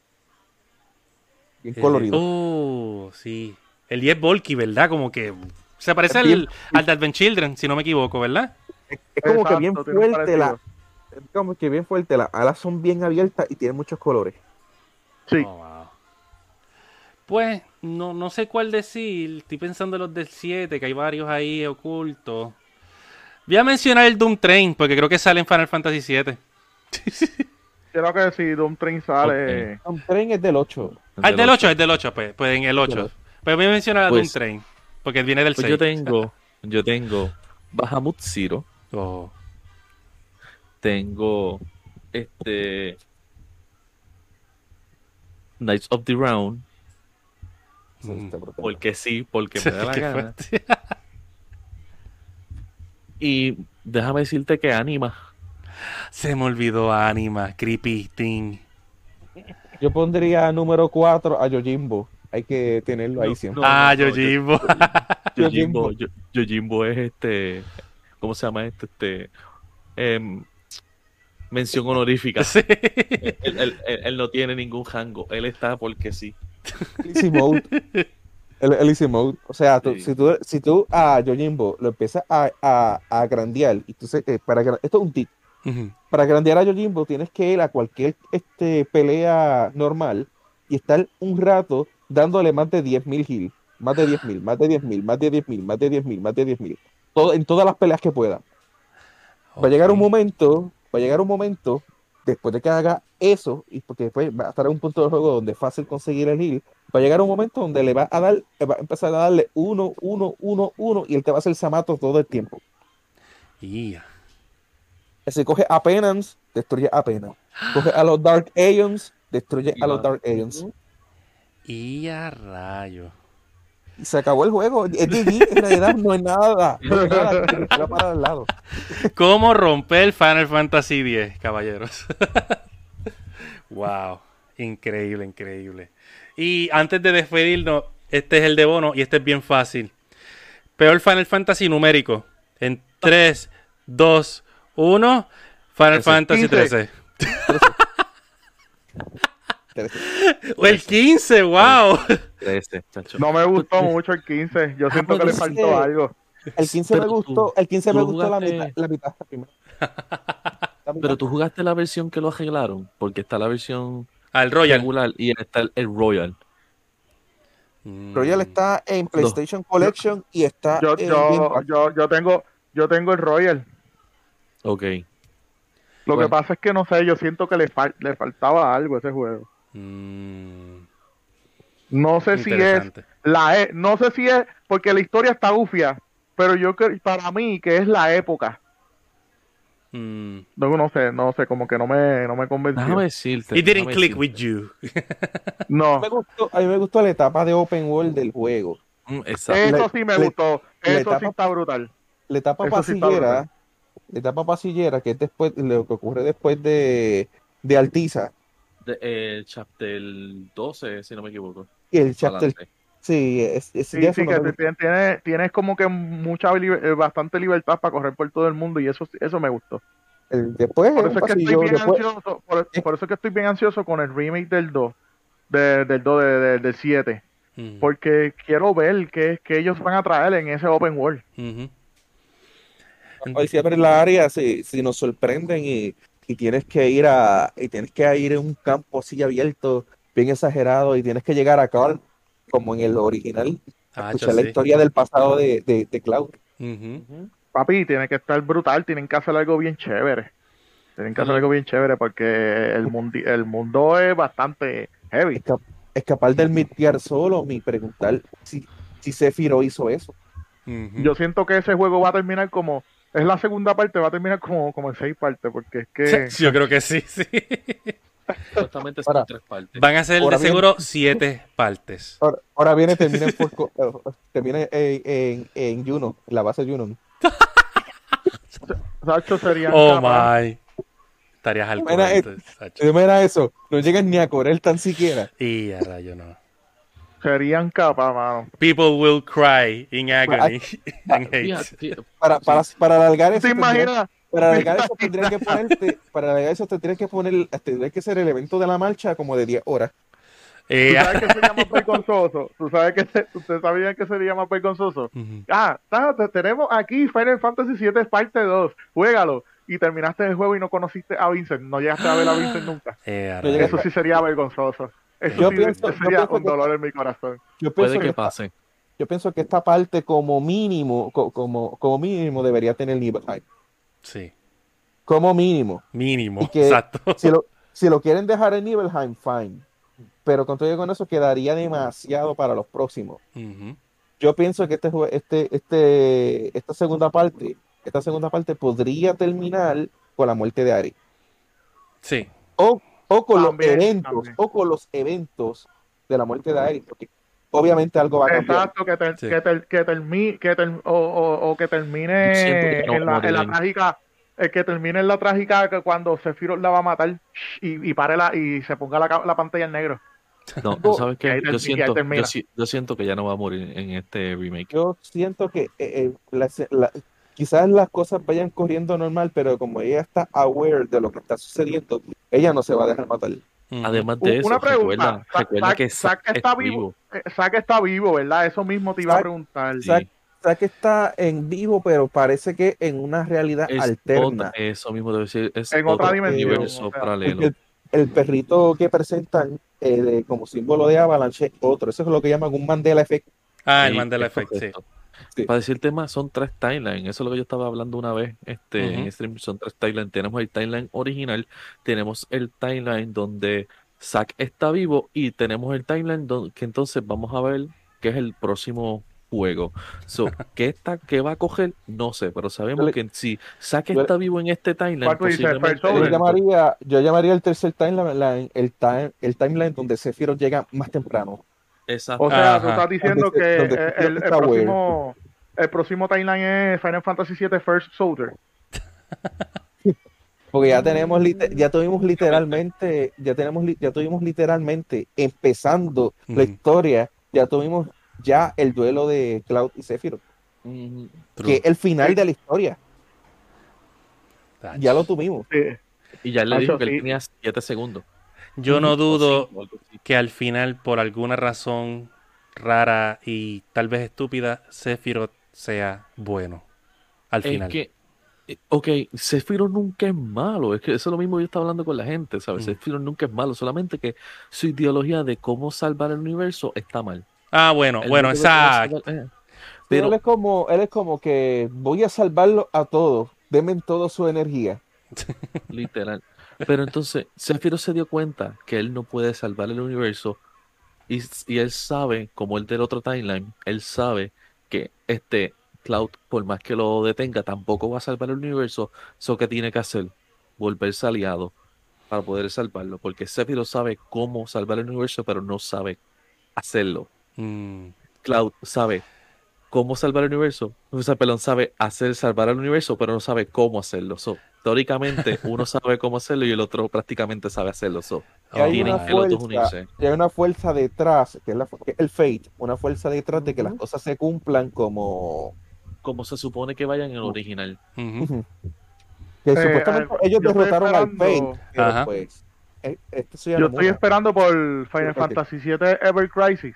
Bien Eh, colorido. Oh, sí. El 10 Volky, ¿verdad? Como que se parece Es bien- al, al de Advent Children, si no me equivoco, ¿verdad? Es como que bien fuerte la. es Como que bien fuerte, las alas son bien abiertas y tienen muchos colores. Sí. Oh, wow. Pues, no, no sé cuál decir. Estoy pensando en los del 7, que hay varios ahí ocultos. Voy a mencionar el Doom Train, porque creo que sale en Final Fantasy 7. Creo que si Doom Train sale. Un tren es del 8. Ah, el del 8, es del 8, pues, pues en el 8. Del Pues voy a mencionar a Pues- Doom Train, porque viene del Pues 6. yo tengo, yo tengo Bahamut Zero, Oh, tengo este Knights of the Round, porque sí, porque *laughs* me da la gana. Y déjame decirte que anima. Se me olvidó Anima, Creepy Thing. Yo pondría número 4 a Yojimbo. Hay que tenerlo ahí No, siempre. no. ah, *laughs* Yojimbo. Yojimbo, Yo- Yojimbo es este, ¿cómo se llama este? este mención honorífica. Sí. Él, él- él- él no tiene ningún rango, él está porque sí. *laughs* El Easy Mode. El, el Easy Mode. O sea, tú- Sí. si, tú, si tú a Yojimbo lo empiezas a, a, a grandear, y tú se- eh, para, esto es un tip. Para grandear a Yojimbo tienes que ir a cualquier este, pelea normal y estar un rato dándole más de 10.000 heal. Más de 10.000, más de 10.000, más de 10.000, más de 10.000, más de 10.000. Todo, en todas las peleas que pueda. Va a llegar un momento, va a llegar un momento, después de que haga eso, y porque después va a estar en un punto del juego donde es fácil conseguir el heal, va a llegar un momento donde le va a dar, va a empezar a darle uno, uno, uno, uno, y él te va a hacer Samato todo el tiempo. Ya. Si coge a Penance, destruye a Penance. Coge a los Dark Aeons, destruye Y a los Dark Aeons. Y a rayo. Y se acabó el juego. Es GG, en realidad no es nada. *laughs* No es nada. Tira para al lado. ¿Cómo romper Final Fantasy X, caballeros? *laughs* wow. Increíble, increíble. Y antes de despedirnos, este es el de bono y este es bien fácil. Peor Final Fantasy numérico. En 3, 2, 1. Final. Fantasy 15. 13. *laughs* *laughs* O el 15, wow. Chacho. No me gustó mucho el 15. Yo siento pero que le faltó que- algo. El 15 me tú- gustó, el 15 me gustó la jugaste- mitad, la mitad la. La *laughs* Pero tú jugaste la versión que lo arreglaron, porque está la versión Al Royal. regular y está el, el Royal. Mm. Royal está en PlayStation Collection y está Yo, en yo, yo, yo tengo, yo tengo el Royal. Ok. Lo Bueno. que pasa es que no sé, yo siento que le, fal- le faltaba algo a ese juego. Mm, No sé si es la e- no sé si es porque la historia está ufia, pero yo creo para mí que es la época. Mm. No, no sé, no sé, como que no me, no me convenció. Déjame decirte. It didn't déjame click decirte. with you. *laughs* No, A mí me gustó- a mí me gustó la etapa de open world del juego. Mm, exacto. eso sí me le- gustó, le eso sí está brutal. La etapa Eso pasillera, la etapa pasillera, que es después, lo que ocurre después de, de Altiza, De- el chapter 12, si no me equivoco. y el chapter, Adelante. sí, es, es- Sí, sí, no que me tienes, tienes, tienes como que mucha eh, bastante libertad para correr por todo el mundo y eso eso me gustó. El- después Por es eso es que estoy bien después- ansioso, por, por eso es que estoy bien ansioso con el remake del 2, de- del 2 de- de- del 7, Mm, porque quiero ver qué, qué ellos van a traer en ese open world. ujú. Hoy siempre la área, si, si nos sorprenden y, y tienes que ir a y tienes que ir a un campo así abierto, bien exagerado, y tienes que llegar a Carl, como en el original, Ah, escuchar la sí. historia del pasado de, de, de Cloud. Papi, tiene que estar brutal, tienen que hacer algo bien chévere. Tienen que hacer algo bien chévere porque el, mundi el mundo es bastante heavy. Esca- escapar del midgar solo, mi preguntar si, si Sephiroth hizo eso. Yo siento que ese juego va a terminar como, es la segunda parte, va a terminar como, como en seis partes, porque es que Yo creo que sí, sí. Supuestamente son Ahora, tres partes. Van a ser Ahora de seguro siete partes. Ahora, ahora viene, termina en, eh, termina en, en, en Juno, en la base Juno. *laughs* Sacho serían Oh capaz- my. Estarías al Sacho. Si mira eso, no llegan ni a correr tan siquiera. Y a rayo no. Serían capaz, mano. People will cry in agony and *laughs* *laughs* hate. Para, para, para alargar eso, ¿Te imaginas? para alargar eso tendrían que ponerte, para alargar eso tendrían que poner, tendría que ser el evento de la marcha como de 10 horas. Eh, ¿Tú sabes *laughs* que sería más vergonzoso? ¿Tú sabes que se- ¿Ustedes sabían que sería más vergonzoso? ujú. Ah, ta- te- tenemos aquí Final Fantasy VII parte 2, juégalo. Y terminaste el juego y no conociste a Vincent, no llegaste a ver a Vincent nunca. Eh, Eso sí sería vergonzoso. Eso Yo sí pienso- yo sería pienso un que- dolor en mi corazón. Yo puede pienso, que que, pase. yo pienso que esta parte como mínimo, co- como, como mínimo debería tener Nibelheim. Sí, Como mínimo. mínimo. Que- Exacto. *laughs* Si lo, si lo quieren dejar en Nibelheim, fine. Pero con todo y con eso quedaría demasiado para los próximos. Yo pienso que este, este, este, esta segunda parte, esta segunda parte podría terminar con la muerte de Ari. Sí. O, o con También, los eventos, también. o con los eventos de la muerte de Ari, porque obviamente algo va a cambiar. Exacto, que, ter- Sí. que, ter- que, termi- que ter- o, o- o que termine no en la, en la trágica, eh, que termine en la trágica que cuando Sephiroth la va a matar y, y pare la, y se ponga la, la pantalla en negro. No, ¿tú *laughs* sabes qué? Yo siento, yo, yo siento que ya no va a morir en este remake. Yo siento que eh, eh, la- la- quizás las cosas vayan corriendo normal, pero como ella está aware de lo que está sucediendo, ella no se va a dejar matar. Además de eso, Una pregunta, recuerda, que está está vivo. Eh, está vivo, ¿verdad? Eso mismo te iba a preguntar. Sí. Zack- Zack está en vivo, pero parece que en una realidad Es alterna. otra- eso mismo debe decir, es En otra dimensión, universo o sea, paralelo. El, el perrito que presentan eh, de- como símbolo de Avalanche es otro. Eso es lo que llaman un Mandela Effect. Ah, el Sí, Mandela es Effect, sí. Sí. Para decirte más, son tres timelines. Eso es lo que yo estaba hablando una vez este, en stream. Son tres timelines. Tenemos el timeline original, tenemos el timeline donde Zack está vivo y tenemos el timeline donde, que entonces vamos a ver que es el próximo juego. So, *laughs* ¿qué, está, ¿Qué va a coger? No sé, pero sabemos que si Zack está vivo en este timeline. Yo llamaría, yo llamaría el tercer timeline el, time- el timeline donde Sephiroth llega más temprano. Exacto. O sea, Ajá. tú estás diciendo Donde- que donde el, el está aware. próximo el próximo timeline es Final Fantasy VII First Soldier. *laughs* Porque ya tenemos ya tuvimos literalmente, ya tenemos li- ya tuvimos literalmente empezando la historia, ya tuvimos ya el duelo de Cloud y Sephiroth, que es el final de la historia. Ya lo tuvimos. Sí. Y ya le dijo que él tenía 7 segundos. Yo no dudo que al final, por alguna razón rara y tal vez estúpida, Sephiroth sea bueno. Al Es final. que Eh, Ok, Sephiroth nunca es malo, es que eso es lo mismo que yo estaba hablando con la gente, ¿sabes? Mm. Sephiroth nunca es malo, solamente que su ideología de cómo salvar el universo está mal. Ah, bueno, bueno, exacto. salvar- eh. Pero él es como, él es como que voy a salvarlo a todos. Denme toda su energía. *laughs* Literal. Pero entonces, Sephiroth se dio cuenta que él no puede salvar el universo y, y él sabe, como el del otro timeline, él sabe que este Cloud, por más que lo detenga, tampoco va a salvar el universo. So, ¿qué tiene que hacer? Volverse aliado para poder salvarlo. Porque Sephiroth sabe cómo salvar el universo, pero no sabe hacerlo. Mm, Cloud sabe cómo salvar el universo. O sea, perdón, sabe hacer salvar al universo, pero no sabe cómo hacerlo. So, teóricamente, uno sabe cómo hacerlo y el otro prácticamente sabe hacerlo. So, Y hay tienen una que los dos fuerza, unirse. y hay una fuerza detrás, que es, la, que es el fate, una fuerza detrás de que las cosas se cumplan como Como se supone que vayan en el original. que Eh, supuestamente eh, ellos derrotaron al esperando- Fate, pero Ajá. pues eh, este soy Yo estoy esperando por Final. Fantasy VII Ever Crisis,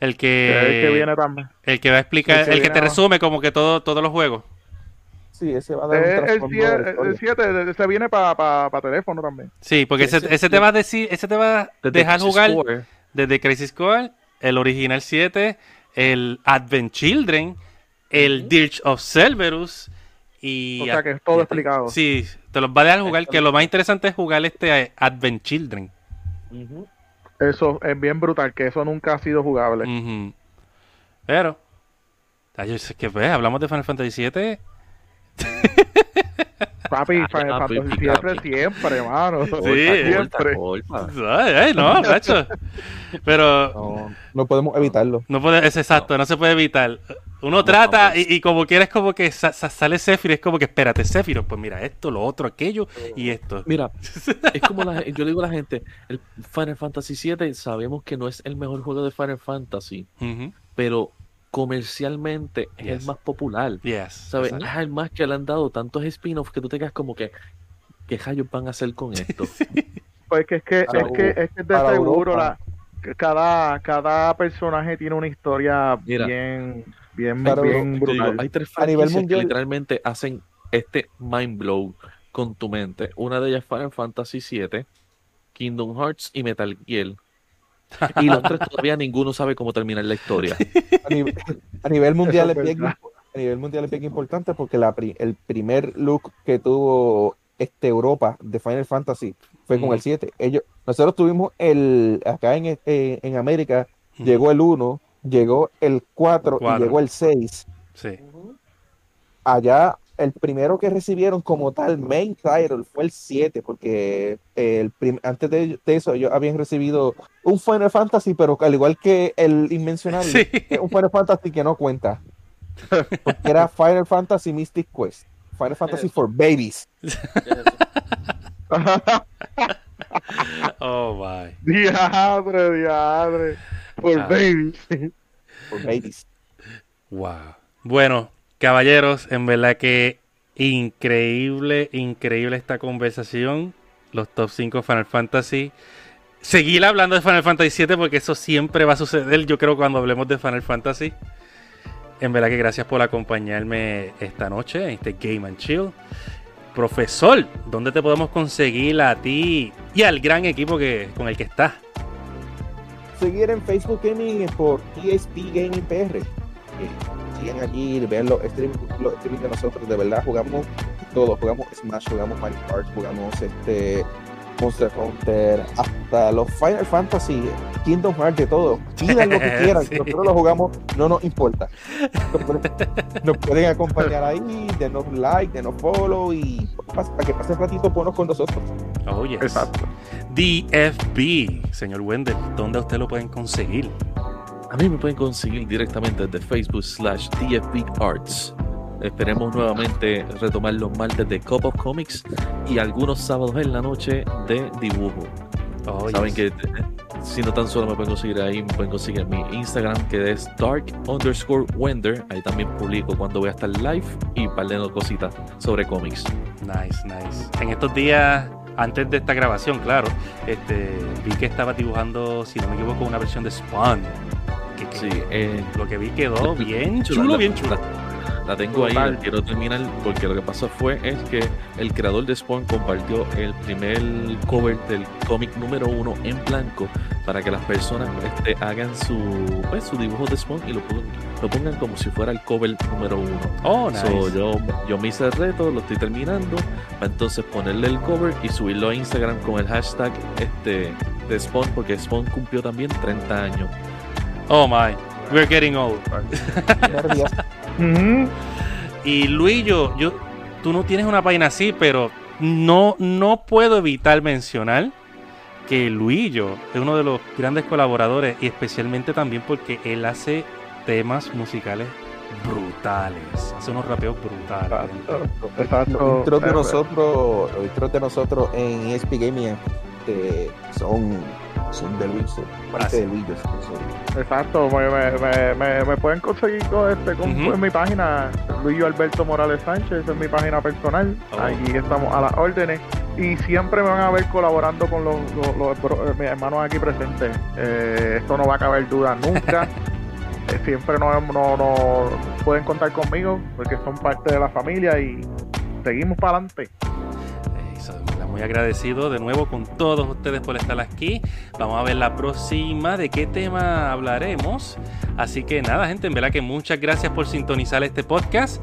El que el que viene también. el que va a explicar, el que el que te resume como que todo, todos los juegos. Sí, ese va a dar un Eh, el trasfondo de la 7, historia. el 7 se viene para teléfono también. Sí, porque Sí, ese, sí, ese sí. te va a decir, ese te va a dejar Crisis jugar Core, desde Crisis Core, el original 7, el Advent Children, el Ujú. Dirge of Cerberus y O sea que es todo y- explicado. Sí, te los va a dejar jugar, que lo más interesante es jugar este eh, Advent Children. Eso es bien brutal, que eso nunca ha sido jugable. Pero, ay, yo sé que ves, hablamos de Final Fantasy VII. *laughs* Papi, Ah, Final papi, siempre, siempre, mano. Sí. siempre. Porfa. Ay, ay, no, macho. Pero No, no podemos evitarlo. no puede, es exacto, no, se puede evitar. Uno trata vamos. y, y como quieres como que sa- sa- sale Sephiroth, es como que espérate, Sephiroth, pues mira esto, lo otro, aquello y esto. Mira, *laughs* es como la, yo le digo a la gente, el Final Fantasy VII sabemos que no es el mejor juego de Final Fantasy, pero comercialmente es el Yes. más popular. Yes. ¿Sabes? Es el más que le han dado tantos spin-offs que tú te quedas como que, ¿qué rayos van a hacer con *laughs* esto? Pues que es que, Para es que, es que de para seguro Europa. la, cada, cada personaje tiene una historia Mira. bien, bien, Para bien. Te digo, brutal. hay tres A nivel franquicias que mundial- literalmente hacen este mind blow con tu mente. Una de ellas es Final Fantasy VII, Kingdom Hearts y Metal Gear. *laughs* Y los tres todavía ninguno sabe cómo terminar la historia. A nivel, a nivel mundial es bien, a nivel mundial es bien importante porque la el primer look que tuvo este Europa de Final Fantasy fue con el 7. Ellos, nosotros tuvimos el acá en, eh, en América llegó el 1, llegó el 4 y llegó el 6. Sí. Allá el primero que recibieron como tal main title fue el 7 porque el prim- antes de, de eso ellos habían recibido un Final Fantasy pero al igual que el inmencionable Sí. es un Final Fantasy que no cuenta. Porque era Final Fantasy Mystic Quest. Final Fantasy for Babies. *laughs* Oh my. diadre, diadre. Por Ah. baby. For babies. Wow. Bueno, caballeros, en verdad que increíble, increíble esta conversación. Los top 5 Final Fantasy. Seguir hablando de Final Fantasy 7 porque eso siempre va a suceder, yo creo, cuando hablemos de Final Fantasy. En verdad que gracias por acompañarme esta noche en este Game and Chill. Profesor, ¿dónde te podemos conseguir a ti y al gran equipo que, con el que estás? Seguir en Facebook Gaming por ESP Gaming PR. Sigan allí, vean los streams, los streams de nosotros. De verdad, jugamos todo. Jugamos Smash, jugamos Mario Kart, jugamos este Monster Hunter, hasta los Final Fantasy, Kingdom Hearts, de todo. Pidan lo que *laughs* quieran, Sí. nosotros lo jugamos, no nos importa. Nos pueden, acompañar ahí, denos like, denos follow y para que pasen ratito buenos con nosotros. Oh, yes. Exacto. DFB, señor Wendell, ¿dónde usted lo pueden conseguir? A mí me pueden conseguir directamente desde Facebook slash DFB Arts. Esperemos nuevamente retomar los martes de Cup of Comics y algunos sábados en la noche de dibujo. Oh, Saben yes. que eh, si no tan solo me pueden conseguir ahí, me pueden conseguir en mi Instagram que es dark underscore wender. Ahí también publico cuando voy a estar live y par de cositas sobre cómics. Nice, nice. En estos días, antes de esta grabación, claro, este, vi que estaba dibujando, si no me equivoco, una versión de Spawn. Que, que- Sí, eh, lo que vi quedó bien Chula, chulo, la- bien chulo. la- La tengo ahí, Brutal. la quiero terminar porque lo que pasó fue es que el creador de Spawn compartió el primer cover del cómic número uno en blanco para que las personas este, hagan su, pues, su dibujo de Spawn y lo pongan, lo pongan como si fuera el cover número uno. Oh, nice. So, yo, yo me hice el reto, lo estoy terminando, para entonces ponerle el cover y subirlo a Instagram con el hashtag este, de Spawn porque Spawn cumplió también 30 años. Oh my, we're getting old. *laughs* Y Luis, yo, yo, tú no tienes una página así, pero no, no puedo evitar mencionar que Luillo es uno de los grandes colaboradores y especialmente también porque él hace temas musicales brutales, hace unos rapeos brutales. Exacto. Exacto. Los intros de Eh, nosotros, los intros de nosotros en ESP Gaming este, son, son de Luis, son Ah, parte sí. de Luis. Exacto, me, me, me, me, pueden conseguir con este, con, en mi página, Luis Alberto Morales Sánchez, es mi página personal, Oh. allí estamos a las órdenes y siempre me van a ver colaborando con los, los, eh, mis hermanos aquí presentes. Eh, esto no va a caber duda nunca. *laughs* Eh, siempre no, no, no pueden contar conmigo porque son parte de la familia y seguimos para adelante. Muy agradecido de nuevo con todos ustedes por estar aquí. Vamos a ver la próxima de qué tema hablaremos. Así que nada, gente, en verdad que muchas gracias por sintonizar este podcast.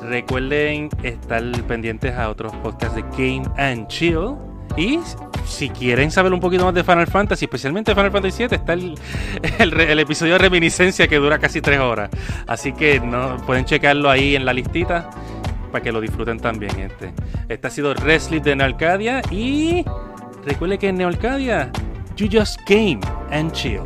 Recuerden estar pendientes a otros podcasts de Game and Chill. Y si quieren saber un poquito más de Final Fantasy, especialmente Final Fantasy VII, está el, *laughs* el el episodio de reminiscencia que dura casi tres horas. Así que no, pueden checarlo ahí en la listita para que lo disfruten también, gente. Este ha sido Wrestling de Neoarcadia y recuerde que en Neoarcadia, you just game and chill.